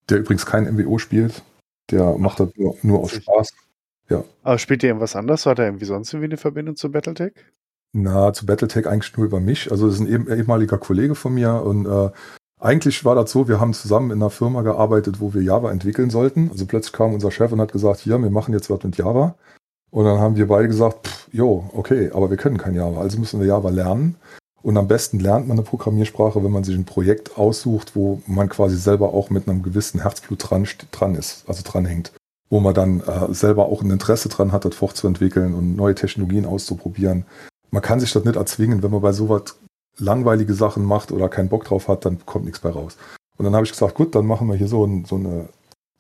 der übrigens kein MWO spielt. Der macht das nur, nur aus Spaß. Ja. Aber spielt der irgendwas anders? Hat er irgendwie sonst irgendwie eine Verbindung zu Battletech? Na, zu Battletech eigentlich nur über mich. Also das ist ein ehemaliger Kollege von mir und äh, eigentlich war das so, wir haben zusammen in einer Firma gearbeitet, wo wir Java entwickeln sollten. Also plötzlich kam unser Chef und hat gesagt, hier, wir machen jetzt was mit Java. Und dann haben wir beide gesagt, pff, jo, okay, aber wir können kein Java, also müssen wir Java lernen. Und am besten lernt man eine Programmiersprache, wenn man sich ein Projekt aussucht, wo man quasi selber auch mit einem gewissen Herzblut dran, dran ist, also dranhängt. Wo man dann äh, selber auch ein Interesse dran hat, das fortzuentwickeln und neue Technologien auszuprobieren. Man kann sich das nicht erzwingen, wenn man bei sowas langweilige Sachen macht oder keinen Bock drauf hat, dann kommt nichts bei raus. Und dann habe ich gesagt, gut, dann machen wir hier so, ein, so eine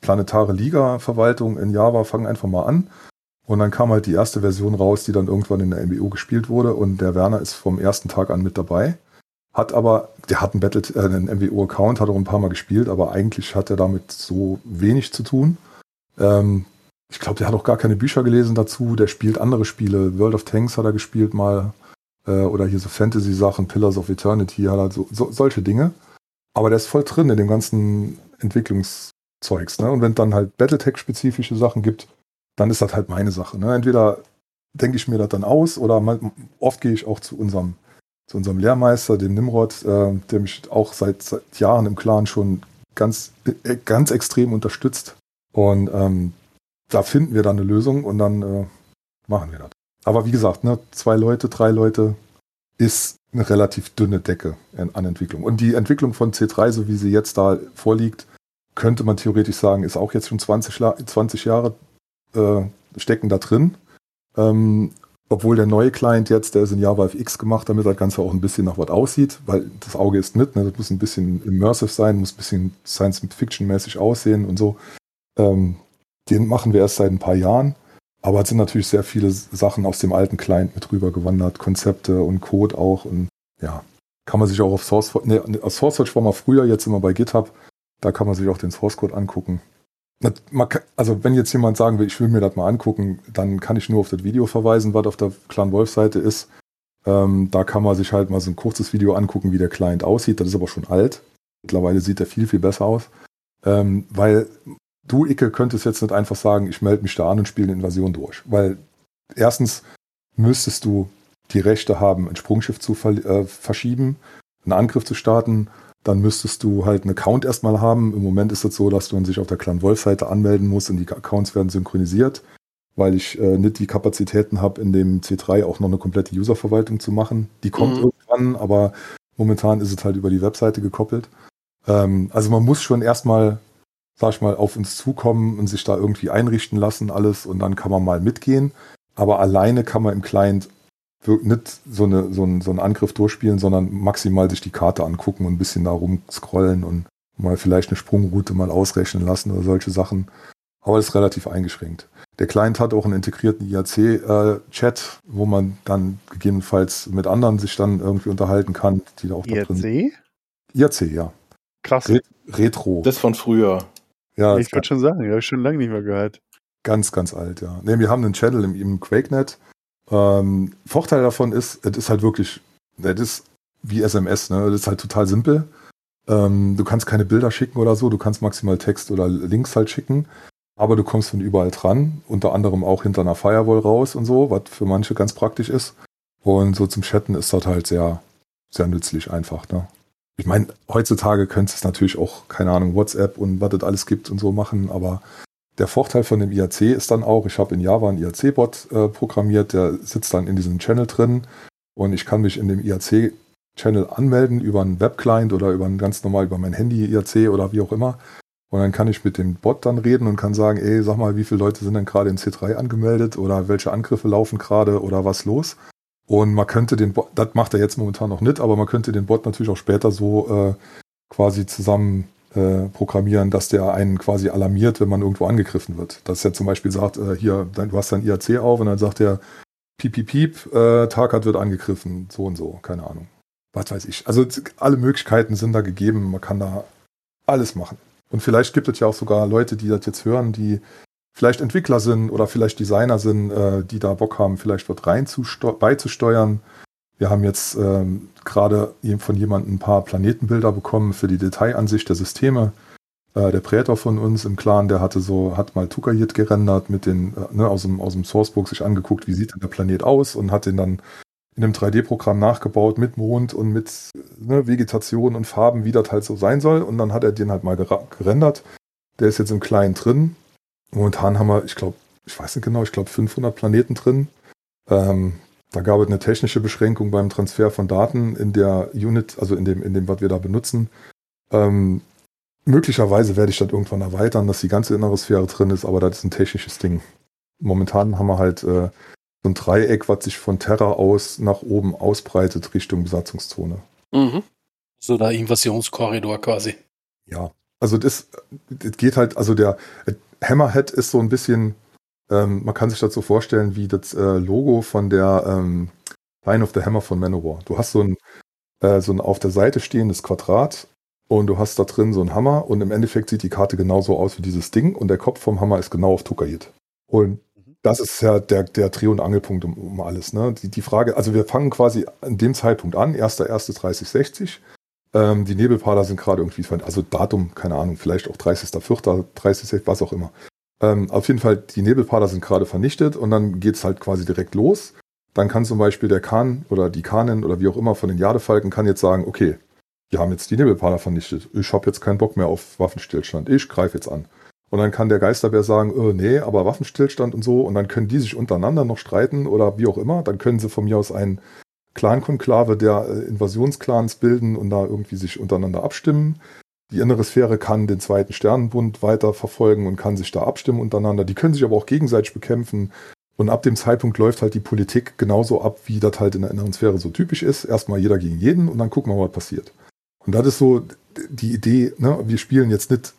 planetare Liga-Verwaltung in Java, fangen einfach mal an. Und dann kam halt die erste Version raus, die dann irgendwann in der MBO gespielt wurde. Und der Werner ist vom ersten Tag an mit dabei. Hat aber, der hat einen, äh, einen MWO-Account, hat auch ein paar Mal gespielt, aber eigentlich hat er damit so wenig zu tun. Ähm, ich glaube, der hat auch gar keine Bücher gelesen dazu. Der spielt andere Spiele. World of Tanks hat er gespielt mal äh, oder hier so Fantasy-Sachen, Pillars of Eternity, halt so, so, solche Dinge. Aber der ist voll drin in dem ganzen Entwicklungszeugs. Ne? Und wenn dann halt Battletech-spezifische Sachen gibt, dann ist das halt meine Sache. Ne? Entweder denke ich mir das dann aus oder mal, oft gehe ich auch zu unserem, zu unserem Lehrmeister, dem Nimrod, äh, der mich auch seit, seit Jahren im Clan schon ganz, äh, ganz extrem unterstützt. Und ähm, da finden wir dann eine Lösung und dann äh, machen wir das. Aber wie gesagt, ne, zwei Leute, drei Leute ist eine relativ dünne Decke an Entwicklung. Und die Entwicklung von C3, so wie sie jetzt da vorliegt, könnte man theoretisch sagen, ist auch jetzt schon 20, 20 Jahre äh, stecken da drin. Ähm, obwohl der neue Client jetzt, der ist in Java FX gemacht, damit das Ganze auch ein bisschen nach was aussieht, weil das Auge ist mit, ne, das muss ein bisschen immersive sein, muss ein bisschen Science-Fiction-mäßig aussehen und so. Ähm, den machen wir erst seit ein paar Jahren. Aber es sind natürlich sehr viele Sachen aus dem alten Client mit rüber gewandert, Konzepte und Code auch. Und ja, kann man sich auch auf Source, ne, auf SourceForge war mal früher, jetzt immer bei GitHub. Da kann man sich auch den Source Code angucken. Also wenn jetzt jemand sagen will, ich will mir das mal angucken, dann kann ich nur auf das Video verweisen, was auf der Clan Wolf Seite ist. Ähm, da kann man sich halt mal so ein kurzes Video angucken, wie der Client aussieht. Das ist aber schon alt. Mittlerweile sieht er viel, viel besser aus. Ähm, weil du, Icke, könntest jetzt nicht einfach sagen, ich melde mich da an und spiele eine Invasion durch. Weil erstens müsstest du die Rechte haben, ein Sprungschiff zu äh, verschieben, einen Angriff zu starten. Dann müsstest du halt einen Account erstmal haben. Im Moment ist es so, dass du sich auf der Clan Wolf-Seite anmelden musst und die Accounts werden synchronisiert, weil ich äh, nicht die Kapazitäten habe, in dem C3 auch noch eine komplette Userverwaltung zu machen. Die kommt mhm. irgendwann, aber momentan ist es halt über die Webseite gekoppelt. Ähm, also man muss schon erstmal sag ich mal, auf uns zukommen und sich da irgendwie einrichten lassen, alles und dann kann man mal mitgehen. aber alleine kann man im Client nicht so, eine, so, einen, so einen Angriff durchspielen, sondern maximal sich die Karte angucken und ein bisschen da rumscrollen und mal vielleicht eine Sprungroute mal ausrechnen lassen oder solche Sachen. Aber das ist relativ eingeschränkt. Der Client hat auch einen integrierten IAC-Chat, wo man dann gegebenenfalls mit anderen sich dann irgendwie unterhalten kann, die da auch da drin IRC? IAC, ja. Krass. Re Retro. Das von früher. Ja, ich wollte schon sagen, habe ich schon lange nicht mehr gehört. Ganz, ganz alt, ja. Ne, wir haben einen Channel im, im QuakeNet. Ähm, Vorteil davon ist, es ist halt wirklich, das ist wie SMS, ne? Das ist halt total simpel. Ähm, du kannst keine Bilder schicken oder so, du kannst maximal Text oder Links halt schicken, aber du kommst von überall dran, unter anderem auch hinter einer Firewall raus und so, was für manche ganz praktisch ist. Und so zum Chatten ist das halt sehr, sehr nützlich einfach, ne? Ich meine, heutzutage könntest es natürlich auch, keine Ahnung, WhatsApp und was es alles gibt und so machen, aber der Vorteil von dem IAC ist dann auch, ich habe in Java einen IAC-Bot äh, programmiert, der sitzt dann in diesem Channel drin und ich kann mich in dem IAC-Channel anmelden über einen Webclient oder über ein ganz normal über mein Handy IAC oder wie auch immer. Und dann kann ich mit dem Bot dann reden und kann sagen, ey, sag mal, wie viele Leute sind denn gerade in C3 angemeldet oder welche Angriffe laufen gerade oder was los? Und man könnte den Bot, das macht er jetzt momentan noch nicht, aber man könnte den Bot natürlich auch später so äh, quasi zusammen äh, programmieren, dass der einen quasi alarmiert, wenn man irgendwo angegriffen wird. Dass er zum Beispiel sagt, äh, hier, du hast dein IAC auf und dann sagt er, piep, piep, piep, äh, Tarkat wird angegriffen, so und so, keine Ahnung. Was weiß ich. Also alle Möglichkeiten sind da gegeben, man kann da alles machen. Und vielleicht gibt es ja auch sogar Leute, die das jetzt hören, die vielleicht Entwickler sind oder vielleicht Designer sind, äh, die da Bock haben, vielleicht was rein zu beizusteuern. Wir haben jetzt ähm, gerade von jemandem ein paar Planetenbilder bekommen für die Detailansicht der Systeme. Äh, der Prätor von uns im Clan, der hatte so, hat mal Tukayit gerendert mit den, äh, ne, aus dem, aus dem Sourcebook sich angeguckt, wie sieht denn der Planet aus und hat den dann in einem 3D-Programm nachgebaut mit Mond und mit ne, Vegetation und Farben, wie das halt so sein soll. Und dann hat er den halt mal gerendert. Der ist jetzt im Kleinen drin. Momentan haben wir, ich glaube, ich weiß nicht genau, ich glaube 500 Planeten drin. Ähm, da gab es eine technische Beschränkung beim Transfer von Daten in der Unit, also in dem, in dem, was wir da benutzen. Ähm, möglicherweise werde ich das irgendwann erweitern, dass die ganze innere Sphäre drin ist, aber das ist ein technisches Ding. Momentan haben wir halt äh, so ein Dreieck, was sich von Terra aus nach oben ausbreitet Richtung Besatzungszone. Mhm. So der Invasionskorridor quasi. Ja, also das, das geht halt, also der Hammerhead ist so ein bisschen, ähm, man kann sich das so vorstellen wie das äh, Logo von der ähm, Line of the Hammer von Manowar. Du hast so ein, äh, so ein auf der Seite stehendes Quadrat und du hast da drin so einen Hammer und im Endeffekt sieht die Karte genauso aus wie dieses Ding und der Kopf vom Hammer ist genau auf Tukayit. Und das ist ja der, der Dreh- und Angelpunkt um, um alles. Ne? Die, die Frage, also wir fangen quasi an dem Zeitpunkt an, 1.1.3060. Ähm, die Nebelpader sind gerade irgendwie, also Datum, keine Ahnung, vielleicht auch 30.04., 30. was auch immer. Ähm, auf jeden Fall, die Nebelpader sind gerade vernichtet und dann geht's halt quasi direkt los. Dann kann zum Beispiel der Khan oder die Khanin oder wie auch immer von den Jadefalken kann jetzt sagen, okay, wir haben jetzt die Nebelpader vernichtet. Ich habe jetzt keinen Bock mehr auf Waffenstillstand. Ich greife jetzt an. Und dann kann der Geisterbär sagen, äh, nee, aber Waffenstillstand und so. Und dann können die sich untereinander noch streiten oder wie auch immer. Dann können sie von mir aus einen Clan-Konklave der äh, Invasionsclans bilden und da irgendwie sich untereinander abstimmen. Die innere Sphäre kann den zweiten Sternenbund weiter verfolgen und kann sich da abstimmen untereinander. Die können sich aber auch gegenseitig bekämpfen. Und ab dem Zeitpunkt läuft halt die Politik genauso ab, wie das halt in der inneren Sphäre so typisch ist. Erstmal jeder gegen jeden und dann gucken wir mal, was passiert. Und das ist so die Idee, ne? wir spielen jetzt nicht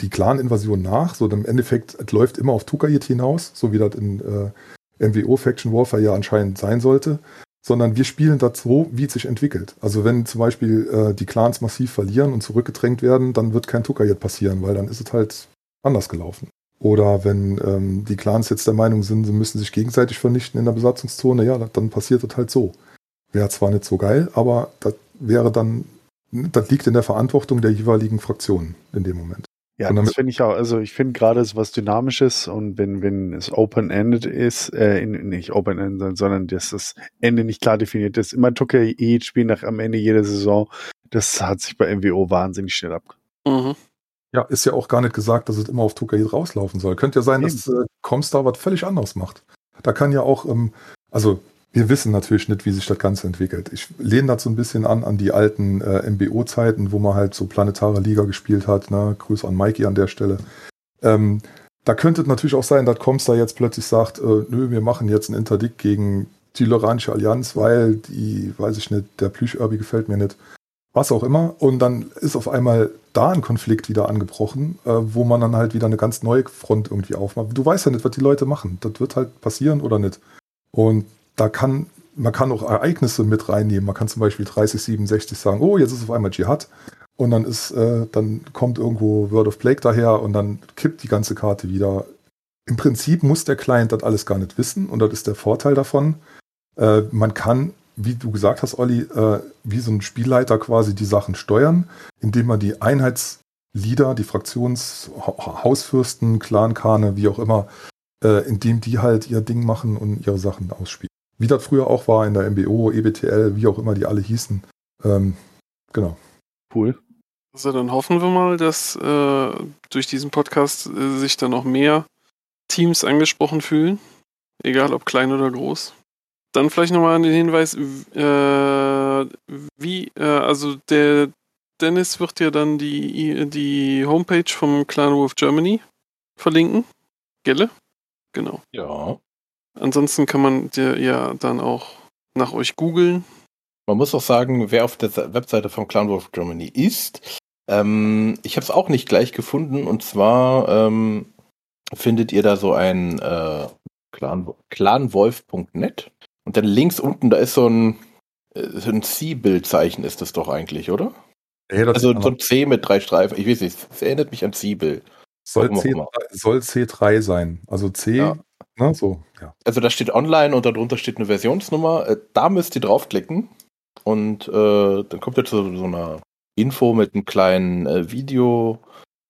die Clan-Invasion nach, sondern im Endeffekt, es läuft immer auf Tukayit hinaus, so wie das in äh, MWO Faction Warfare ja anscheinend sein sollte, sondern wir spielen so, wie es sich entwickelt. Also wenn zum Beispiel äh, die Clans massiv verlieren und zurückgedrängt werden, dann wird kein Tukayit passieren, weil dann ist es halt anders gelaufen. Oder wenn ähm, die Clans jetzt der Meinung sind, sie müssen sich gegenseitig vernichten in der Besatzungszone, ja, dann passiert das halt so. Wäre zwar nicht so geil, aber das wäre dann, das liegt in der Verantwortung der jeweiligen Fraktionen in dem Moment. Ja, Und das finde ich auch. Also ich finde gerade es was Dynamisches und wenn, wenn es open-ended ist, äh, in, nicht open-ended, sondern dass das Ende nicht klar definiert ist, immer Tucke jedes Spiel nach am Ende jeder Saison, das hat sich bei MWO wahnsinnig schnell ab. Mhm. Ja, ist ja auch gar nicht gesagt, dass es immer auf Tukayit rauslaufen soll. Könnte ja sein, dass äh, Comstar was völlig anderes macht. Da kann ja auch, ähm, also wir wissen natürlich nicht, wie sich das Ganze entwickelt. Ich lehne das so ein bisschen an an die alten äh, MBO-Zeiten, wo man halt so planetare Liga gespielt hat. Ne? Grüße an Mikey an der Stelle. Ähm, da könnte es natürlich auch sein, dass Comstar jetzt plötzlich sagt, äh, nö, wir machen jetzt ein Interdikt gegen die Loranische Allianz, weil die, weiß ich nicht, der Plüsch-Irby gefällt mir nicht. Was auch immer. Und dann ist auf einmal da ein Konflikt wieder angebrochen, äh, wo man dann halt wieder eine ganz neue Front irgendwie aufmacht. Du weißt ja nicht, was die Leute machen. Das wird halt passieren oder nicht. Und da kann, man kann auch Ereignisse mit reinnehmen. Man kann zum Beispiel 30, 67 sagen, oh, jetzt ist auf einmal Dschihad. Und dann ist, äh, dann kommt irgendwo World of Plague daher und dann kippt die ganze Karte wieder. Im Prinzip muss der Client das alles gar nicht wissen und das ist der Vorteil davon. Äh, man kann, wie du gesagt hast, Olli, äh, wie so ein Spielleiter quasi die Sachen steuern, indem man die Einheitsleader, die Fraktionshausfürsten, Clankane, wie auch immer, äh, indem die halt ihr Ding machen und ihre Sachen ausspielen. Wie das früher auch war in der MBO, EBTL, wie auch immer die alle hießen. Ähm, genau. Cool. Also dann hoffen wir mal, dass äh, durch diesen Podcast äh, sich dann noch mehr Teams angesprochen fühlen. Egal ob klein oder groß. Dann vielleicht nochmal den Hinweis, äh, wie, äh, also der Dennis wird ja dann die, die Homepage vom Clan Wolf Germany verlinken. Gelle? Genau. Ja. Ansonsten kann man ja dann auch nach euch googeln. Man muss auch sagen, wer auf der Webseite von Clan Wolf Germany ist. Ähm, ich habe es auch nicht gleich gefunden und zwar ähm, findet ihr da so ein äh, Clan, clanwolf.net und dann links unten, da ist so ein, äh, so ein C-Bild-Zeichen ist das doch eigentlich, oder? Ja, das Also so ein C mit drei Streifen. Ich weiß nicht, es erinnert mich an C-Bild. soll, C, soll C3 sein. Also C, Ja. Ne, so, ja. Also da steht online und darunter steht eine Versionsnummer. Äh, Da müsst ihr draufklicken und äh, dann kommt ihr zu so einer Info mit einem kleinen äh, Video,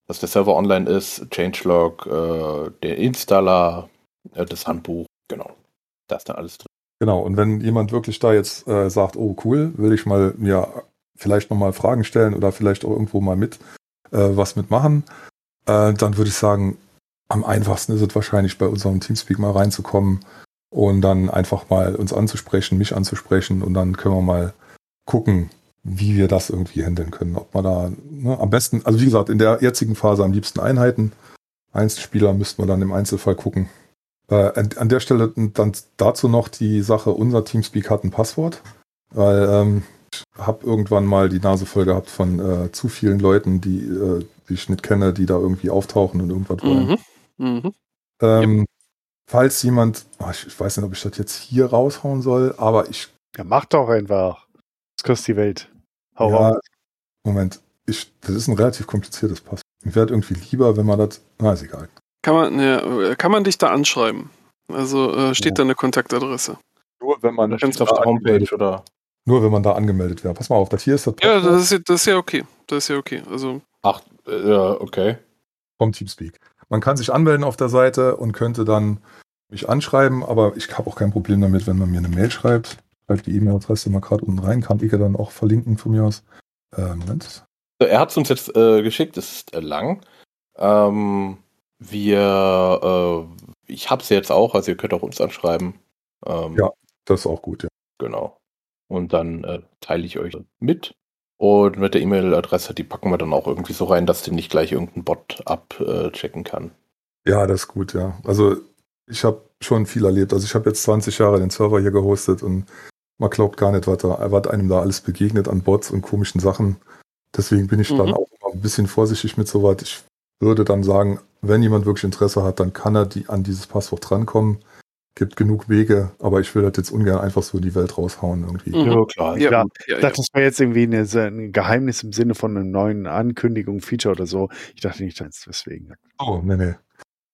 dass der Server online ist, Changelog, äh, der Installer, äh, das Handbuch, genau. Da ist dann alles drin. Genau, und wenn jemand wirklich da jetzt äh, sagt, oh cool, will ich mal mir vielleicht nochmal Fragen stellen oder vielleicht auch irgendwo mal mit was mitmachen, dann würde ich sagen, am einfachsten ist es wahrscheinlich bei unserem Teamspeak mal reinzukommen und dann einfach mal uns anzusprechen, mich anzusprechen und dann können wir mal gucken, wie wir das irgendwie handeln können. Ob man da ne, am besten, also wie gesagt, in der jetzigen Phase am liebsten Einheiten. Einzelspieler müssten wir dann im Einzelfall gucken. Äh, an, an der Stelle dann dazu noch die Sache, unser Teamspeak hat ein Passwort, weil ähm, ich habe irgendwann mal die Nase voll gehabt von äh, zu vielen Leuten, die, äh, die ich nicht kenne, die da irgendwie auftauchen und irgendwas wollen. Mhm. Mhm. Ähm, Falls jemand, oh, ich, ich weiß nicht, ob ich das jetzt hier raushauen soll, aber ich, Ja, mach doch einfach. Das kostet die Welt. Hau ja, raus. Moment, ich, das ist ein relativ kompliziertes Passwort. Mir wäre irgendwie lieber, wenn man das, na, ist egal. Kann man, ne, kann man dich da anschreiben? Also äh, steht Ja. da eine Kontaktadresse. Nur wenn man, Da steht auf der Homepage oder. nur wenn man da angemeldet wäre. Pass mal auf, das hier ist das Ja, Passwort das ist, ja- das ist ja okay. Das ist ja okay. Also, Ach, äh, ja, okay. vom Teamspeak. Man kann sich anmelden auf der Seite und könnte dann mich anschreiben, aber ich habe auch kein Problem damit, wenn man mir eine Mail schreibt. Schreibt die E-Mail-Adresse mal gerade unten rein, kann ich ja dann auch verlinken von mir aus. Äh, Moment. Er hat es uns jetzt äh, geschickt, es ist äh, lang. Ähm, wir, äh, ich hab's jetzt auch, also ihr könnt auch uns anschreiben. Ähm, Ja. Das ist auch gut, ja. Genau. Und dann äh, teile ich euch mit. Und mit der E-Mail-Adresse, die packen wir dann auch irgendwie so rein, dass den nicht gleich irgendein Bot abchecken kann. Ja, das ist gut, ja. Also ich habe schon viel erlebt. Also ich habe jetzt 20 Jahre den Server hier gehostet und man glaubt gar nicht, was, da, was einem da alles begegnet an Bots und komischen Sachen. Deswegen bin ich dann Mhm. auch immer ein bisschen vorsichtig mit sowas. Ich würde dann sagen, wenn jemand wirklich Interesse hat, dann kann er die, an dieses Passwort drankommen. Gibt genug Wege, aber ich will das jetzt ungern einfach so in die Welt raushauen irgendwie. Mhm. klar. ja, Ja, ja, Ich ja. dachte, das wäre jetzt irgendwie eine, ein Geheimnis im Sinne von einer neuen Ankündigung, Feature oder so. Ich dachte nicht, dass deswegen. Oh, nee, nee.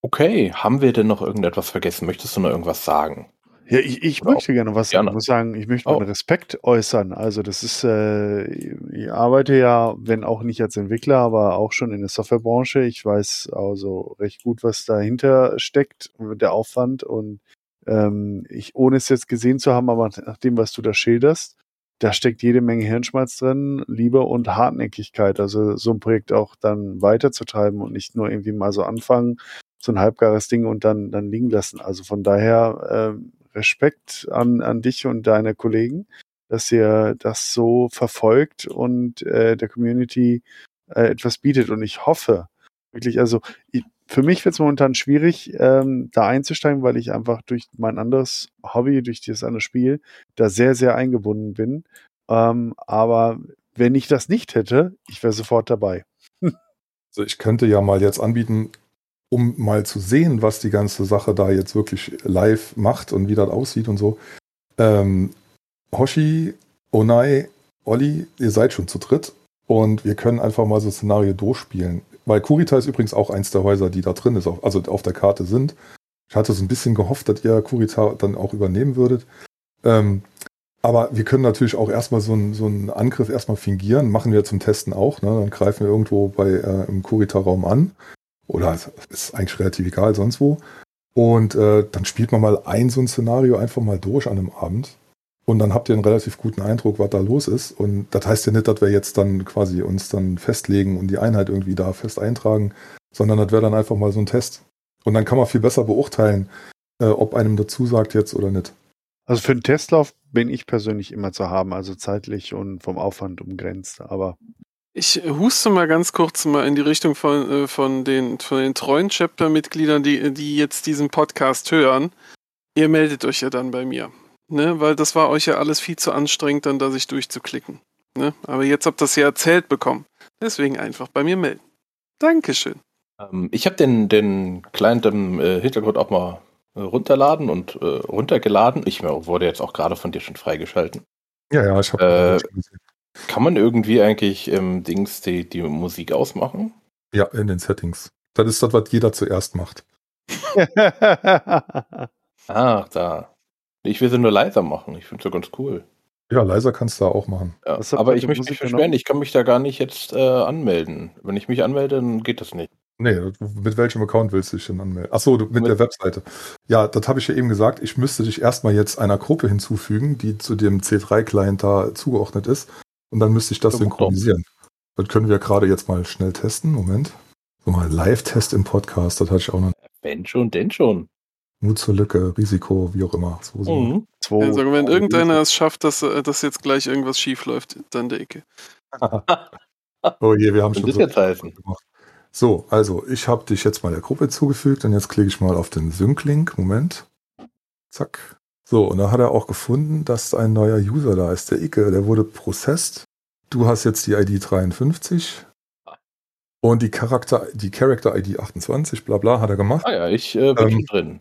Okay, haben wir denn noch irgendetwas vergessen? Möchtest du noch irgendwas sagen? Ja, ich, ich möchte gerne was sagen. Gerne. Ich muss sagen, ich möchte Oh. meinen Respekt äußern. Also das ist, äh, ich arbeite ja, wenn auch nicht als Entwickler, aber auch schon in der Softwarebranche. Ich weiß also recht gut, was dahinter steckt, der Aufwand. Und ähm, ich, ohne es jetzt gesehen zu haben, aber nach dem, was du da schilderst, da steckt jede Menge Hirnschmalz drin, Liebe und Hartnäckigkeit. Also so ein Projekt auch dann weiterzutreiben und nicht nur irgendwie mal so anfangen, so ein halbgares Ding und dann, dann liegen lassen. Also von daher ähm, Respekt an, an dich und deine Kollegen, dass ihr das so verfolgt und äh, der Community äh, etwas bietet. Und ich hoffe wirklich, also ich, für mich wird es momentan schwierig, ähm, da einzusteigen, weil ich einfach durch mein anderes Hobby, durch dieses andere Spiel, da sehr, sehr eingebunden bin. Ähm, aber wenn ich das nicht hätte, ich wäre sofort dabei. Also ich könnte ja mal jetzt anbieten, um mal zu sehen, was die ganze Sache da jetzt wirklich live macht und wie das aussieht und so. Ähm, Hoshi, Onai, Olli, ihr seid schon zu dritt und wir können einfach mal so ein Szenario durchspielen. Weil Kurita ist übrigens auch eins der Häuser, die da drin ist, also auf der Karte sind. Ich hatte so ein bisschen gehofft, dass ihr Kurita dann auch übernehmen würdet. Ähm, aber wir können natürlich auch erstmal so, ein, so einen Angriff erstmal fingieren. Machen wir zum Testen auch. Ne? Dann greifen wir irgendwo bei, äh, im Kurita-Raum an. Oder ist eigentlich relativ egal, sonst wo. Und äh, dann spielt man mal ein so ein Szenario einfach mal durch an einem Abend. Und dann habt ihr einen relativ guten Eindruck, was da los ist. Und das heißt ja nicht, dass wir jetzt dann quasi uns dann festlegen und die Einheit irgendwie da fest eintragen, sondern das wäre dann einfach mal so ein Test. Und dann kann man viel besser beurteilen, äh, ob einem dazu sagt jetzt oder nicht. Also für einen Testlauf bin ich persönlich immer zu haben, also zeitlich und vom Aufwand umgrenzt. Aber Ich huste mal ganz kurz mal in die Richtung von, äh, von, den, von den treuen Chapter-Mitgliedern, die, die jetzt diesen Podcast hören. Ihr meldet euch ja dann bei mir. Ne? Weil das war euch ja alles viel zu anstrengend, dann da sich durchzuklicken. Ne? Aber jetzt habt ihr das ja erzählt bekommen. Deswegen einfach bei mir melden. Dankeschön. Ähm, ich habe den, den Client im äh, Hintergrund auch mal äh, runterladen und äh, runtergeladen. Ich äh, wurde jetzt auch gerade von dir schon freigeschalten. Ja, ja, ich habe Äh. Kann man irgendwie eigentlich im Dings die, die Musik ausmachen? Ja, in den Settings. Das ist das, was jeder zuerst macht. Ach, da. Ich will sie nur leiser machen. Ich finde sie ganz cool. Ja, leiser kannst du da auch machen. Ja, aber ich möchte mich beschweren, ich kann mich da gar nicht jetzt äh, anmelden. Wenn ich mich anmelde, dann geht das nicht. Nee, mit welchem Account willst du dich denn anmelden? Achso, mit, Mit- der Webseite. Ja, das habe ich ja eben gesagt. Ich müsste dich erstmal jetzt einer Gruppe hinzufügen, die zu dem C3-Client da zugeordnet ist. Und dann müsste ich das Ja, synchronisieren. Das können wir gerade jetzt mal schnell testen. Moment. So mal Live-Test im Podcast. Das hatte ich auch noch. Wenn schon, denn schon. Mut zur Lücke, Risiko, wie auch immer. So, so. Mhm. Zwei- Also, wenn irgendeiner es schafft, dass, äh, dass jetzt gleich irgendwas schief läuft, dann der Ecke. Oh je, wir haben schon heißen? gemacht. So, also ich habe dich jetzt mal der Gruppe zugefügt und jetzt klicke ich mal auf den Sync-Link. Moment. Zack. So, und da hat er auch gefunden, dass ein neuer User da ist, der Icke. Der wurde processed. Du hast jetzt die ID 53 und die Charakter, die Character ID 28, bla bla, hat er gemacht. Ah ja, ich äh, bin Ähm, drin.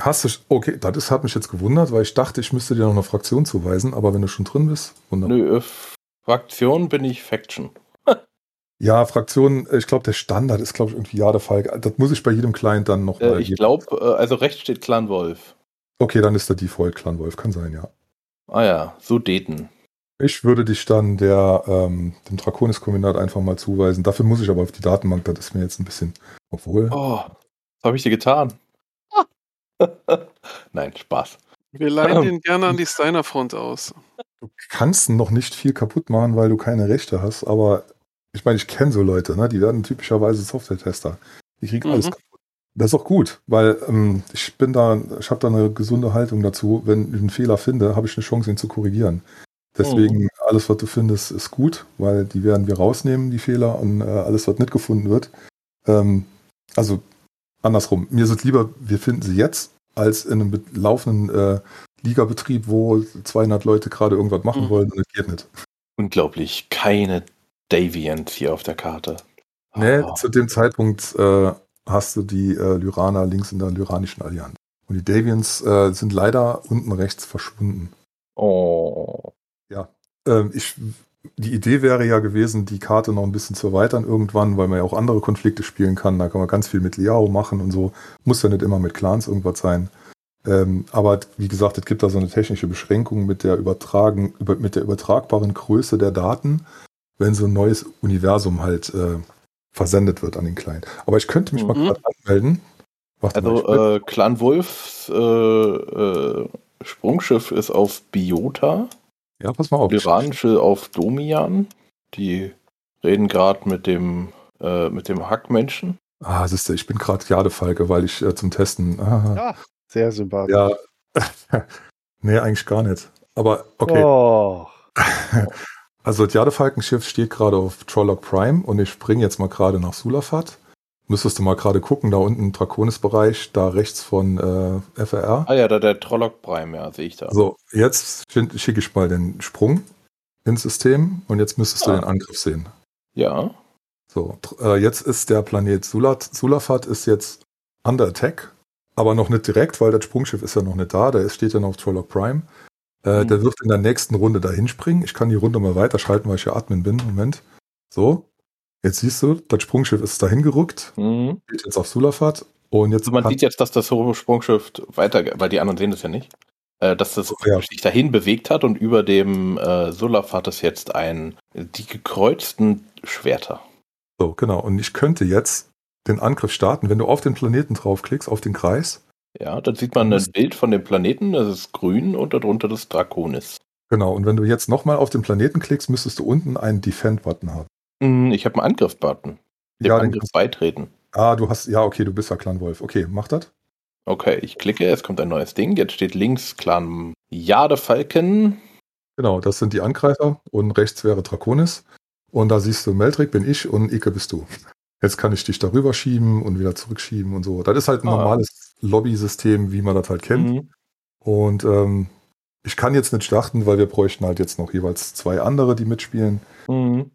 Hast du, okay, das hat mich jetzt gewundert, weil ich dachte, ich müsste dir noch eine Fraktion zuweisen, aber wenn du schon drin bist, wunderbar. Nö, äh, Fraktion bin ich Faction. Ja, Fraktion, ich glaube, der Standard ist, glaube ich, irgendwie ja der Fall. Das muss ich bei jedem Client dann noch Äh, ich glaube, äh, also rechts steht Clan Wolf. Okay, dann ist der Default Clan Wolf, kann sein, ja. Ah ja, so daten. Ich würde dich dann der, ähm, dem Draconis-Kombinat einfach mal zuweisen. Dafür muss ich aber auf die Datenbank, das ist mir jetzt ein bisschen. Obwohl. Oh, was habe ich dir getan? Nein, Spaß. Wir leihen den gerne an die Steiner-Front aus. Du kannst noch nicht viel kaputt machen, weil du keine Rechte hast, aber ich meine, ich kenne so Leute, ne? die werden typischerweise Software-Tester. Die kriegen Mhm. alles kaputt. Das ist auch gut, weil ähm, ich bin da, ich habe da eine gesunde Haltung dazu. Wenn ich einen Fehler finde, habe ich eine Chance, ihn zu korrigieren. Deswegen, alles, was du findest, ist gut, weil die werden wir rausnehmen, die Fehler, und äh, alles, was nicht gefunden wird. Ähm, also andersrum. Mir ist es lieber, wir finden sie jetzt, als in einem laufenden äh, Ligabetrieb, wo 200 Leute gerade irgendwas machen Mhm. wollen und es geht nicht. Unglaublich, keine Davians hier auf der Karte. Nee, Ah. zu dem Zeitpunkt äh, hast du die äh, Lyraner links in der Lyranischen Allianz. Und die Davians äh, sind leider unten rechts verschwunden. Oh. Ähm, ich, die Idee wäre ja gewesen, die Karte noch ein bisschen zu erweitern irgendwann, weil man ja auch andere Konflikte spielen kann. Da kann man ganz viel mit Liao machen und so. Muss ja nicht immer mit Clans irgendwas sein. Ähm, aber wie gesagt, es gibt da so eine technische Beschränkung mit der, übertragen, über, mit der übertragbaren Größe der Daten, wenn so ein neues Universum halt äh, versendet wird an den Client. Aber ich könnte mich mal Mhm. gerade anmelden. Warte mal, Also äh, Clan Wolfs äh, äh, Sprungschiff ist auf Biota, ja, pass mal auf. Lyranische auf Domian. Die reden gerade mit dem äh, mit dem Hackmenschen. Ah, siehst du, ich bin gerade Jadefalke, weil ich äh, zum Testen. Ah, Ja, sehr sympathisch. Ja. nee, eigentlich gar nicht. Aber okay. Oh. Also das Jadefalkenschiff steht gerade auf Trolloc Prime und ich springe jetzt mal gerade nach Sulafat. Müsstest du mal gerade gucken, da unten Draconis-Bereich, da rechts von äh, FRR. Ah ja, da der Trolloc Prime, ja, sehe ich da. So, jetzt schicke ich mal den Sprung ins System und jetzt müsstest du Ah. den Angriff sehen. Ja. So, äh, jetzt ist der Planet Sulat, Sulafat ist jetzt under attack, aber noch nicht direkt, weil das Sprungschiff ist ja noch nicht da, der steht ja noch auf Trolloc Prime. Äh, Mhm. Der wird in der nächsten Runde dahin springen. Ich kann die Runde mal weiterschalten, weil ich ja Admin bin. Moment. So. Jetzt siehst du, das Sprungschiff ist dahin gerückt, Mhm. steht jetzt auf Sulafat und jetzt Also man sieht jetzt, dass das Sprungschiff weiter, weil die anderen sehen das ja nicht, äh, dass das Ja. sich dahin bewegt hat und über dem äh, Sulaf hat es jetzt ein, die gekreuzten Schwerter. So, genau. Und ich könnte jetzt den Angriff starten, wenn du auf den Planeten draufklickst, auf den Kreis. Ja, dann sieht man ein Bild von dem Planeten, das ist grün und darunter das Draconis. Genau. Und wenn du jetzt nochmal auf den Planeten klickst, müsstest du unten einen Defend-Button haben. Mhm, Ich habe einen Angriff-Button. Dem Ja, den Angriff kannst- beitreten. Ah, du hast, ja, okay, du bist ja Clan Wolf. Okay, mach das. Okay, ich klicke, es kommt ein neues Ding. Jetzt steht links Clan Jade Falken. Genau, das sind die Angreifer und rechts wäre Draconis. Und da siehst du, Meldrick bin ich und Ike bist du. Jetzt kann ich dich darüber schieben und wieder zurückschieben und so. Das ist halt ein Ah. normales Lobby-System, wie man das halt kennt. Mhm. Und ähm, ich kann jetzt nicht starten, weil wir bräuchten halt jetzt noch jeweils zwei andere, die mitspielen. Mhm.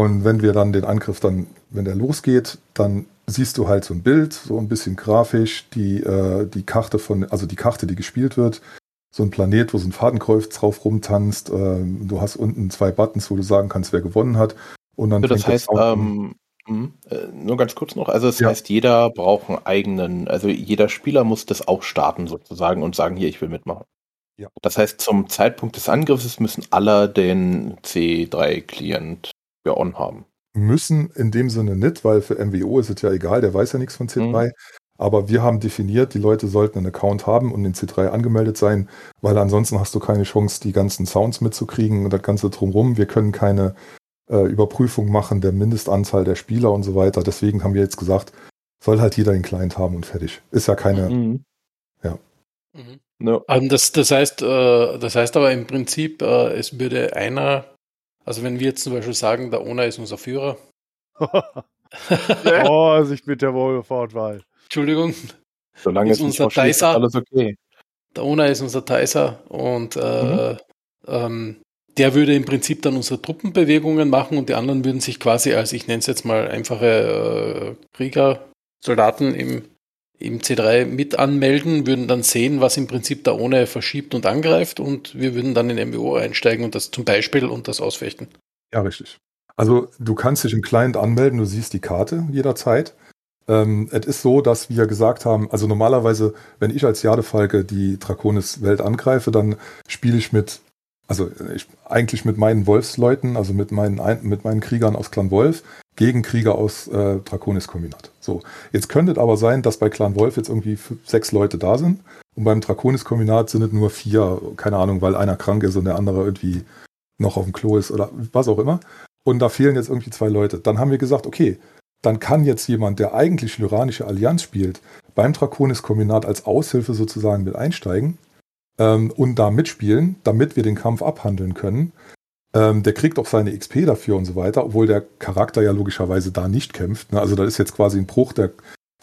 Und wenn wir dann den Angriff dann, wenn der losgeht, dann siehst du halt so ein Bild, so ein bisschen grafisch, die, äh, die Karte von, also die Karte, die gespielt wird, so ein Planet, wo so ein Fadenkreuz drauf rumtanzt. Ähm, du hast unten zwei Buttons, wo du sagen kannst, wer gewonnen hat. Und dann Also das heißt, an. ähm, mh, äh, nur ganz kurz noch, also das Ja. heißt, jeder braucht einen eigenen, also jeder Spieler muss das auch starten sozusagen und sagen, hier, ich will mitmachen. Ja. Das heißt, zum Zeitpunkt des Angriffs müssen alle den C3-Client ja on haben. müssen in dem Sinne nicht, weil für MWO ist es ja egal, der weiß ja nichts von C3. Mhm. Aber wir haben definiert, die Leute sollten einen Account haben und in C3 angemeldet sein, weil ansonsten hast du keine Chance, die ganzen Sounds mitzukriegen und das Ganze drumrum. Wir können keine äh, Überprüfung machen der Mindestanzahl der Spieler und so weiter. Deswegen haben wir jetzt gesagt, soll halt jeder den Client haben und fertig. Ist ja keine. Mhm. Mhm. No. Ähm, das, das, heißt, äh, das heißt aber im Prinzip, äh, es würde einer, also wenn wir jetzt zum Beispiel sagen, der Ona ist unser Führer. Vorsicht mit der Wohlfahrtwahl. Entschuldigung, Solange Ist es nicht unser Dicer. alles okay. der Ona ist unser Taiser und äh, ähm, der würde im Prinzip dann unsere Truppenbewegungen machen und die anderen würden sich quasi als, ich nenne es jetzt mal, einfache äh, Krieger, Soldaten im, im C3 mit anmelden, würden dann sehen, was im Prinzip der Ohne verschiebt und angreift und wir würden dann in MWO einsteigen und das zum Beispiel und das ausfechten. Ja, richtig. Also du kannst dich im Client anmelden, du siehst die Karte jederzeit. Ähm, es ist so, dass wir gesagt haben, also normalerweise, wenn ich als Jadefalke die Draconis-Welt angreife, dann spiele ich mit, also ich, eigentlich mit meinen Wolfsleuten, also mit meinen, Ein- mit meinen Kriegern aus Clan Wolf, gegen Krieger aus äh, Draconis-Kombinat. So, jetzt könnte es aber sein, dass bei Clan Wolf jetzt irgendwie sechs Leute da sind und beim Draconis-Kombinat sind es nur vier, keine Ahnung, weil einer krank ist und der andere irgendwie noch auf dem Klo ist oder was auch immer. Und da fehlen jetzt irgendwie zwei Leute. Dann haben wir gesagt, okay, dann kann jetzt jemand, der eigentlich Lyranische Allianz spielt, beim Draconis-Kombinat als Aushilfe sozusagen mit einsteigen ähm, und da mitspielen, damit wir den Kampf abhandeln können. Ähm, der kriegt auch seine XP dafür und so weiter, obwohl der Charakter ja logischerweise da nicht kämpft. Ne? Also da ist jetzt quasi ein Bruch der,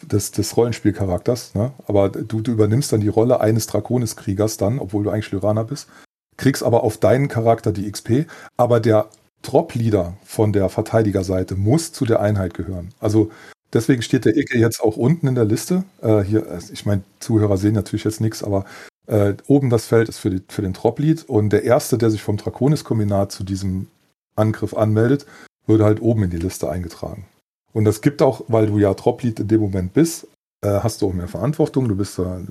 des, des Rollenspielcharakters. Ne? Aber du, du übernimmst dann die Rolle eines Draconis-Kriegers dann, obwohl du eigentlich Lyraner bist, kriegst aber auf deinen Charakter die XP, aber der Drop-Leader von der Verteidigerseite muss zu der Einheit gehören. Also deswegen steht der Icke jetzt auch unten in der Liste. Äh, hier, äh, ich meine, Zuhörer sehen natürlich jetzt nichts, aber äh, oben das Feld ist für, die, für den Drop-Lead und der Erste, der sich vom Draconis-Kombinat zu diesem Angriff anmeldet, würde halt oben in die Liste eingetragen. Und das gibt auch, weil du ja Drop-Lead in dem Moment bist, äh, hast du auch mehr Verantwortung, du bist äh,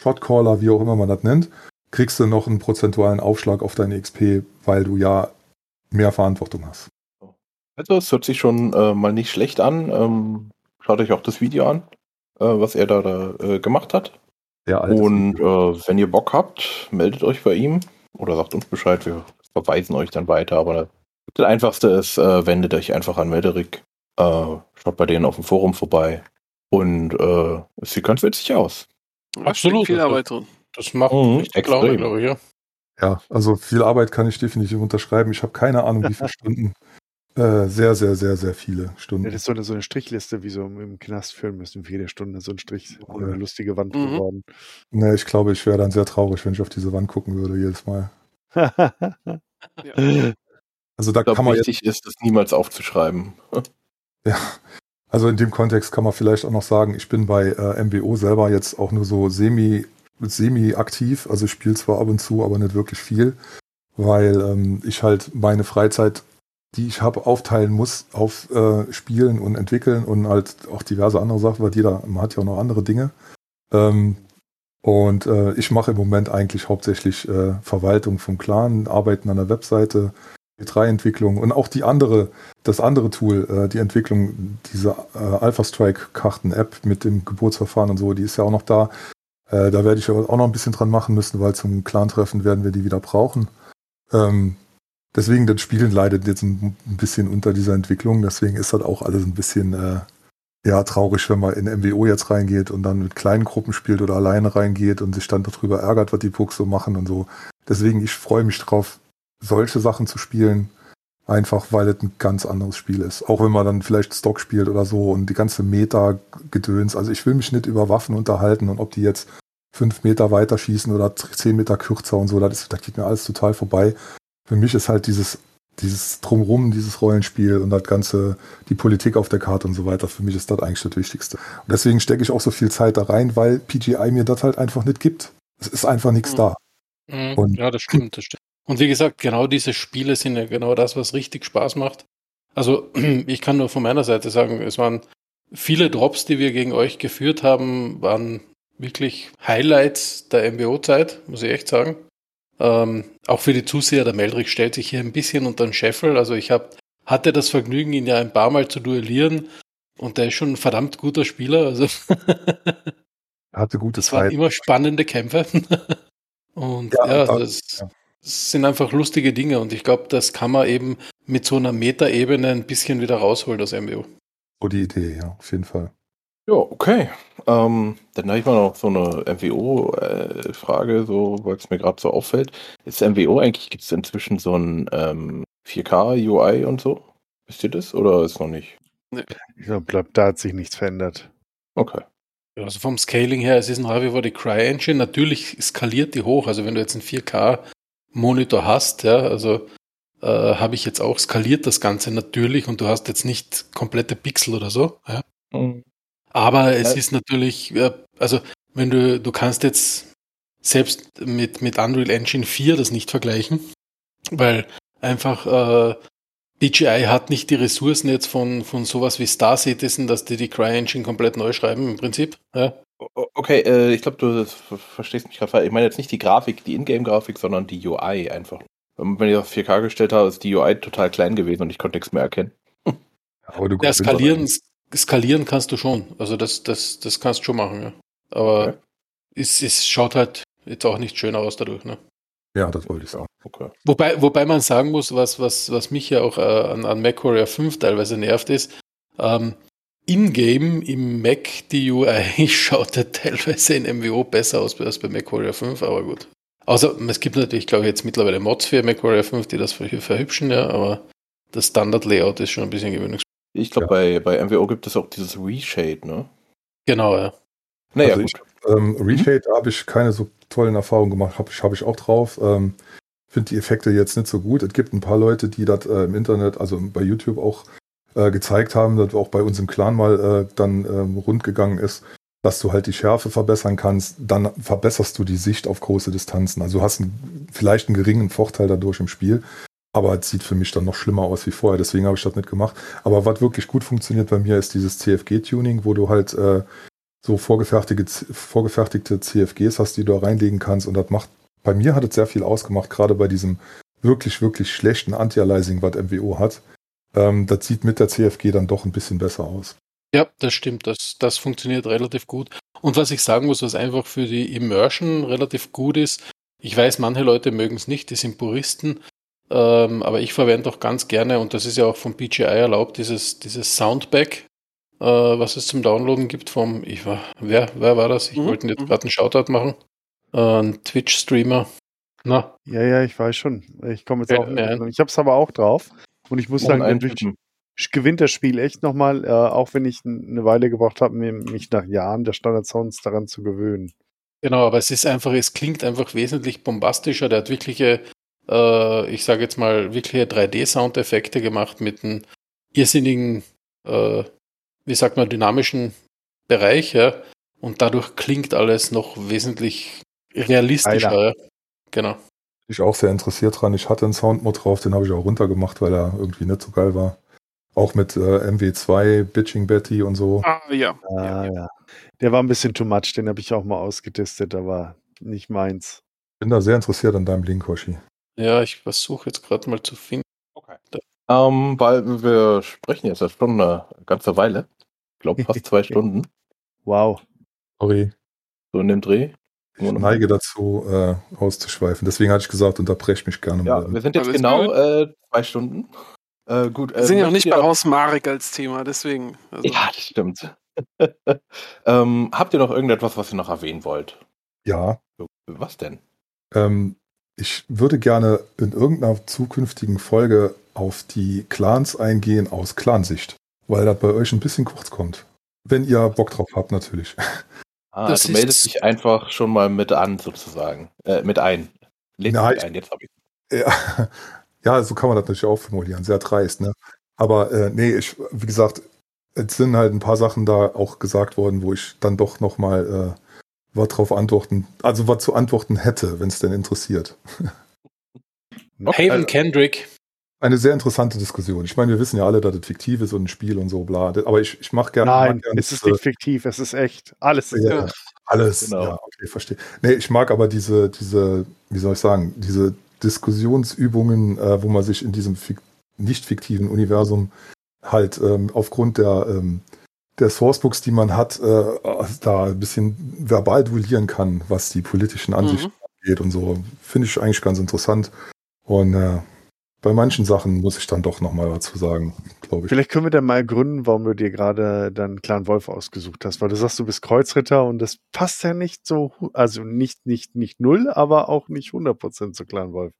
Shotcaller, wie auch immer man das nennt, kriegst du noch einen prozentualen Aufschlag auf deine XP, weil du ja mehr Verantwortung hast. Also es hört sich schon äh, mal nicht schlecht an. Ähm, schaut euch auch das Video an, äh, was er da, da äh, gemacht hat. Sehr altes Und äh, wenn ihr Bock habt, meldet euch bei ihm oder sagt uns Bescheid. Wir verweisen euch dann weiter. Aber das Einfachste ist, äh, wendet euch einfach an Melderick. Äh, schaut bei denen auf dem Forum vorbei. Und äh, es sieht ganz witzig aus. Absolut, viel Arbeit drin. Das macht Mhm, richtig Laune, extrem. glaube ich, ja. Ja, also viel Arbeit kann ich definitiv unterschreiben. Ich habe keine Ahnung, wie viele Stunden Äh, sehr, sehr, sehr, sehr viele Stunden. Das ist so eine, so eine Strichliste, wie so im, Knast führen müssen, für jede Stunde so ein Strich, Ja. eine lustige Wand Mhm. geworden. Nee, ich glaube, ich wäre dann sehr traurig, wenn ich auf diese Wand gucken würde jedes Mal. Also da Ich glaube, kann man jetzt, wichtig ist, das niemals aufzuschreiben. ja, also in dem Kontext kann man vielleicht auch noch sagen, ich bin bei äh, MBO selber jetzt auch nur so semi, semi aktiv. Also ich spiele zwar ab und zu, aber nicht wirklich viel, weil ähm, ich halt meine Freizeit, die ich habe, aufteilen muss auf äh, Spielen und Entwickeln und halt auch diverse andere Sachen, weil jeder man hat ja auch noch andere Dinge. Ähm, und äh, ich mache im Moment eigentlich hauptsächlich äh, Verwaltung vom Clan, Arbeiten an der Webseite, E3-Entwicklung und auch die andere, das andere Tool, äh, die Entwicklung dieser äh, Alpha Strike-Karten-App mit dem Geburtsverfahren und so, die ist ja auch noch da. Äh, da werde ich auch noch ein bisschen dran machen müssen, weil zum Clan-Treffen werden wir die wieder brauchen. Ähm, deswegen, das Spielen leidet jetzt ein, bisschen unter dieser Entwicklung, deswegen ist das auch alles ein bisschen äh, ja, traurig, wenn man in MWO jetzt reingeht und dann mit kleinen Gruppen spielt oder alleine reingeht und sich dann darüber ärgert, was die Pucks so machen und so. Deswegen, ich freue mich drauf, solche Sachen zu spielen, einfach weil es ein ganz anderes Spiel ist. Auch wenn man dann vielleicht Stock spielt oder so und die ganze Meta-Gedöns. Also ich will mich nicht über Waffen unterhalten und ob die jetzt fünf Meter weiter schießen oder zehn Meter kürzer und so, das, ist, das geht mir alles total vorbei. Für mich ist halt dieses, dieses Drumrum, dieses Rollenspiel und das ganze, die Politik auf der Karte und so weiter, für mich ist das eigentlich das Wichtigste. Und deswegen stecke ich auch so viel Zeit da rein, weil PGI mir das halt einfach nicht gibt. Es ist einfach nichts Mhm. da. Mhm. Und- ja, das stimmt, das stimmt. Und wie gesagt, genau diese Spiele sind ja genau das, was richtig Spaß macht. Also ich kann nur von meiner Seite sagen, es waren viele Drops, die wir gegen euch geführt haben, waren wirklich Highlights der MBO-Zeit, muss ich echt sagen. Ähm, auch für die Zuseher, der Meldrich stellt sich hier ein bisschen unter den Scheffel. Also ich hab, hatte das Vergnügen, ihn ja ein paar Mal zu duellieren und der ist schon ein verdammt guter Spieler. Also Er hatte gute das waren Zeit. immer spannende Kämpfe. Und Ja, ja, da- das, ja. das sind einfach lustige Dinge und ich glaube, das kann man eben mit so einer Metaebene ein bisschen wieder rausholen aus MBO. Die Idee, ja, auf jeden Fall. Ja, okay. Ähm, dann habe ich mal noch so eine MWO-Frage, so, weil es mir gerade so auffällt. Ist MWO eigentlich, gibt es inzwischen so ein ähm, 4K-UI und so? Wisst ihr das oder ist noch nicht? Ich glaube, da hat sich nichts verändert. Okay. Ja, Also vom Scaling her, es ist nach wie vor die Cry-Engine. Natürlich skaliert die hoch. Also wenn du jetzt einen 4K-Monitor hast, ja, also äh, habe ich jetzt auch skaliert das Ganze natürlich und du hast jetzt nicht komplette Pixel oder so. Ja. Mhm. Aber es Ja. ist natürlich, äh, also wenn du, du kannst jetzt selbst mit, mit Unreal Engine 4 das nicht vergleichen, weil einfach äh, DJI hat nicht die Ressourcen jetzt von, von sowas wie Star Citizen, dass die die CryEngine komplett neu schreiben im Prinzip. Ja. Okay, äh, ich glaube, du ver- verstehst mich gerade falsch. Ich meine jetzt nicht die Grafik, die Ingame-Grafik, sondern die UI einfach. Ähm, Wenn ich auf 4K gestellt habe, ist die UI total klein gewesen und ich konnte nichts mehr erkennen. Aber du Ja, skalieren, skalieren kannst du schon. Also das, das, das kannst du schon machen, ja. Aber Okay. es, es schaut halt jetzt auch nicht schöner aus dadurch, ne? Ja, das wollte ich sagen. Okay. Wobei, wobei man sagen muss, was, was, was mich ja auch äh, an, an MacWarrior 5 teilweise nervt, ist, ähm, in-game im Mac die UI schaut ja teilweise in MWO besser aus als bei MacWarrior 5, aber gut. Außer es gibt natürlich, glaube ich, jetzt mittlerweile Mods für MacWarrior 5, die das ver verhübschen, ja, aber das Standard-Layout ist schon ein bisschen. Ich glaube, bei, bei MWO gibt es auch dieses Reshade, ne? Genau, ja. Naja, Also gut. Ähm, Reshade habe ich keine so tollen Erfahrungen gemacht, habe ich, hab ich auch drauf. Ähm, Finde die Effekte jetzt nicht so gut. Es gibt ein paar Leute, die das äh, im Internet, also bei YouTube auch äh, gezeigt haben, dass auch bei uns im Clan mal äh, dann ähm, rund gegangen ist, dass du halt die Schärfe verbessern kannst. Dann verbesserst du die Sicht auf große Distanzen. Also hast einen, vielleicht einen geringen Vorteil dadurch im Spiel. Aber es sieht für mich dann noch schlimmer aus wie vorher, deswegen habe ich das nicht gemacht. Aber was wirklich gut funktioniert bei mir ist dieses CFG-Tuning, wo du halt äh, so vorgefertigte, vorgefertigte CFGs hast, die du da reinlegen kannst. Und das macht, bei mir hat es sehr viel ausgemacht, gerade bei diesem wirklich, wirklich schlechten Anti-Aliasing, was MWO hat. Ähm, das sieht mit der CFG dann doch ein bisschen besser aus. Ja, das stimmt. Das, das funktioniert relativ gut. Und was ich sagen muss, was einfach für die Immersion relativ gut ist, ich weiß, manche Leute mögen es nicht, die sind Puristen, ähm, aber ich verwende auch ganz gerne, und das ist ja auch vom BGI erlaubt, dieses, dieses Soundback, äh, was es zum Downloaden gibt vom, ich war, wer, wer war das? Ich Mhm, wollte jetzt mhm. gerade einen Shoutout machen. Äh, ein Twitch-Streamer. Na, Ja, ja, ich weiß schon. Ich komme jetzt Ja, auch. ja. Ich habe es aber auch drauf. Und ich muss Und sagen, Typen. gewinnt das Spiel echt nochmal, äh, auch wenn ich eine Weile gebraucht habe, mich nach Jahren der Standard-Sounds daran zu gewöhnen. Genau, aber es ist einfach, es klingt einfach wesentlich bombastischer. Der hat wirkliche, äh, ich sage jetzt mal, wirkliche 3D-Soundeffekte gemacht mit einem irrsinnigen, äh, wie sagt man, dynamischen Bereich, ja. Und dadurch klingt alles noch wesentlich realistischer. Ja. Genau. Ich auch sehr interessiert dran. Ich hatte einen Soundmod drauf, den habe ich auch runtergemacht, weil er irgendwie nicht so geil war. Auch mit äh, MW2, Bitching Betty und so. Ah, ja. Ah, ja. Der war ein bisschen too much, den habe ich auch mal ausgetestet, aber nicht meins. Bin da sehr interessiert an deinem Link, Hoshi. Ja, ich versuche jetzt gerade mal zu finden. Ähm, weil wir sprechen jetzt erst schon eine ganze Weile. Ich glaube fast zwei Stunden. Wow. Sorry. So in dem Dreh. Ich neige dazu, äh, auszuschweifen. Deswegen hatte ich gesagt, unterbrech mich gerne Ja, mal. wir sind jetzt Alles genau äh, zwei Stunden. Äh, gut, Wir sind ja auch nicht bei bei Haus Marek als Thema, deswegen. Also, Ja, das stimmt. ähm, habt ihr noch irgendetwas, was ihr noch erwähnen wollt? Ja, Was denn? ähm, ich würde gerne in irgendeiner zukünftigen Folge auf die Clans eingehen aus Clansicht, weil das bei euch ein bisschen kurz kommt. Wenn ihr Bock drauf habt, natürlich. Ah, Das du meldest dich einfach schon mal mit an, sozusagen. Äh, mit ein. Lädst Nein, dich ein, jetzt hab ich. Ja, ja, so kann man das natürlich auch formulieren. Sehr dreist, ne? Aber äh, nee, ich, wie gesagt, es sind halt ein paar Sachen da auch gesagt worden, wo ich dann doch nochmal äh, was drauf antworten, also was zu antworten hätte, wenn es denn interessiert. Haven Kendrick. Eine sehr interessante Diskussion. Ich meine, wir wissen ja alle, dass es fiktiv ist und ein Spiel und so, bla. Aber ich, ich mache gerne. Nein, gern es ist nicht fiktiv, es ist echt. Alles ist Ja, echt. alles. Genau. Ja, okay, verstehe. Nee, ich mag aber diese, diese, wie soll ich sagen, diese Diskussionsübungen, äh, wo man sich in diesem fik nicht fiktiven Universum halt ähm, aufgrund der, ähm, der Sourcebooks, die man hat, äh, da ein bisschen verbal duellieren kann, was die politischen Ansichten Mhm. angeht und so. Finde ich eigentlich ganz interessant. Und äh, bei manchen Sachen muss ich dann doch nochmal dazu sagen, glaube ich. Vielleicht können wir dann mal gründen, warum du dir gerade dann Clan Wolf ausgesucht hast, weil du sagst, du bist Kreuzritter und das passt ja nicht so, also nicht, nicht, nicht null, aber auch nicht 100% zu Clan Wolf.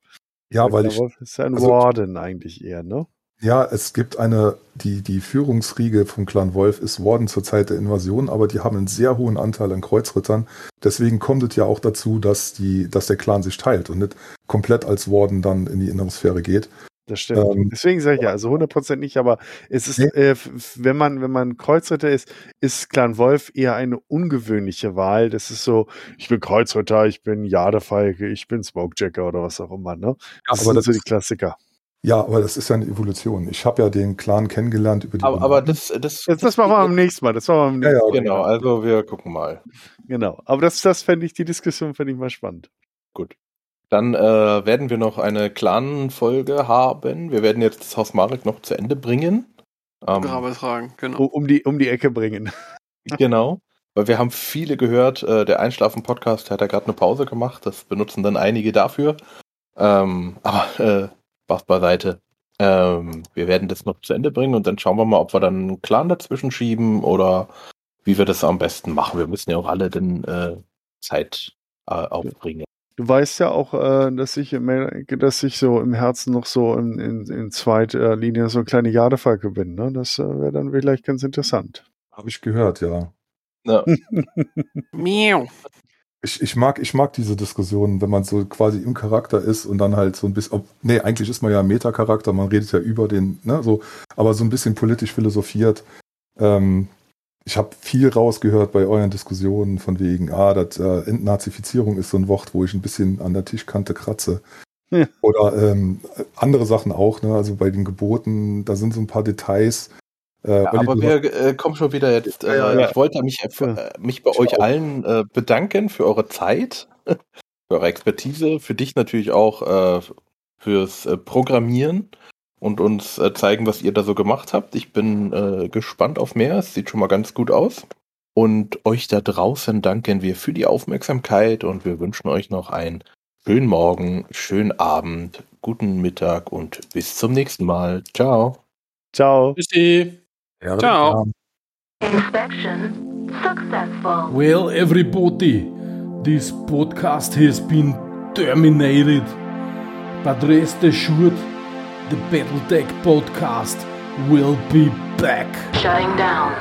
Ja, weil Clan ich, Wolf ist ja ein also- Warden eigentlich eher, ne? Ja, es gibt eine, die, die Führungsriege vom Clan Wolf ist Warden zur Zeit der Invasion, aber die haben einen sehr hohen Anteil an Kreuzrittern. Deswegen kommt es ja auch dazu, dass, die, dass der Clan sich teilt und nicht komplett als Warden dann in die innere Sphäre geht. Das stimmt. Ähm, Deswegen sage ich ja, also 100% nicht, aber es ist, Nee. äh, wenn man, wenn man Kreuzritter ist, ist Clan Wolf eher eine ungewöhnliche Wahl. Das ist so, ich bin Kreuzritter, ich bin Jadefeige, ich bin Smokejacker oder was auch immer, ne? Das aber sind das so die ist- Klassiker. Ja, aber das ist ja eine Evolution. Ich habe ja den Clan kennengelernt über die. Aber, aber das, das, Jetzt, das machen wir am nächsten Mal. Das machen wir am Ja, ja, nächsten Mal. Genau, also wir gucken mal. Genau. Aber das, das fände ich, die Diskussion fände ich mal spannend. Dann äh, werden wir noch eine Clan-Folge haben. Wir werden jetzt das Haus Marek noch zu Ende bringen. Ähm, Grabe tragen, genau. Um, um, die, um die Ecke bringen. Genau. Weil wir haben viele gehört, äh, der Einschlafen-Podcast hat ja gerade eine Pause gemacht. Das benutzen dann einige dafür. Ähm, aber äh, Spaß beiseite. Ähm, wir werden das noch zu Ende bringen und dann schauen wir mal, ob wir dann einen Clan dazwischen schieben oder wie wir das am besten machen. Wir müssen ja auch alle den äh, Zeit äh, aufbringen. Du weißt ja auch, äh, dass ich, dass ich so im Herzen noch so in, in, in zweiter Linie so eine kleine Jadefalke bin. Ne? Das äh, wäre dann vielleicht ganz interessant. Habe ich gehört, ja. Ja. Miau. Ich, ich, mag, ich mag diese Diskussionen, wenn man so quasi im Charakter ist und dann halt so ein bisschen. Ob, nee, eigentlich ist man ja ein Metacharakter, man redet ja über den, ne, so, aber so ein bisschen politisch philosophiert. Ähm, ich habe viel rausgehört bei euren Diskussionen von wegen, ah, das äh, Entnazifizierung ist so ein Wort, wo ich ein bisschen an der Tischkante kratze. Ja. Oder ähm, andere Sachen auch, ne? Also bei den Geboten, da sind so ein paar Details. Äh, Ja, aber wir äh, kommen schon wieder jetzt. Äh, Ja, ja. Ich wollte mich, äh, mich bei Ich euch auch. allen äh, bedanken für eure Zeit, für eure Expertise, für dich natürlich auch äh, fürs äh, Programmieren und uns äh, zeigen, was ihr da so gemacht habt. Ich bin äh, gespannt auf mehr. Es sieht schon mal ganz gut aus. Und euch da draußen danken wir für die Aufmerksamkeit und wir wünschen euch noch einen schönen Morgen, schönen Abend, guten Mittag und bis zum nächsten Mal. Ciao. Ciao. Tschüssi. Ja, Ciao. Inspection successful. Well, everybody, this podcast has been terminated. But rest assured, The Battletech Podcast will be back. Shutting down.